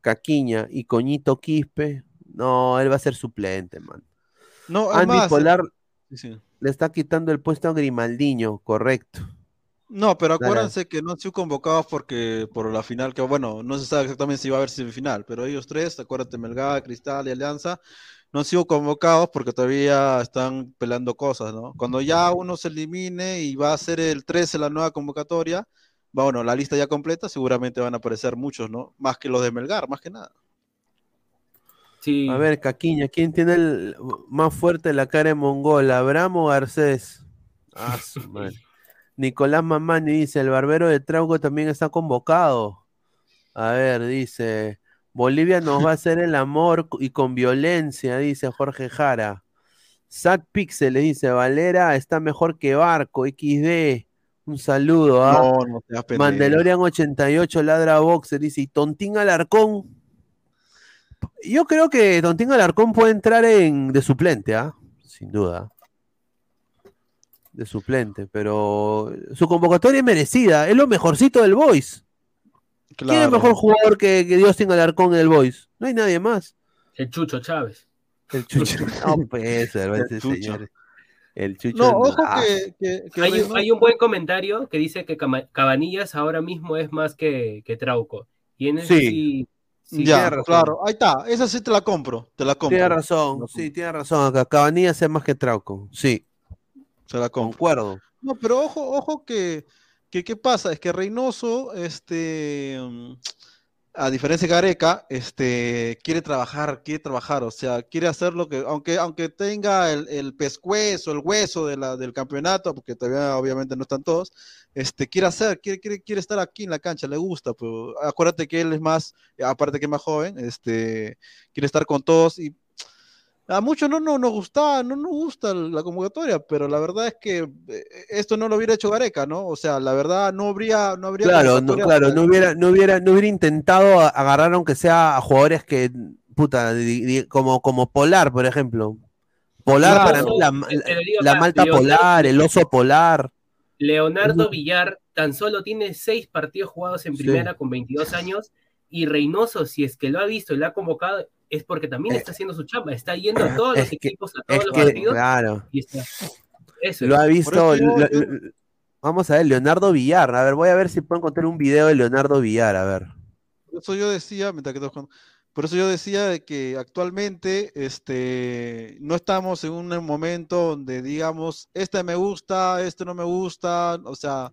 Caquiña y Coñito Quispe, no, él va a ser suplente, man. No, Andy Polar, le está quitando el puesto a Grimaldiño, correcto. No, pero acuérdense que no han sido convocados porque por la final, que bueno, no se sabe exactamente si va a haber semifinal, pero ellos tres, acuérdate, Melgar, Cristal y Alianza, no han sido convocados porque todavía están peleando cosas, ¿no? Cuando ya uno se elimine y va a ser el 13 la nueva convocatoria, bueno, la lista ya completa, seguramente van a aparecer muchos, ¿no? Más que los de Melgar, más que nada. A ver, Caquiña, ¿quién tiene el más fuerte la cara de Mongol? ¿Abraham o Garcés? Ah, Nicolás Mamani dice, el barbero de Trauco también está convocado. A ver, dice, Bolivia nos va a hacer el amor y con violencia, dice Jorge Jara. Sat Pixel le dice, Valera está mejor que Barco, XD. Un saludo a ¿ah? no, Mandalorian 88, Ladra Boxer, dice, y Tontín Alarcón yo creo que Tontín Alarcón puede entrar en de suplente, ¿ah? Sin duda. De suplente, pero su convocatoria es merecida. Es lo mejorcito del Boys. ¿Quién es el mejor jugador que, que Dios tenga Alarcón en el Boys? No hay nadie más. El Chucho Chávez. El Chucho. [laughs] no, pues, el señor. El Chucho. No, ojo que, hay, un buen comentario que dice que Cabanillas ahora mismo es más que, que Trauco. Y en sí ya, claro, ahí está, esa sí te la compro, te la compro. Tiene razón, sí, tiene razón acá, Cabanillas es más que Trauco, sí. Se la concuerdo. No, pero ojo, ojo que que qué pasa, es que Reynoso, este, mm, a diferencia de Gareca, este, quiere trabajar, quiere trabajar, o sea, quiere hacer lo que, aunque, aunque tenga el, el pescuezo, el hueso de la, del campeonato, porque todavía obviamente no están todos, este, quiere hacer, quiere, quiere, quiere estar aquí en la cancha, le gusta, pues, acuérdate que él es más, aparte que es más joven, este, quiere estar con todos y a muchos no, no nos gusta, no nos gusta la convocatoria, pero la verdad es que eh, esto no lo hubiera hecho Gareca, ¿no? O sea, la verdad no habría, no habría claro, no, claro, no hubiera, no hubiera, no hubiera intentado agarrar aunque sea a jugadores que, puta, como, como Polar, por ejemplo. Polar para mí, la, Malta Polar, el oso Polar. Leonardo Villar tan solo tiene seis partidos jugados en primera con 22 años y Reynoso, si es que lo ha visto y lo ha convocado, es porque también está haciendo su chamba, está yendo a todos los equipos, a todos los partidos. Claro. lo ha visto. vamos a ver, Leonardo Villar. A ver, voy a ver si puedo encontrar un video de Leonardo Villar, a ver. Por eso yo decía, por eso yo decía que actualmente este, no estamos en un momento donde digamos, este me gusta, este no me gusta, o sea,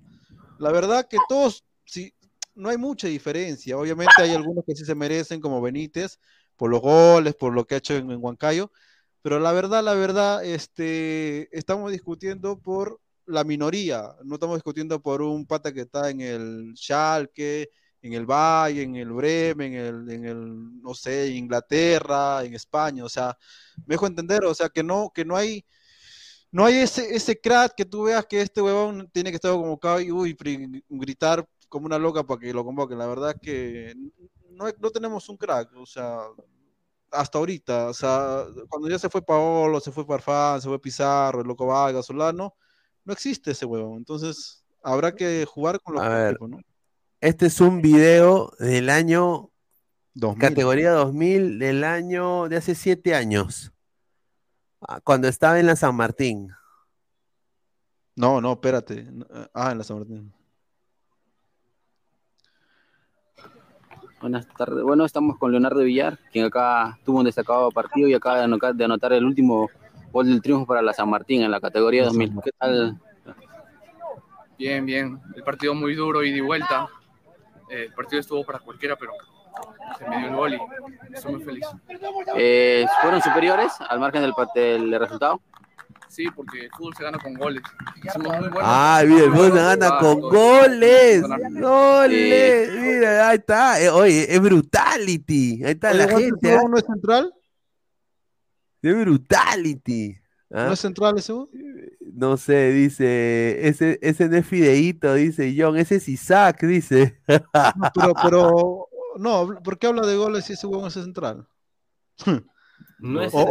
la verdad que todos, sí, no hay mucha diferencia. Obviamente hay algunos que sí se merecen, como Benítez, por los goles, por lo que ha hecho en, Huancayo, pero la verdad, la verdad, este, estamos discutiendo por la minoría, no estamos discutiendo por un pata que está en el Schalke, en el Valle, en el Bremen, en el, en el, no sé, Inglaterra, en España, o sea, me dejo entender, o sea, que no, que no hay, no hay ese, ese crack que tú veas que este huevón tiene que estar convocado y gritar como una loca para que lo convoquen. La verdad es que no, tenemos un crack, o sea, hasta ahorita, o sea, cuando ya se fue Paolo, se fue Parfán, se fue Pizarro, el Loco Vargas, Solano, no existe ese huevo, entonces habrá que jugar con los ¿no? Este es un video del año 2000. categoría 2000 del año de hace siete años, ah, cuando estaba en la San Martín. No, no, espérate. Ah, en la San Martín. Buenas tardes. Bueno, estamos con Leonardo Villar, quien acá tuvo un destacado partido y acaba de anotar el último gol del triunfo para la San Martín en la categoría 2000. ¿Qué tal? Bien, bien. El partido muy duro y de vuelta. Eh, el partido estuvo para cualquiera, pero se me dio el gol y estoy muy feliz. Eh, ¿Fueron superiores al margen del, del resultado? Sí, porque el fútbol se gana con goles. Somos muy buenos. Ah, mira, el fútbol se gana con goles. Goles. Mira, ahí está. Eh, oye, es brutality. Ahí está la gente. ¿No es central? Es brutality. ¿Ah? ¿No es central ese? No sé, dice, ese, ese no es Fideito, dice John, ese es Isaac, dice. No, pero, pero, no, ¿por qué habla de goles si ese huevón es central? [laughs] No es o, o,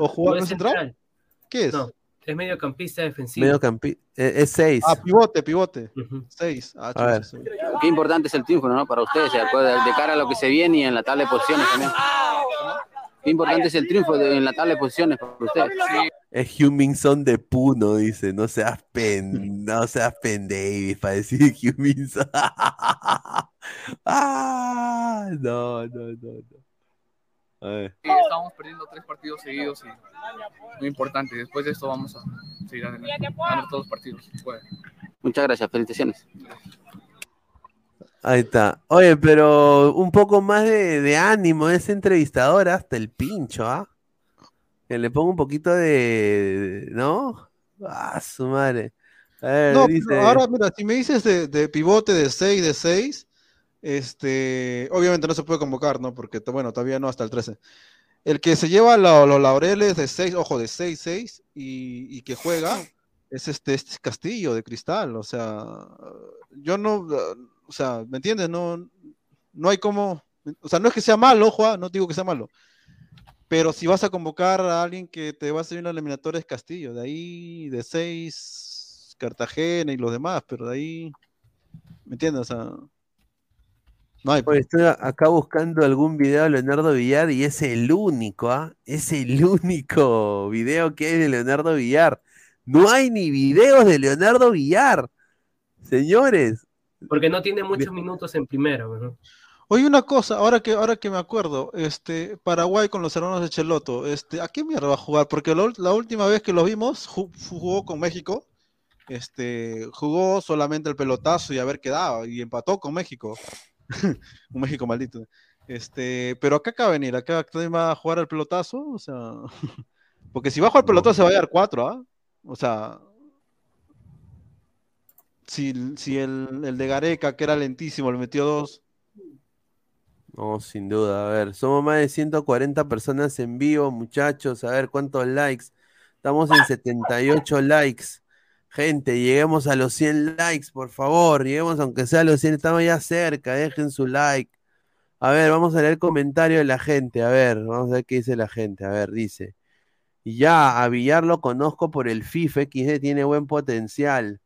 o, jugaba, no es central. ¿Qué es? No, es mediocampista defensivo. Mediocampista, eh, es 6. Ah, pivote, pivote. 6. Ah, a ver. Qué importante es el triunfo, ¿no? Para ustedes, de cara a lo que se viene y en la tabla de posiciones también. Qué importante es el triunfo en la tabla de posiciones para ustedes. Es Huminson de Puno, dice. No seas pen, no seas pen Davis para decir Huminson. [laughs] ah, no, no, no, no. Estamos perdiendo tres partidos seguidos y muy importante. Después de esto vamos a seguir adelante, ganar todos los partidos. Muchas gracias, felicitaciones. Ahí está. Oye, pero un poco más de, ánimo ese entrevistador hasta el pincho, ¿ah? Que le ponga un poquito de. ¿No? Ah, su madre. no, ahora mira, si me dices de, de pivote de 6 de 6, este, obviamente no se puede convocar, ¿no? Porque, bueno, todavía no hasta el 13. El que se lleva los laureles de 6, ojo, de 6-6 y, y, que juega es este, este Castillo de Cristal. O sea, yo no, o sea, ¿me entiendes? No, no hay como, o sea, no es que sea malo, ojo, no digo que sea malo. Pero si vas a convocar a alguien que te va a hacer una eliminatoria es Castillo, de ahí de 6 Cartagena y los demás, pero de ahí, ¿me entiendes? O sea, estoy acá buscando algún video de Leonardo Villar y es el único, ¿ah? Es el [laughs] único video que hay de Leonardo Villar. No hay ni videos de Leonardo Villar. Señores. Porque no tiene muchos minutos en primero. Oye, una cosa, ahora que, ahora que me acuerdo, este, Paraguay con los hermanos de Cheloto, este, ¿a qué mierda va a jugar? Porque la, última vez que lo vimos, jugó con México este, jugó solamente el pelotazo y a ver qué daba, y empató con México. [laughs] Un México maldito. Este, pero acá acaba de venir, acá también va a jugar el pelotazo, o sea, [laughs] porque si va a jugar el pelotazo se va a dar cuatro, ¿ah? O sea, si, si el, el, de Gareca, que era lentísimo, le metió dos. No, sin duda, a ver, somos más de 140 personas en vivo, muchachos, a ver cuántos likes. Estamos en 78 likes. Gente, lleguemos a los 100 likes, por favor. Lleguemos, aunque sea a los 100, estamos ya cerca. Dejen su like. A ver, vamos a leer el comentario de la gente. A ver, vamos a ver qué dice la gente. A ver, dice. Ya, a Villar lo conozco por el FIFA. XD tiene buen potencial.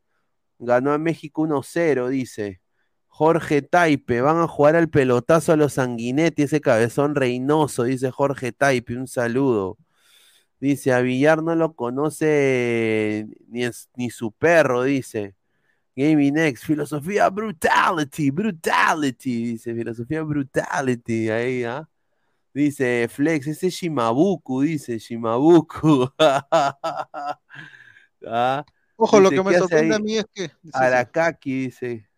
Ganó a México 1-0, dice. Jorge Taipe, van a jugar al pelotazo a los sanguinetti, ese cabezón reinoso, dice Jorge Taipe, un saludo. Dice, a Villar no lo conoce ni, ni su perro, dice. Gaming X, filosofía brutality, brutality, dice, filosofía brutality, ahí, ¿ah? Dice Flex, ese es Shimabuku, dice Shimabuku. [laughs] ¿Ah? Ojo, lo que me sorprende a mí es que. Arakaki, dice.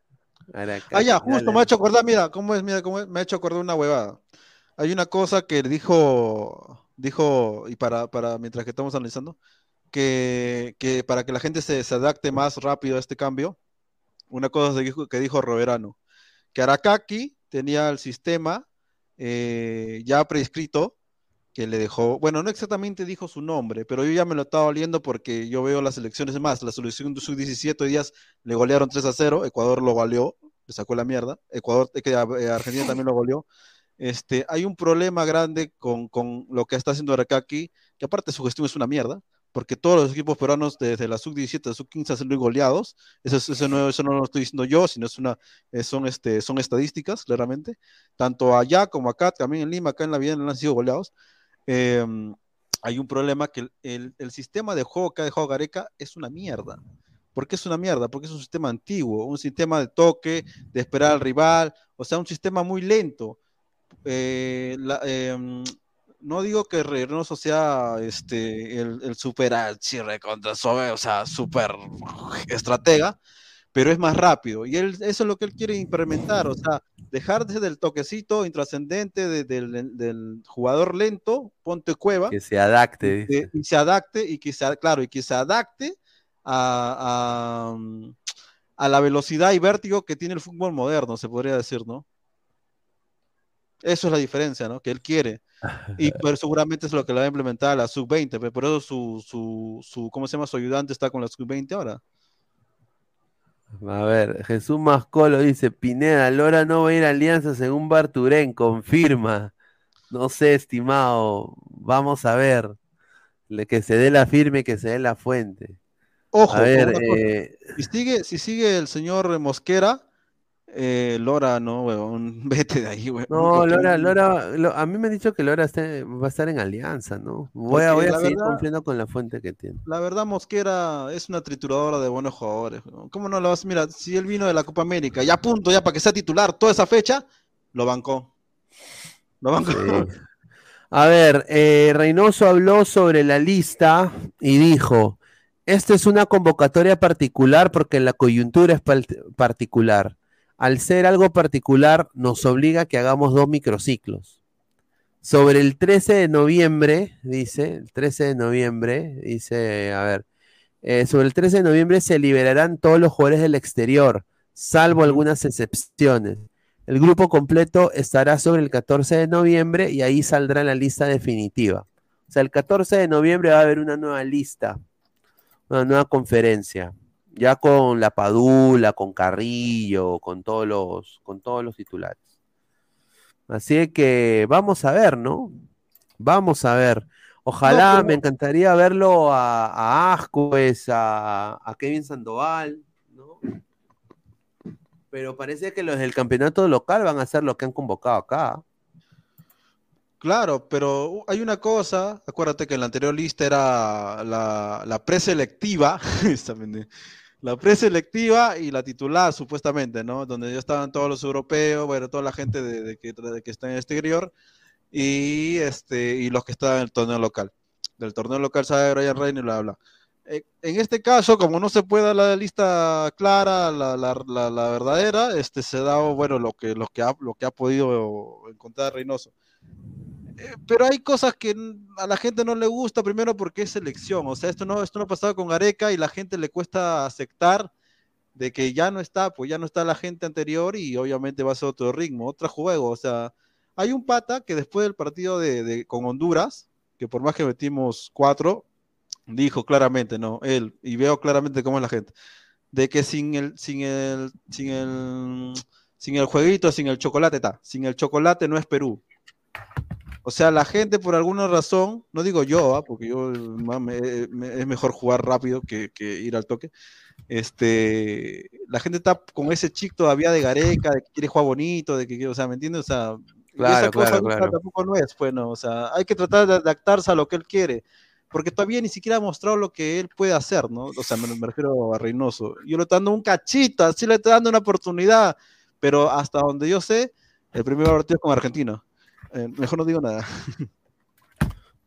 Arakaki, ah, ya, justo me ha hecho acordar, mira, cómo es, mira, cómo es, me ha hecho acordar una huevada. Hay una cosa que dijo dijo, y para, para mientras que estamos analizando, que, que para que la gente se, se, adapte más rápido a este cambio, una cosa que dijo, que dijo Roberano, que Arakaki tenía el sistema eh, ya prescrito que le dejó, bueno, no exactamente dijo su nombre, pero yo ya me lo estaba oliendo porque yo veo las elecciones más, la solución de sus 17 días le golearon 3 a 0, Ecuador lo goleó, le sacó la mierda, Ecuador, eh, Argentina también lo goleó, este, hay un problema grande con, lo que está haciendo Arakaki, que aparte su gestión es una mierda, porque todos los equipos peruanos desde la sub-17 a sub-15 han sido goleados. Eso, eso, no, eso, no, lo estoy diciendo yo, sino es una, son, este, son estadísticas, claramente. Tanto allá como acá, también en Lima, acá en la vida han sido goleados. Em, hay un problema que el, el, sistema de juego que ha dejado Gareca es una mierda. ¿Por qué es una mierda? Porque es un sistema antiguo, un sistema de toque, de esperar al rival, o sea, un sistema muy lento eh, em, no digo que Reynoso sea este, el, el super contra o sea, super estratega, pero es más rápido. Y él, eso es lo que él quiere implementar, o sea, dejarse del toquecito intrascendente del, jugador lento, ponte cueva. Que se adapte. Y, se adapte, y que se, claro, y que se adapte a, a, a la velocidad y vértigo que tiene el fútbol moderno, se podría decir, ¿no? Eso es la diferencia, ¿no? Que él quiere. Y [laughs] pero seguramente es lo que le va a implementar a la sub-20, pero por eso su, su, su, ¿cómo se llama? Su ayudante está con la sub-20 ahora. A ver, Jesús Mascolo dice, Pineda, Lora no va a ir a Alianza según Barturén, confirma. No sé, estimado, vamos a ver. Que se dé la firme, que se dé la fuente. Ojo, a ver, eh, si, sigue, si sigue el señor Mosquera, eh, Lora, no, weón, [laughs] vete de ahí, weón. No, Lora, Lora, a mí me han dicho que Lora va a estar en alianza, ¿no? Voy a, voy a seguir cumpliendo con la fuente que tiene. La verdad, Mosquera es una trituradora de buenos jugadores. ¿Cómo no lo vas? Mira, si él vino de la Copa América, ya a punto, ya para que sea titular toda esa fecha, lo bancó. Lo bancó. [laughs] A ver, eh, Reynoso habló sobre la lista y dijo: Esta es una convocatoria particular porque la coyuntura es particular al ser algo particular, nos obliga a que hagamos dos microciclos. Sobre el 13 de noviembre, dice, el 13 de noviembre, dice, a ver, eh, sobre el 13 de noviembre se liberarán todos los jugadores del exterior, salvo algunas excepciones. El grupo completo estará sobre el 14 de noviembre y ahí saldrá la lista definitiva. O sea, el 14 de noviembre va a haber una nueva lista, una nueva conferencia ya con la Padula, con Carrillo, con todos los, con todos los titulares. Así que vamos a ver, ¿no? Vamos a ver. Ojalá me encantaría verlo a, a Ascuez, a, a, Kevin Sandoval, ¿no? Pero parece que los del campeonato local van a hacer lo que han convocado acá. Claro, pero hay una cosa, acuérdate que en la anterior lista era la, la preselectiva, [laughs] la preselectiva y la titular, supuestamente, ¿no? Donde ya estaban todos los europeos, bueno, toda la gente de, que, está en el exterior y, este, y los que están en el torneo local. Del torneo local sabe Brian Reina y bla, bla. eh, en este caso, como no se puede dar la lista clara, la, verdadera, este, se da bueno lo que, lo que, ha, lo que ha podido encontrar Reynoso. Eh, pero hay cosas que a la gente no le gusta, primero porque es selección. O sea, esto no, esto no ha pasado con Areca y la gente le cuesta aceptar de que ya no está, pues ya no está la gente anterior y obviamente va a ser otro ritmo, otro juego. O sea, hay un pata que después del partido de, con Honduras, que por más que metimos cuatro, dijo claramente, ¿no? Él, y veo claramente cómo es la gente, de que sin el, sin el, sin el, sin el jueguito, sin el chocolate, está, sin el chocolate no es Perú. O sea, la gente por alguna razón, no digo yo, ¿ah? porque yo es mejor jugar rápido que, ir al toque. Este, la gente está con ese chic todavía de Gareca, de que quiere jugar bonito, de que, o sea, ¿me entiendes? O sea, claro, claro, claro. tampoco no es, bueno, o sea, hay que tratar de adaptarse a lo que él quiere porque todavía ni siquiera ha mostrado lo que él puede hacer, ¿no? O sea, me, refiero a Reynoso. Yo le estoy dando un cachito, así le estoy dando una oportunidad, pero hasta donde yo sé, el primer partido es con Argentina. Eh, mejor no digo nada. [laughs]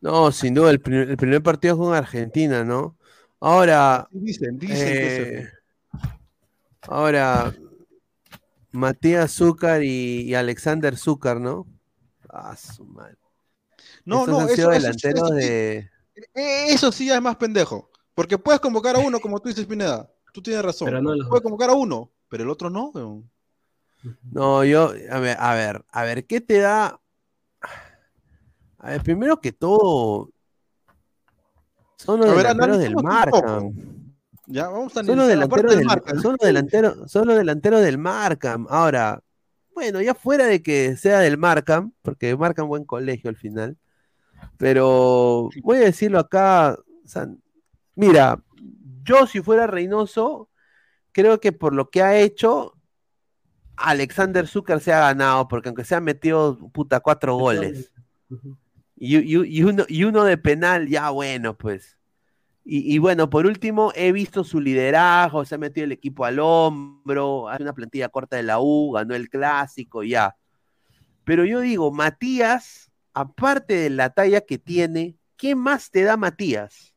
No, sin duda, el, primer partido es con Argentina, ¿no? Ahora. Dicen, dicen eh, Ahora, Matías Zúcar y, Alexander Zúcar, ¿no? Ah, su madre. No, no, eso, delanteros de. E, eso sí ya es más pendejo. Porque puedes convocar a uno, como tú dices, Pineda. Tú tienes razón. Puedes convocar a uno, pero el otro no. No, yo, a ver, a ver, a ver, ¿qué te da? A ver, primero que todo, son los delanteros del Markham. Ya, vamos a son los delanteros del, Markham. Son los delanteros, son los delanteros del Markham. Ahora, bueno, ya fuera de que sea del Markham, porque Markham buen colegio al final. Pero voy a decirlo acá, mira, yo si fuera Reynoso, creo que por lo que ha hecho, Alexander Zucker se ha ganado, porque aunque se ha metido, puta, cuatro goles. Y, uno, y uno de penal, ya bueno, pues. Y, bueno, por último, he visto su liderazgo, se ha metido el equipo al hombro, hace una plantilla corta de la U, ganó el clásico, ya. Pero yo digo, Matías, aparte de la talla que tiene, ¿qué más te da Matías?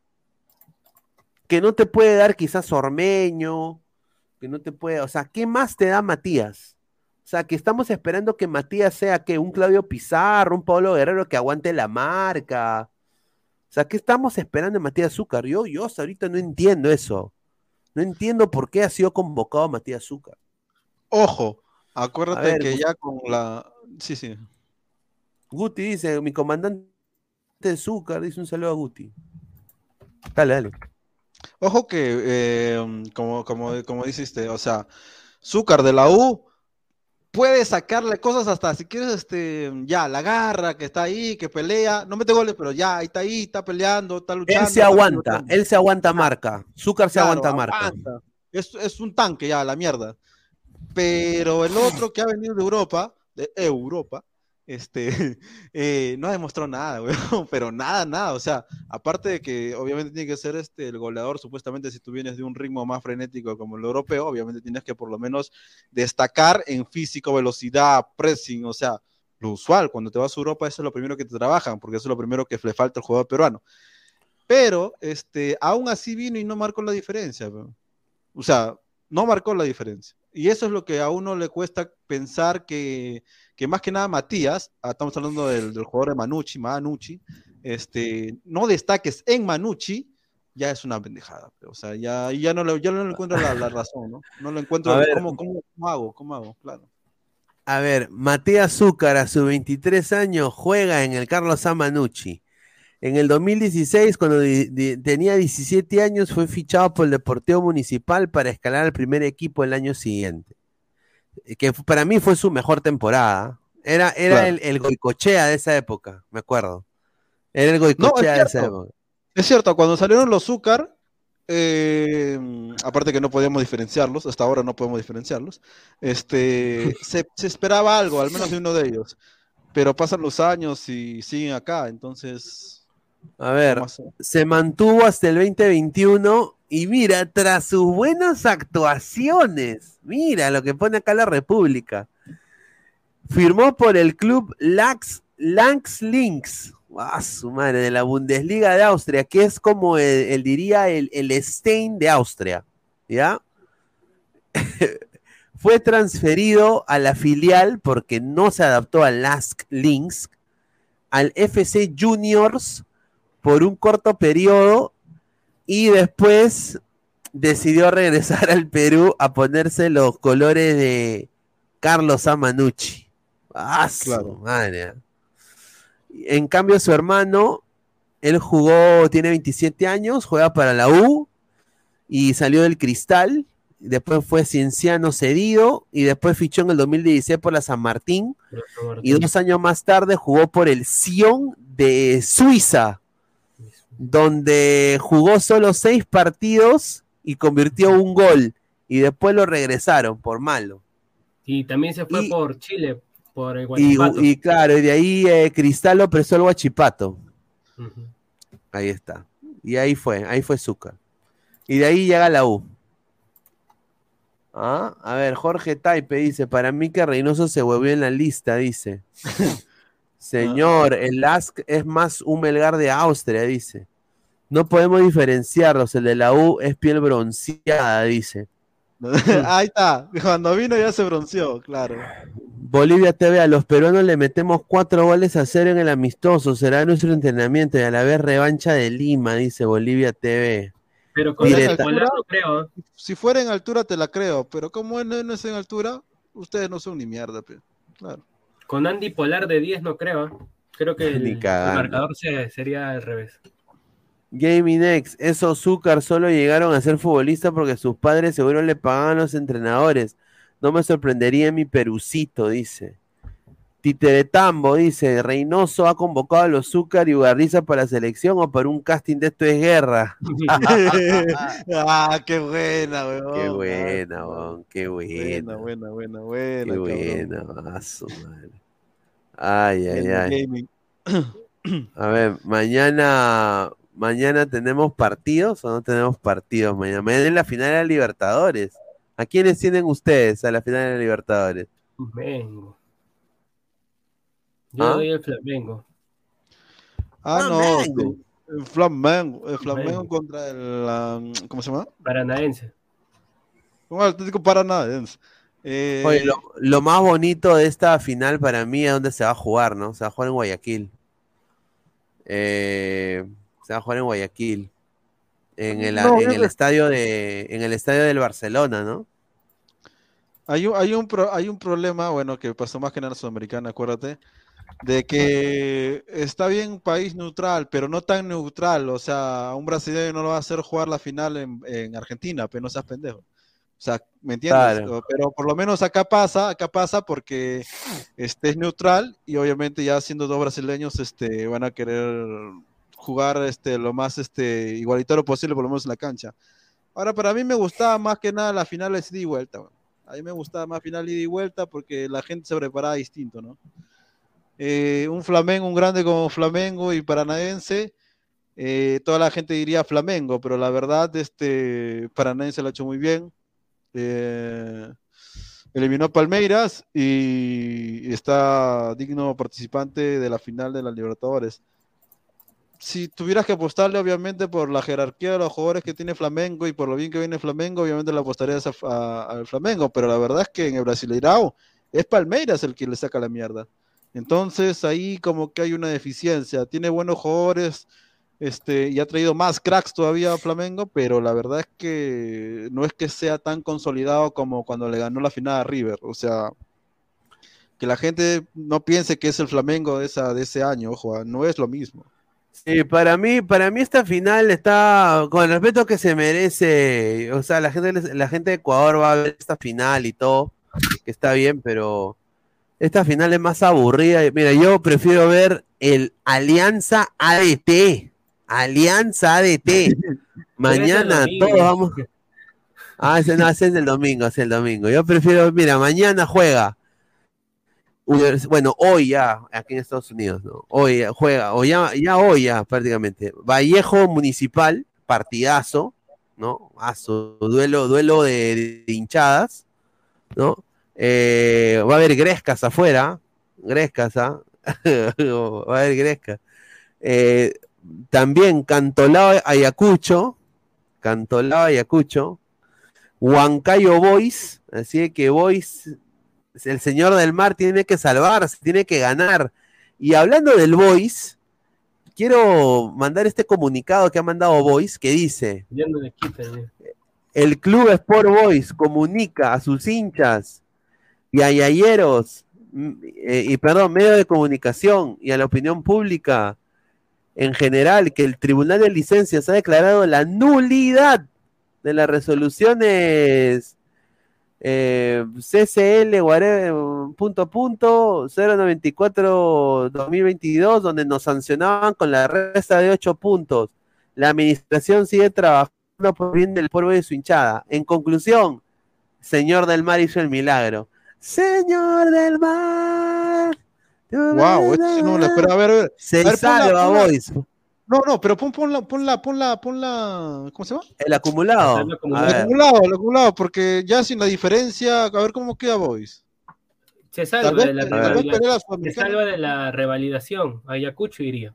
Que no te puede dar quizás Ormeño, que no te puede, o sea, ¿qué más te da Matías? O sea, que estamos esperando que Matías sea que un Claudio Pizarro, un Pablo Guerrero que aguante la marca. O sea, ¿qué estamos esperando de Matías Zúcar? Yo, yo hasta ahorita no entiendo eso. No entiendo por qué ha sido convocado Matías Zúcar. Ojo, acuérdate que ya con la. Sí, sí. Guti dice, mi comandante de Zúcar, dice un saludo a Guti. Dale, dale. Ojo que, eh, como, como, como dijiste, o sea, Zúcar de la U puede sacarle cosas hasta, si quieres, este, ya, la garra que está ahí, que pelea, no mete goles, pero ya, ahí está ahí, está peleando, está luchando. Él se aguanta, él se aguanta marca. Zúcar se aguanta marca. Es, es un tanque ya, la mierda. Pero el otro que ha venido de Europa, de Europa, este, [laughs] eh, no ha demostrado nada, [laughs] pero nada, nada, o sea, aparte de que obviamente tiene que ser este, el goleador, supuestamente si tú vienes de un ritmo más frenético como el europeo, obviamente tienes que por lo menos destacar en físico, velocidad, pressing, o sea, lo usual, cuando te vas a Europa eso es lo primero que te trabajan, porque eso es lo primero que le falta al jugador peruano. Pero, este, aún así vino y no marcó la diferencia, o sea, no marcó la diferencia. Y eso es lo que a uno le cuesta pensar que que más que nada Matías, ah, estamos hablando del, jugador de Manucci, Manucci, este, no destaques en Manucci, ya es una pendejada. O sea, ya, ya, no, le, ya no le encuentro la, razón, ¿no? No lo encuentro. ¿cómo, cómo, hago? ¿Cómo hago? Claro. A ver, Matías Zúcar a sus 23 años juega en el Carlos A. Manucci. En el 2016, cuando tenía 17 años, fue fichado por el Deportivo Municipal para escalar al primer equipo el año siguiente que para mí fue su mejor temporada. Era, era el, el, Goicochea de esa época, me acuerdo. Era el Goicochea de esa época. Es cierto, cuando salieron los Zúcar, eh, aparte que no podíamos diferenciarlos, hasta ahora no podemos diferenciarlos, este, [laughs] se, esperaba algo, al menos de uno de ellos. Pero pasan los años y siguen acá, entonces. A ver, se mantuvo hasta el 2021 y mira, tras sus buenas actuaciones, mira lo que pone acá la República. Firmó por el club Lax Lanx Links, ah, su madre, de la Bundesliga de Austria, que es como el, diría el, el Stein de Austria, ¿ya? [laughs] Fue transferido a la filial porque no se adaptó al Lask Links, al FC Juniors por un corto periodo y después decidió regresar [laughs] al Perú a ponerse los colores de Carlos Amanucci. Ah, claro. madre. En cambio, su hermano, él jugó, tiene 27 años, juega para la U y salió del Cristal. Después fue cienciano cedido y después fichó en el 2016 por la San Martín. Y dos años más tarde jugó por el Sion de Suiza, donde jugó solo seis partidos y convirtió un gol. Y después lo regresaron por malo. Y también se fue por Chile, por el Guachipato. Y, claro, y de ahí eh, Cristal lo prestó el Guachipato. Ahí está. Y ahí fue, ahí fue Zúcar. Y de ahí llega la U. ¿Ah? A ver, Jorge Taipe dice, para mí que Reynoso se volvió en la lista, dice. [laughs] Señor, el Lask es más un Melgar de Austria, dice. No podemos diferenciarlos, el de la U es piel bronceada, dice. [laughs] Ahí está, cuando vino ya se bronceó, claro. Bolivia TV, a los peruanos le metemos cuatro goles a cero en el amistoso, será nuestro entrenamiento y a la vez revancha de Lima, dice Bolivia TV. Pero con altura, creo. Si fuera en altura te la creo, pero como no, es en altura, ustedes no son ni mierda, claro. Con Andy Polar de 10 no creo. Creo que el, marcador sería al revés. Gaming X, esos Zúcar solo llegaron a ser futbolistas porque sus padres seguro le pagaban los entrenadores. No me sorprendería mi perucito, dice. Titeretambo dice, Reynoso ha convocado a los Zúcar y Ugarriza para la selección o para un casting de esto es guerra. [laughs] ah, qué buena, weón. [laughs] Qué buena, weón. Qué buena. Buena, buena, buena. Qué buena, mazo, Ay, ay, ay. [clears throat] A ver, mañana mañana tenemos partidos o no tenemos partidos mañana. Mañana es la final de la Libertadores. ¿A quiénes tienen ustedes a la final de la Libertadores? Flamengo. Yo ¿Ah? doy el Flamengo. Ah, no. El Flamengo. El Flamengo contra el. ¿Cómo se llama? Paranaense. Un Atlético Paranaense. Eh, Oye, lo, lo, más bonito de esta final para mí es donde se va a jugar, ¿no? Se va a jugar en Guayaquil. Eh, se va a jugar en Guayaquil. En el, en el estadio de en el estadio del Barcelona, ¿no? Hay un, hay un, hay un problema, bueno, que pasó más que en Sudamericana, acuérdate, de que está bien un país neutral, pero no tan neutral. O sea, un brasileño no lo va a hacer jugar la final en, Argentina, pero no seas pendejo. O sea, ¿me entiendes? Pero por lo menos acá pasa, acá pasa porque este es neutral y obviamente ya siendo dos brasileños este, van a querer jugar este, lo más este, igualitario posible, por lo menos en la cancha. Ahora, para mí me gustaba más que nada la final de ida y vuelta. A mí me gustaba más final ida y vuelta porque la gente se preparaba distinto, ¿no? Eh, un Flamengo, un grande como Flamengo y Paranaense, eh, toda la gente diría Flamengo, pero la verdad, este Paranaense lo ha hecho muy bien. Eh, eliminó Palmeiras y está digno participante de la final de la Libertadores si tuvieras que apostarle, obviamente, por la jerarquía de los jugadores que tiene Flamengo y por lo bien que viene Flamengo, obviamente le apostarías al Flamengo, pero la verdad es que en el Brasileirao es Palmeiras el que le saca la mierda. Entonces ahí como que hay una deficiencia. Tiene buenos jugadores este, y ha traído más cracks todavía a Flamengo, pero la verdad es que no es que sea tan consolidado como cuando le ganó la final a River. O sea, que la gente no piense que es el Flamengo de, de ese año, ojo, no es lo mismo. Sí, para mí, para mí esta final está con el respeto que se merece. O sea, la gente, la gente de Ecuador va a ver esta final y todo, que está bien, pero esta final es más aburrida. Mira, yo prefiero ver el Alianza ADT. Alianza ADT. mañana todos vamos. Ah, ese no, ese es el domingo, ese es el domingo. Yo prefiero, mira, mañana juega bueno, hoy ya, aquí en Estados Unidos, ¿no? Hoy juega, o ya, ya hoy ya prácticamente. Vallejo Municipal, partidazo, ¿no? A su duelo, duelo de, hinchadas, ¿no? Eh, va a haber Grescas afuera, Grescas, ¿ah? [laughs] Va a haber Gresca. Eh, también Cantolao Ayacucho, Cantolao Ayacucho, Huancayo Boys, así que Boys, el señor del mar tiene que salvarse, tiene que ganar. Y hablando del Boys, quiero mandar este comunicado que ha mandado Boys que dice: El Club Sport Boys comunica a sus hinchas y a yayeros, mm, eh, y perdón, medios de comunicación y a la opinión pública en general que el Tribunal de Licencias ha declarado la nulidad de las resoluciones eh, CCL punto punto 094 2022 donde nos sancionaban con la resta de 8 puntos. La administración sigue trabajando por bien del pueblo de su hinchada. En conclusión, señor del mar hizo el milagro. Señor del mar. Wow, este no lo espera. A ver, a ver. Se a ver, salva, ponla, boys. No, no, pero pon, pon, la, pon, la, pon, la, pon la, ¿cómo se llama? El acumulado. El acumulado. El acumulado, el acumulado, porque ya sin la diferencia, a ver cómo queda Boys. Se salva, vez, de la pelea Se salva de la revalidación. Ayacucho iría.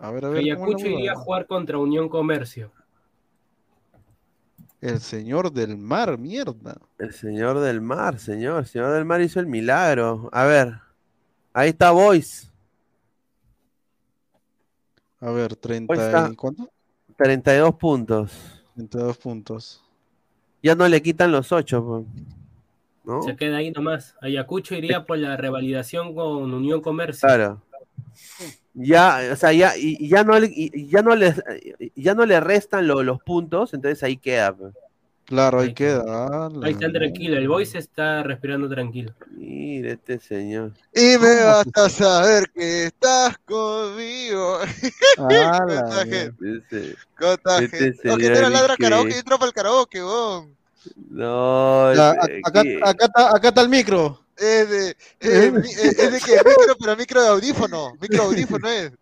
A ver, a ver. ¿cómo la Ayacucho iría a jugar contra Unión Comercio. El señor del mar, mierda. El señor del mar, señor. El señor del mar hizo el milagro. A ver. Ahí está Boys. A ver, 30 está. y ¿cuánto? 32 puntos. 32 puntos. Ya no le quitan los 8. ¿No? Se queda ahí nomás. Ayacucho iría por la revalidación con Unión Comercio. Claro. Ya, o sea, ya, y, ya no le, y- ya no le, ya no le restan lo- los puntos, entonces ahí queda. Claro, ahí Ahí queda. ah, Ahí está tranquilo. El Boys está respirando tranquilo. Mire este señor. Y me ¿Cómo basta saber que estás conmigo. [laughs] Ah, la Cuánta mierda. gente, Ese- cuánta Este gente. Oh, que te la ladra que- karaoke, entró para el karaoke, weón. No, Ya, a- acá, está, acá está el micro. Es de, es, mi- es de que micro, pero micro de audífono. Micro audífono es.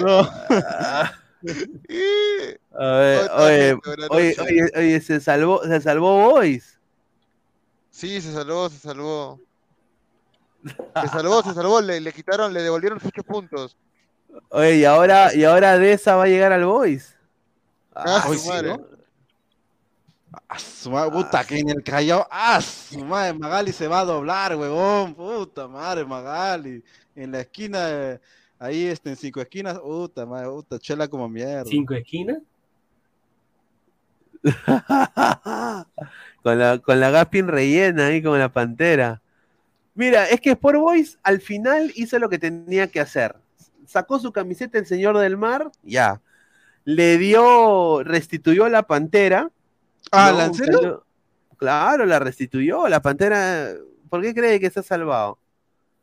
Bro. Ah, Eh, A ver, Cuánta oye, oye, oye, oye, se salvó, se salvó Boys. Sí, se salvó, se salvó. Se salvó, se salvó. Le, le quitaron, le devolvieron sus 8 puntos. Oye, y ahora, y ahora de esa va a llegar al Boys. Ah, hoy su sí, madre. ¿no? Ah, su madre, puta, que en el Callao. Ah, su madre, Magali se va a doblar, huevón. Puta madre, Magali. En la esquina, eh, ahí este, en cinco esquinas. Puta madre, puta, chela como mierda. Cinco esquinas. [laughs] con la, con la Gaspin rellena ahí como la pantera. Mira, es que Sport Boys al final hizo lo que tenía que hacer. Sacó su camiseta el señor del mar, ya. Le dio, restituyó la pantera. Ah. ¿la en serio? Claro, la restituyó. La pantera, ¿por qué cree que se ha salvado?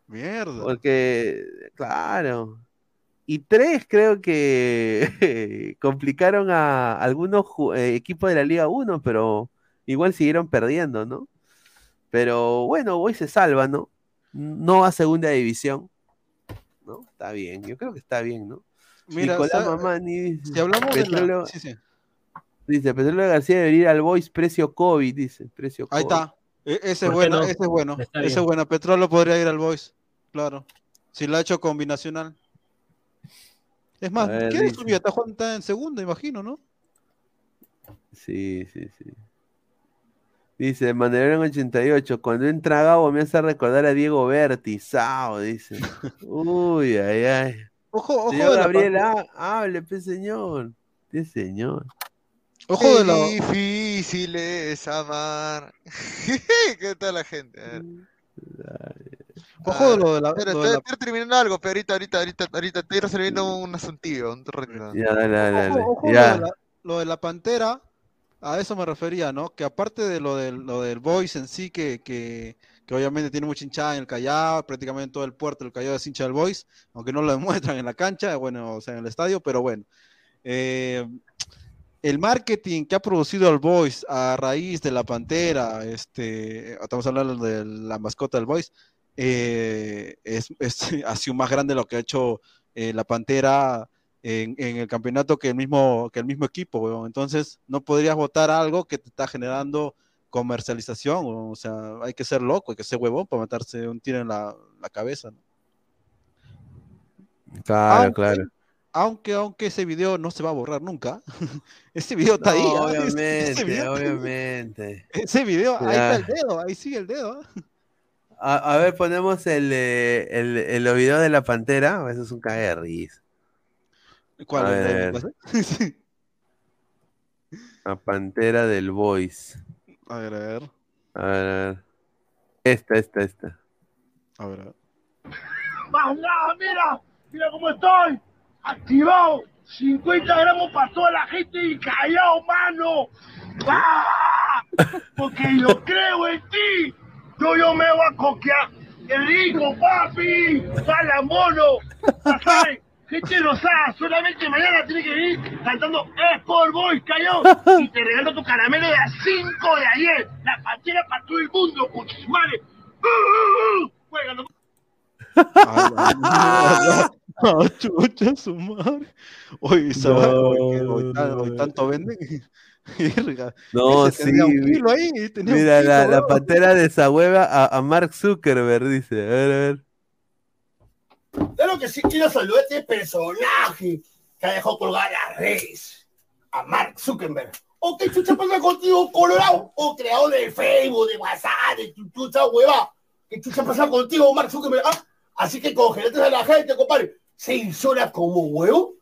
Mierda. Porque, claro. Y tres, creo que [laughs] complicaron a algunos eh, equipos de la Liga 1, pero igual siguieron perdiendo, ¿no? Pero bueno, hoy se salva, ¿no? No a segunda división. ¿No? Está bien, yo creo que está bien, ¿no? Mira, Nicolás sa- Mamani si hablamos de la... Sí, sí. Dice, Petróleo García debería ir al Boys precio COVID, dice, precio Ahí COVID. está. E- ese es ¿Por qué bueno, no? ese es bueno. Está Ese es bueno. Petróleo podría ir al Boys. Claro. Si lo ha hecho combinacional. Es más, ver, ¿quién es dice. su vida? Está jugando está en segunda, imagino, ¿no? Sí, sí, sí. Dice, Mandelero en 88, cuando entra Gabo me hace recordar a Diego Berti, Sao, dice. [laughs] Uy, ay, ay. Ojo, ojo Señor Gabriel, ha- hable, pe señor. ¿Qué señor? Ojo de la... Qué difícil es amar. [laughs] ¿Qué tal la gente? A ver. Ojo de lo de la... Lo de estoy, la- estoy terminando algo, pero ahorita, ahorita, ahorita, ahorita estoy resolviendo un asuntillo, un. Ya, dale, dale. Ojo, ojo, Ya. Lo, de la, lo de la pantera, a eso me refería, ¿no? Que aparte de lo del, lo del Boys en sí, que, que, que obviamente tiene mucha hinchada en el Callao, prácticamente todo el puerto del Callao es hincha del Boys, aunque no lo [laughs] demuestran en la cancha, bueno, o sea, en el estadio, pero bueno. Eh, el marketing que ha producido el Boys a raíz de la Pantera, este, estamos hablando de la mascota del Boys, eh, es, es, [laughs] ha sido más grande lo que ha hecho eh, la Pantera en, en el campeonato que el mismo, que el mismo equipo, weón. Entonces, no podrías votar algo que te está generando comercialización, o sea, hay que ser loco, hay que ser huevón para matarse un tiro en la, la cabeza. ¿no? Claro, Aunque- claro. Aunque, aunque ese video no se va a borrar nunca. [laughs] ese video está ahí. No, ¿ah? [laughs] Obviamente, ese video, obviamente. ese video, ahí está el Ya. dedo, ahí sigue el dedo. ¿ah? [laughs] A, a ver, ponemos el, eh, el, el video de la pantera. Eso es un cague de risa. ¿Cuál? A ¿El ver, de- a ver. Sí. La pantera del Voice. A ver, a ver. A ver, a ver. Esta, esta, esta. A ver, a ver. ¡Vamos, mira! ¡Mira cómo estoy! ¡Activado! 50 gramos para toda la gente y callado, mano. ¡Ah! Porque yo creo en ti. Yo, yo me voy a coquear. ¡Qué rico, papi! ¡Sala, mono! Saben, gente rosada, solamente mañana tiene que venir cantando Sport Boys, cayó. Y te regalo tu caramelo de las 5 de ayer. La pantera para todo el mundo, cuchismare. Juega, [laughs] [laughs] Ah, chucha su madre. Oye, esa- oye, hoy, tan- hoy tanto venden. [laughs] No, sí. tenía un mi- kilo ahí, tenía un Mira, la, kilo, la pantera de esa hueva a, a Mark Zuckerberg, dice. A ver, a ver. Claro que sí quiero saludar a este personaje que ha dejado colgar las redes. A Mark Zuckerberg. ¿O qué chucha pasa contigo, Colorado? O creador de Facebook, de WhatsApp, de tu chucha hueva. ¿Qué chucha pasa contigo, Mark Zuckerberg? Ah, así que congelaste a la gente, compadre. Seis horas como huevo.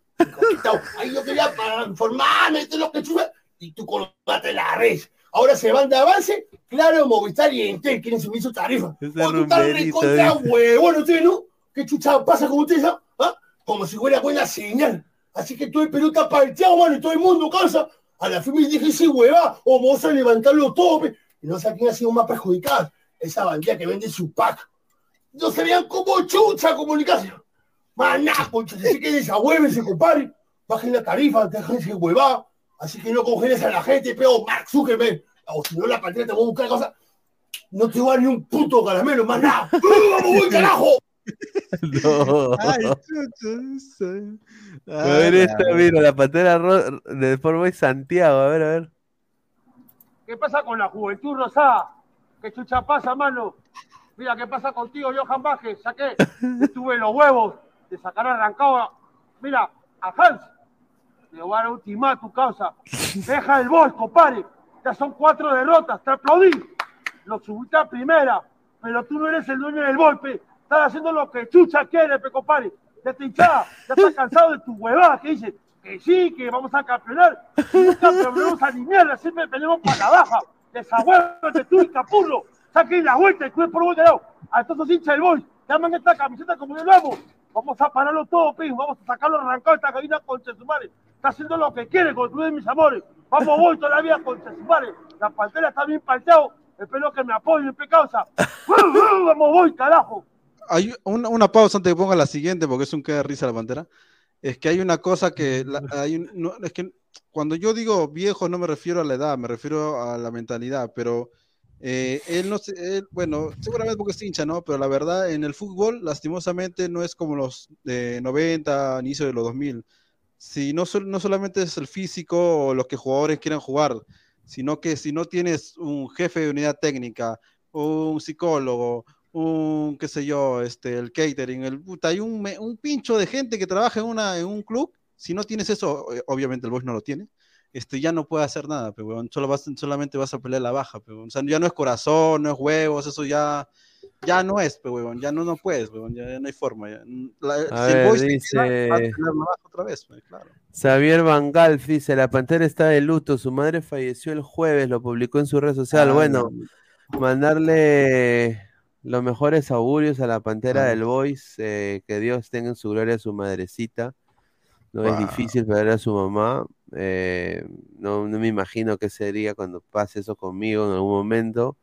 Ahí yo quería para informarme de lo que chucha. Y tú colgaste las redes. Ahora se van de avance. Claro, Movistar y Entel quieren subir su tarifa. Ese O tú estás recontra huevón, usted, ¿no? ¿Qué chucha pasa con ustedes, ah? ¿Ah? Como si fuera buena señal. Así que todo el Perú está parteado, mano, y todo el mundo cansa. A la fin me dije, sí, hueva, o vamos a levantarlo todo, pe. Y no sé quién ha sido más perjudicado. Esa bandida que vende su pack. No se vean como chucha comunicación. Maná, concha, así que desahuévense, compadre. Bajen la tarifa, déjense huevada. Así que no congeles a la gente, pero Mark Zuckerberg. O si no, la pantalla te va a buscar cosas. No te va a dar ni un puto caramelo, más [laughs] nada. ¡Vamos, voy, carajo! No. Ay. A ver Ah, esta, mira, la pantera ro- de Forboy Santiago. A ver, a ver. ¿Qué pasa con la juventud rosada? ¿Qué chucha pasa, mano? Mira, ¿qué pasa contigo, Johan Baje? Saqué, [laughs] tuve los huevos de sacar arrancado. Mira, a Hans, le voy a dar ultimátum, causa. [laughs] Deja el bol, compadre. Ya son cuatro derrotas, te aplaudí. Lo subiste a primera, pero tú no eres el dueño del golpe. Estás haciendo lo que chucha quiere, pe, compadre. Ya te hinchada, ya estás [laughs] cansado de tu huevada que dice que sí, que vamos a campeonar. Nunca campeonamos a ni mierda, siempre peleamos para la baja. Desahuévate tú y capurro. Saquen la vuelta y cuide por buen lado. A estos dos hinchas del boy, llaman esta camiseta como de nuevo. Vamos a pararlo todo, pin. Vamos a sacarlo arrancado esta cabina con Chesumare. Está haciendo lo que quiere con de mis amores. Vamos, voy todavía con Chesumare. La pantera está bien parteado. Espero que me apoyen, pe causa. [laughs] Vamos, voy, carajo. Hay una, una pausa antes de que ponga la siguiente, porque es un que de risa la pantera. Es que hay una cosa que. la- hay un- no, es que cuando yo digo viejo, no me refiero a la edad, me refiero a la mentalidad, pero. Eh, él no él, bueno, seguramente porque es hincha, ¿no? Pero la verdad, en el fútbol, lastimosamente, no es como los de 90, inicio de los 2000. Si no, no solamente es el físico o los que jugadores quieran jugar, sino que si no tienes un jefe de unidad técnica, un psicólogo, un, qué sé yo, este, el catering, el hay un, un pincho de gente que trabaja en, una, en un club, si no tienes eso, eh, obviamente el Boys no lo tiene, este, ya no puede hacer nada, pero solo vas, solamente vas a pelear la baja, pero, o sea, ya no es corazón, no es huevos, eso ya, ya no es, pero, weón, ya no, no puedes, weón, ya, ya no hay forma. ya. La- A si el ver, dice- queda, va a pelear la baja otra vez, claro. Xavier Van Galf dice, la pantera está de luto, su madre falleció el jueves, lo publicó en su red social. Ah, bueno, mandarle los mejores augurios a la pantera Ah. del Boys, eh, que Dios tenga en su gloria a su madrecita. No es difícil perder a su mamá. Eh, no, no me imagino qué sería cuando pase eso conmigo en algún momento.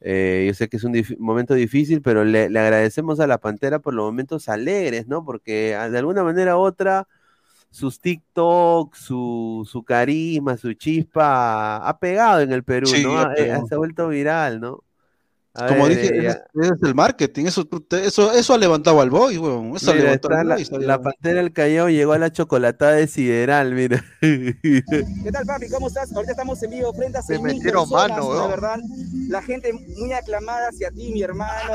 Eh, yo sé que es un dif- momento difícil, pero le, le agradecemos a la Pantera por los momentos alegres, ¿no? Porque ah, de alguna manera u otra, sus TikTok, su, su carisma, su chispa ha pegado en el Perú, Sí, ¿no? ha eh, se ha vuelto viral, ¿no? A Como ver, dije, eh, es, es el marketing, eso, eso, eso ha levantado al boy, weón. Eso ha Mira, levantado está al la, boy, salió- la pantera del Callao llegó a la chocolatada de Sideral, mira. [laughs] ¿Qué tal, papi? ¿Cómo estás? Ahorita estamos en vivo frente a 6.000 metieron mano, la verdad. La gente muy aclamada hacia ti, mi hermano.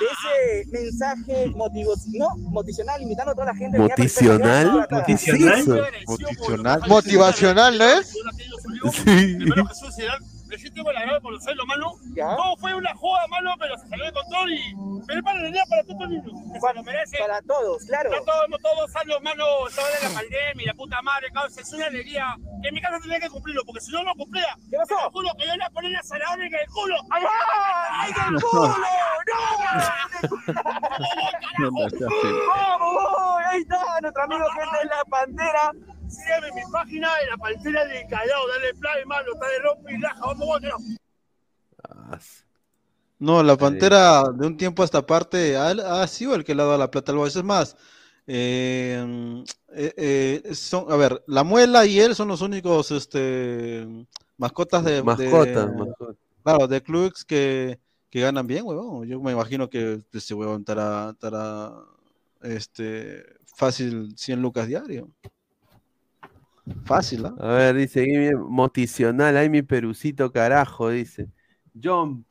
De ese mensaje motivo, no, motivacional, invitando a toda la gente. a venir a ¿Moticional? participar. ¿Qué es eso? Motivacional. Motivacional, ¿no es? Sí. Ciudad, recién tengo la grado de conocerlo, mano. ¿Ya? Todo fue una joda, mano, pero se salió de control y. Pero para la idea para todos los niños. Que se lo merece. Para todos, claro. Está todos, todos sanos, mano, toda la pandemia la puta madre, causa, es una alegría. Que en mi casa tenía que cumplirlo, porque si no lo cumplía, ¿Qué pasó? te juro que yo le iba a poner la zanahoria en el culo. ¡Ay, ¡Ay, del culo! ¡No! [laughs] ¡Vamos! Ahí está, nuestro amigo gente de la Pantera. Sígueme en mi página de la pantera de Callao, dale play, mano, está de rompe y raja, vamos, vamos, vamos. No, la pantera de un tiempo a esta parte ha, ha sido el que le ha dado la plata al Boys. Es más, eh, eh, eh, son, a ver, la muela y él son los únicos este, mascotas de, de- Mascotas, mascotas. claro, de clubes que, que ganan bien, huevón. Yo me imagino que ese huevón estará, estará este, fácil 100 lucas diario. Fácil, ¿ah? A ver, dice, moticional, ay mi perucito carajo, dice. John,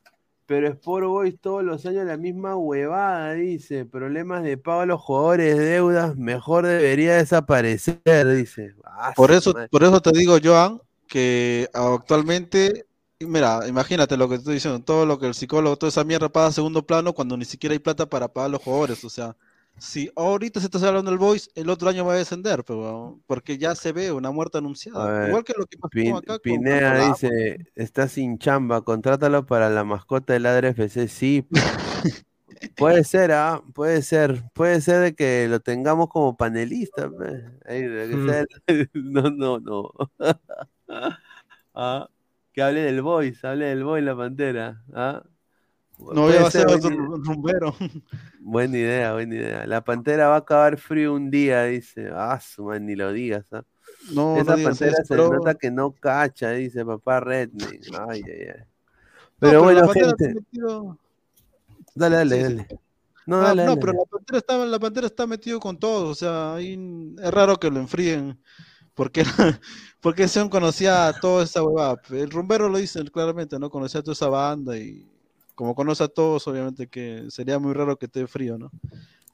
pero Sport Boys todos los años la misma huevada, dice. Problemas de pago a los jugadores, deudas, mejor debería desaparecer, dice. Ah, Por eso, madre. por eso te digo, Joan, que actualmente, mira, imagínate lo que te estoy diciendo, todo lo que el psicólogo, toda esa mierda pasa a segundo plano cuando ni siquiera hay plata para pagar a los jugadores. O sea, si ahorita se está hablando el Boys, el otro año va a descender, pero porque ya se ve una muerte anunciada. ver, Igual que lo que pasó Pin- acá con Pineda Cantolao, dice, está sin chamba, contrátalo para la mascota del Ladre FC. Sí, [laughs] puede ser, ah, puede ser, puede ser de que lo tengamos como panelista. Ahí, Mm. [laughs] no, no, no. [laughs] Ah, que hable del voice, hable del voice la pantera. ah. No voy a ser otro rumbero. [laughs] buena idea, buena idea. La pantera va a acabar frío un día, dice. Ah, su man, ni lo digas, ah. No, no Esa digas pantera eso, se pero- nota que no cacha, dice papá Redney. Ay, ay, ay. No, Pero bueno, gente. metido- Dale, dale, Sí, sí. dale. No, Ah, dale, no, dale. pero la pantera está, la pantera está metido con todo, o sea, ahí es raro que lo enfríen, porque, [laughs] porque Sean conocía toda esa huevada. El rumbero lo dice claramente, ¿no? Conocía toda esa banda y como conoce a todos, obviamente que sería muy raro que esté frío, ¿no?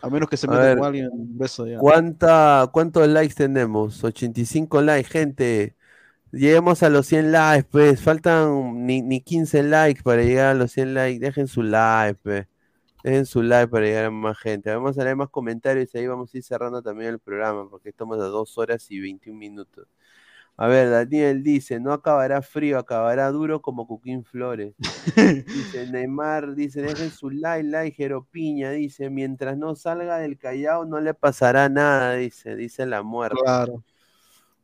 A menos que se meta con alguien un beso ya. ¿Cuánta, ¿Cuántos likes tenemos? 85 likes, gente. Lleguemos a los 100 likes, pues. Faltan ni, ni 15 likes para llegar a los 100 likes. Dejen su like, pues. Dejen su like para llegar a más gente. Vamos a leer más comentarios y ahí vamos a ir cerrando también el programa porque estamos a 2 horas y 21 minutos. A ver, Daniel dice, no acabará frío, acabará duro como Cuquín Flores. Dice [laughs] Neymar, dice, dejen su like, like, Jero Piña, dice, mientras no salga del Callao no le pasará nada, dice, dice la muerte. Claro.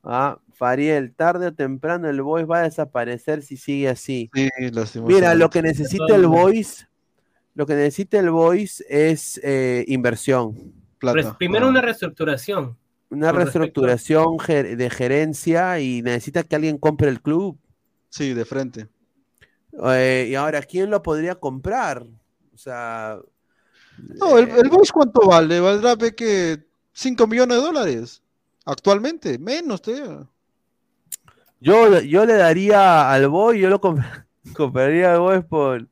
Ah, Fariel, tarde o temprano el Voice va a desaparecer si sigue así. Sí, Mira, lo que necesita el Voice, lo que necesita el Voice es eh, inversión. Primero una reestructuración. Una con reestructuración de gerencia y necesita que alguien compre el club. Sí, de frente. Eh, y ahora, ¿quién lo podría comprar? O sea, No, el, el Boys cuánto vale? Valdrá ve que 5 millones de dólares actualmente, menos todavía. yo, yo le daría al Boy, yo lo comp- [laughs] compraría al Boy por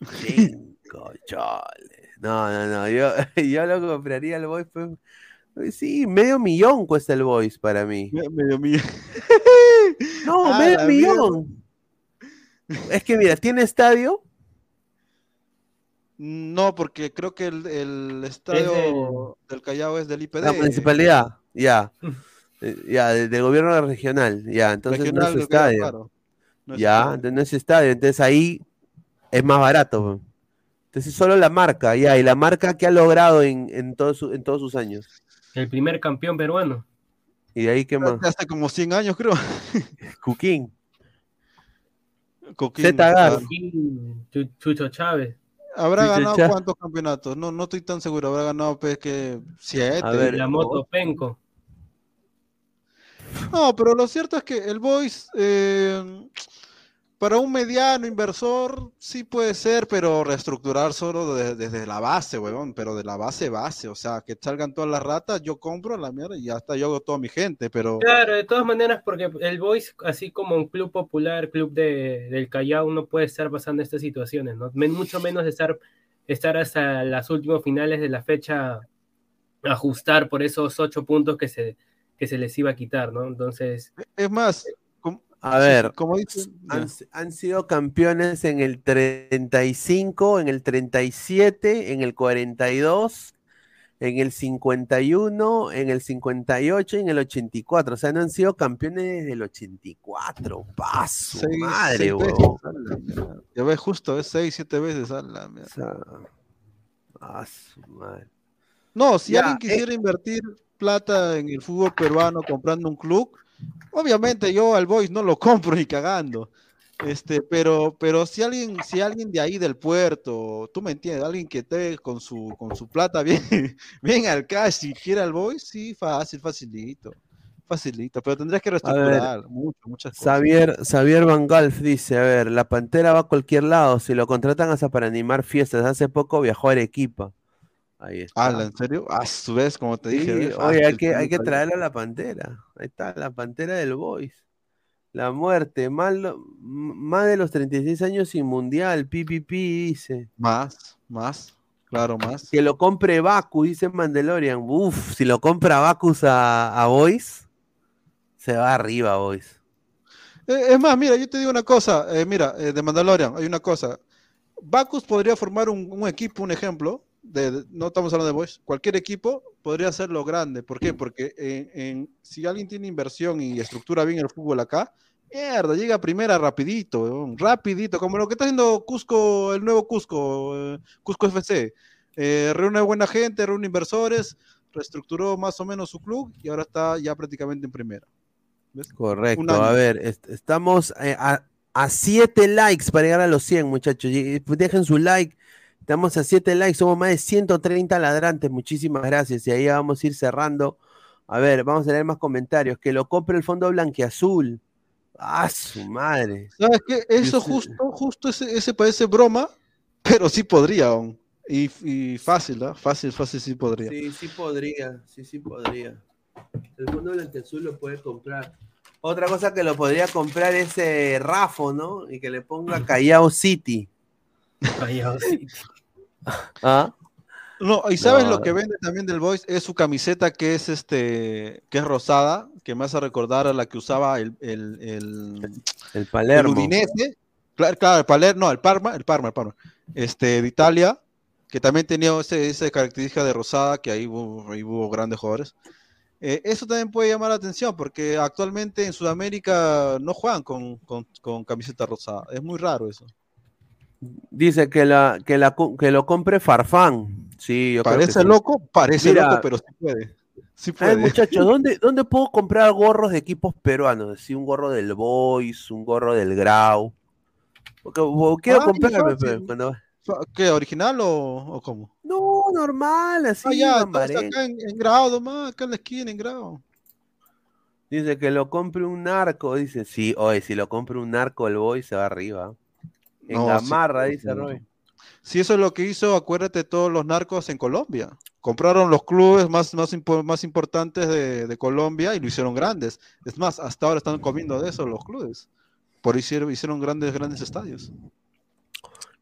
[laughs] 5 choles. No, no, no, yo, [laughs] yo lo compraría al Boy por... Sí, medio millón cuesta el Boys para mí. Medio millón. [laughs] No, Ah, medio millón. Es que mira, tiene estadio. No, porque creo que el, el estadio del Callao es del IPD. La municipalidad, ya. Eh, Ya, de- del gobierno regional, ya. Entonces Regional no es su estadio. claro. No es ya, estadio. entonces no es estadio. Entonces ahí es más barato. Entonces solo la marca, ya. Y la marca que ha logrado en, en, todo su- en todos sus años. El primer campeón peruano. Y de ahí, ¿qué más? Hace como 100 años, creo. [laughs] Cuquín. Coquín, Zeta Chucho Chávez. ¿Habrá Chucho ganado cuántos campeonatos? No, no estoy tan seguro. Habrá ganado, pues, que siete. A ver, La moto Penco. No, pero lo cierto es que el Boys, eh, para un mediano inversor sí puede ser, pero reestructurar solo de- desde la base, weón, pero de la base base, o sea, que salgan todas las ratas, yo compro la mierda y hasta yo hago toda mi gente, pero Claro, de todas maneras, porque el Boys, así como un club popular, club de, del Callao, no puede estar pasando estas situaciones, ¿no? Mucho menos estar, estar hasta las últimas finales de la fecha, ajustar por esos ocho puntos que se, que se les iba a quitar, ¿no? Entonces, es más, A ver, como dicen, han, han sido campeones en el 35, en el 37, en el 42, en el 51, en el 58 y en el 84. O sea, no han sido campeones desde el 84. ¡Paso! Seis- madre, seis a mierda. Ya ves, justo, es seis, siete veces a la. O sea, ¡ah, su madre! No, si Ya, alguien eh. quisiera invertir plata en el fútbol peruano comprando un club, obviamente yo al Boys no lo compro ni cagando. Este, pero, pero si alguien, si alguien de ahí del puerto, tú me entiendes, alguien que esté con su, con su plata bien, [laughs] bien al cash y quiera al Boys, sí, fácil, facilito, facilito, pero tendrías que reestructurar mucho, muchas cosas. Xavier, Xavier Van Galf dice, a ver, la Pantera va a cualquier lado, si lo contratan hasta para animar fiestas, hace poco viajó a Arequipa. Ahí está. Ala, ¿en serio? A su vez, como te Sí, dije, ¿ves? oye, hay que, hay que fácil. traerle a la Pantera. Ahí está, la Pantera del Boys. La muerte, más, más de los 36 años sin mundial, PPP dice. Más, más, claro, más. Que lo compre Baku, dice Mandalorian. Uf, si lo compra Bacus a, a Boys, se va arriba Boys. Eh, Es más, mira, yo te digo una cosa, eh, mira, eh, de Mandalorian, hay una cosa. Bacus podría formar un, un equipo, un ejemplo, de, de- no estamos hablando de Boys, cualquier equipo podría hacerlo grande. ¿Por qué? Porque en- en- si alguien tiene inversión y estructura bien el fútbol acá, mierda, llega a primera rapidito, rapidito, como lo que está haciendo Cusco, el nuevo Cusco, eh, Cusco FC. Eh, reúne buena gente, reúne inversores, reestructuró más o menos su club y ahora está ya prácticamente en primera. ¿Ves? Correcto, a ver, est- estamos eh, a, a 7 likes para llegar a los 100, muchachos. Pues, Dejen su like. Estamos a 7 likes, somos más de 130 ladrantes. Muchísimas gracias. Y ahí vamos a ir cerrando. A ver, vamos a leer más comentarios. Que lo compre el fondo blanqueazul. Ah, su madre. ¿Sabes qué? Eso Yo sé- justo, justo ese, ese parece broma, pero sí podría aún. Y, y fácil, ¿no? Fácil, fácil sí podría. Sí, sí podría. Sí, sí podría. El fondo blanqueazul lo puede comprar. Otra cosa que lo podría comprar es eh, Rafo, ¿no? Y que le ponga [laughs] Callao City. Callao City. ¿Ah? No, y sabes No. lo que vende también del Boys es su camiseta que es este, que es rosada, que me hace recordar a la que usaba el, el, el, El el Palermo. Udinese. Claro, claro, el Palermo, no, el Parma, el Parma, el Parma. Este, de Italia, que también tenía ese, esa característica de rosada, que ahí hubo, ahí hubo grandes jugadores. Eh, eso también puede llamar la atención, porque actualmente en Sudamérica no juegan con, con, con camiseta rosada. Es muy raro eso. Dice que, la, que, la, que lo compre Farfán. Sí, yo creo que Parece sí. loco, parece Mira, loco, pero sí puede. Sí A puede. ver, muchachos, [laughs] ¿dónde, ¿dónde puedo comprar gorros de equipos peruanos? Sí, un gorro del Boys, un gorro del Grau. Porque, quiero Ay, comprarme, fácil. pe, cuando- ¿Qué, original o, o cómo? No, normal, así. ah, ya, acá en, en Grado nomás, acá en la esquina, en Grado. Dice que lo compre un narco. Dice, sí, oye, si lo compre un narco, el Boys se va arriba. En No, Gamarra, sí, dice. Roy. Sí, eso es lo que hizo, acuérdate, todos los narcos en Colombia. Compraron los clubes más, más, impo- más importantes de, de Colombia y lo hicieron grandes. Es más, hasta ahora están comiendo de eso los clubes. Por hicieron, hicieron grandes, grandes estadios.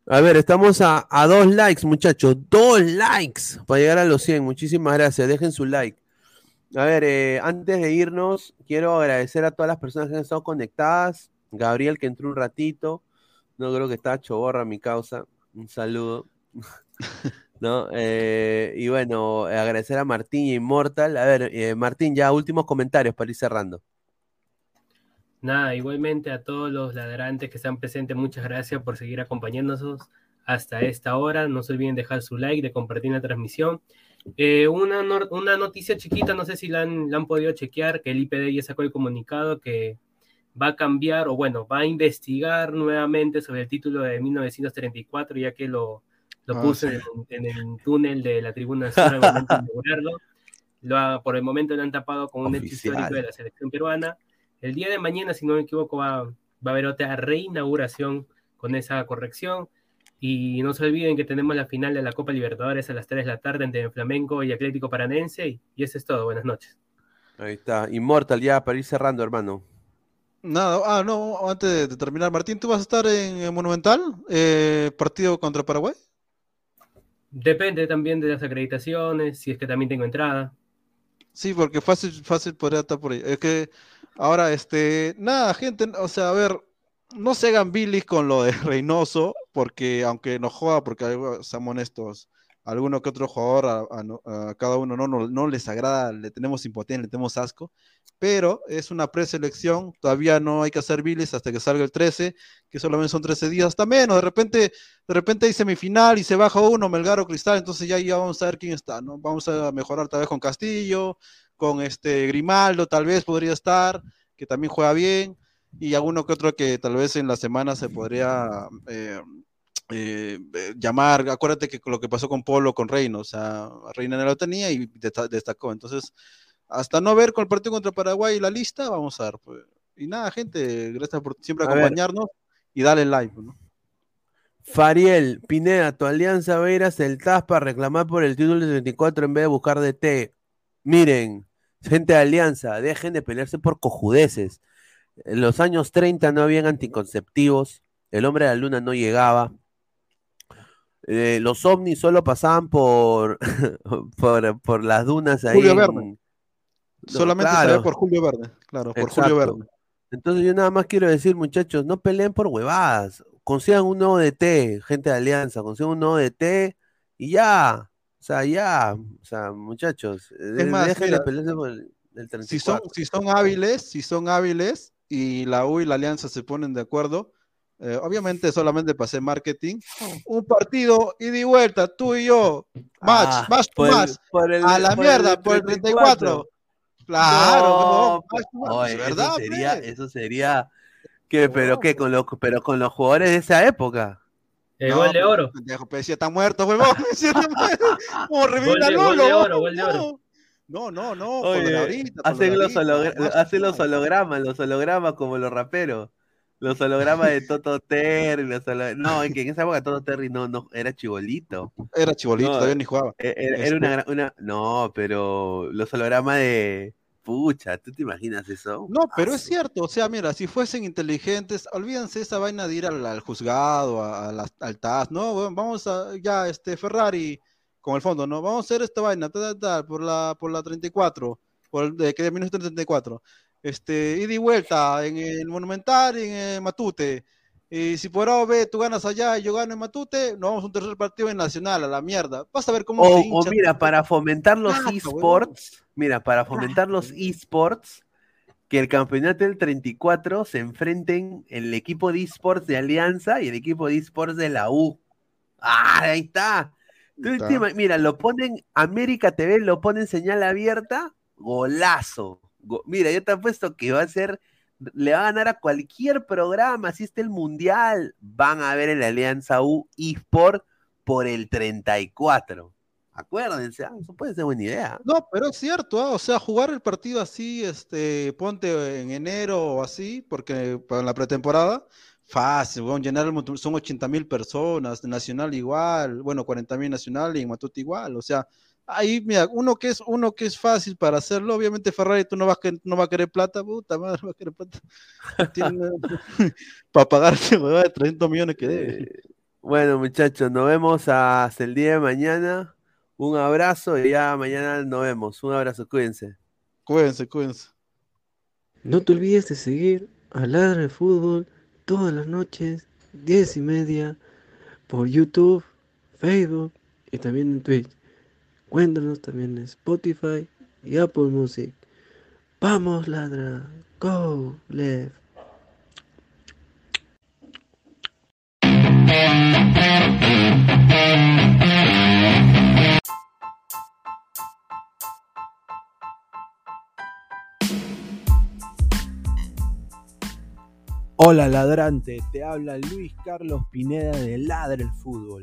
A ver, estamos a, a dos likes, muchachos. Dos likes para llegar a los 100. Muchísimas gracias. Dejen su like. A ver, eh, antes de irnos, quiero agradecer a todas las personas que han estado conectadas. Gabriel, que entró un ratito. No creo que está choborra mi causa. Un saludo. [laughs] ¿No? Eh, y bueno, agradecer a Martín y Immortal. A ver, eh, Martín, ya últimos comentarios para ir cerrando. Nada, igualmente a todos los ladrantes que están presentes, muchas gracias por seguir acompañándonos hasta esta hora. No se olviden dejar su like, de compartir la transmisión. Eh, una, una noticia chiquita, no sé si la han, la han podido chequear, que el IPD ya sacó el comunicado que va a cambiar o bueno, va a investigar nuevamente sobre el título de 1934, ya que lo, lo Ah, puso sí. en, el- en el túnel de la tribuna sur al momento de inaugurarlo. Lo ha- por el momento lo han tapado con un hecho histórico de la selección peruana. El día de mañana, si no me equivoco, va, va a haber otra reinauguración con esa corrección. Y no se olviden que tenemos la final de la Copa Libertadores a las 3 de la tarde entre Flamengo y Atlético Paranense. Y, y eso es todo. Buenas noches. Ahí está. Inmortal ya para ir cerrando, hermano. Nada, ah, no, antes de terminar, Martín, ¿tú vas a estar en Monumental? Eh, ¿Partido contra Paraguay? Depende también de las acreditaciones, si es que también tengo entrada. Sí, porque fácil, fácil podría estar por ahí. Es que ahora, este, nada, gente, o sea, a ver, no se hagan bilis con lo de [laughs] Reynoso, porque aunque nos joda, porque seamos honestos, alguno que otro jugador, a, cada uno no, no, les agrada, le tenemos impotencia, le tenemos asco, pero es una preselección, todavía no hay que hacer bilis hasta que salga el 13, que solamente son 13 días, hasta menos, de repente, de repente hay semifinal y se baja uno, Melgar o Cristal, entonces ya, ya vamos a ver quién está, ¿no? Vamos a mejorar tal vez con Castillo, con este Grimaldo, tal vez podría estar, que también juega bien, y alguno que otro que tal vez en la semana se podría... Eh, eh, eh, llamar, acuérdate que lo que pasó con Polo, con Reino, o sea, Reina no lo tenía y destacó. Entonces, hasta no ver con el partido contra Paraguay la lista, vamos a ver. Pues. Y nada, gente, gracias por siempre acompañarnos y dale like. ¿no? Fariel, Pineda, tu alianza Veras el TAS para reclamar por el título de 34 en vez de buscar de T. Miren, gente de alianza, dejen de pelearse por cojudeces. En los años 30 no habían anticonceptivos, el hombre de la luna no llegaba, eh, los ovnis solo pasaban por, [laughs] por, las dunas ahí. Julio Verne. Solamente se por Julio Verne, claro, por Julio Verne. Entonces yo nada más quiero decir, muchachos, no peleen por huevadas. Consigan un nuevo DT, gente de Alianza, consigan un nuevo DT y ya. O sea, ya. O sea, muchachos, es más, dejen de pelearse por el, 34. Si son, si son hábiles, si son hábiles y la U y la Alianza se ponen de acuerdo, eh, obviamente solamente pasé marketing. Un partido y di vuelta, tú y yo. Match, ah, más más. a la mierda, por el 34. Claro, no, ¿verdad? Eso sería, pues. eso sería ¿qué, pero qué, con los, pero con los jugadores de esa época. El gol de oro. Pendejo, decía está muerto, huevón. [laughs] Como revivir Gol de oro, gol de oro. No, no, no. hacen, los, hacen los hologramas, los hologramas como los raperos. Los hologramas de Toto Terry, no, en que en esa época Toto Terry no, no, era chibolito. Era chibolito, todavía ni jugaba. E, era, una, una, no, pero los hologramas de, pucha, ¿tú te imaginas eso? No, pero es cierto, o sea, mira, si fuesen inteligentes, olvídense esa vaina de ir al, juzgado, al TAS, ¿no? vamos a, ya, este, Ferrari, con el fondo, ¿no? Vamos a hacer esta vaina, tal, tal, por la, por la 34, por el, de que de 1934 este, ida y vuelta en el Monumental y en el Matute. Y si por A o B tú ganas allá y yo gano en Matute, nos vamos a un tercer partido en Nacional, a la mierda. Vas a ver cómo. O, mira, para fomentar los esports, mira, para fomentar los esports, que el campeonato del 34 se enfrenten el equipo de esports de Alianza y el equipo de esports de la U. ¡Ah, ahí está! mira, lo ponen, América TV lo ponen señal abierta, golazo. Mira, yo te apuesto que va a ser, le va a ganar a cualquier programa, si está el Mundial, van a ver en la Alianza U eSport por el 34. Acuérdense, ah, eso puede ser buena idea. No, pero es cierto, ah, o sea, jugar el partido así, este, ponte en enero o así, porque para la pretemporada, fácil, bueno, llenar el, son 80 mil personas, Nacional igual, bueno, 40 mil Nacional y Matute igual, o sea, ahí, mira, uno que es, uno que es fácil para hacerlo, obviamente Ferrari tú no vas a, no va a querer plata, puta madre, [laughs] no va a querer plata. [laughs] [laughs] para pagarte de 300 millones que debe. Eh, bueno, muchachos, nos vemos hasta el día de mañana. Un abrazo y ya mañana nos vemos. Un abrazo, cuídense. Cuídense, cuídense. No te olvides de seguir a Ladra de Fútbol todas las noches, 10 y media, por YouTube, Facebook y también en Twitch. Cuéntanos también en Spotify y Apple Music. Vamos, ladra. Go, left. Hola ladrante, te habla Luis Carlos Pineda de Ladra el Fútbol.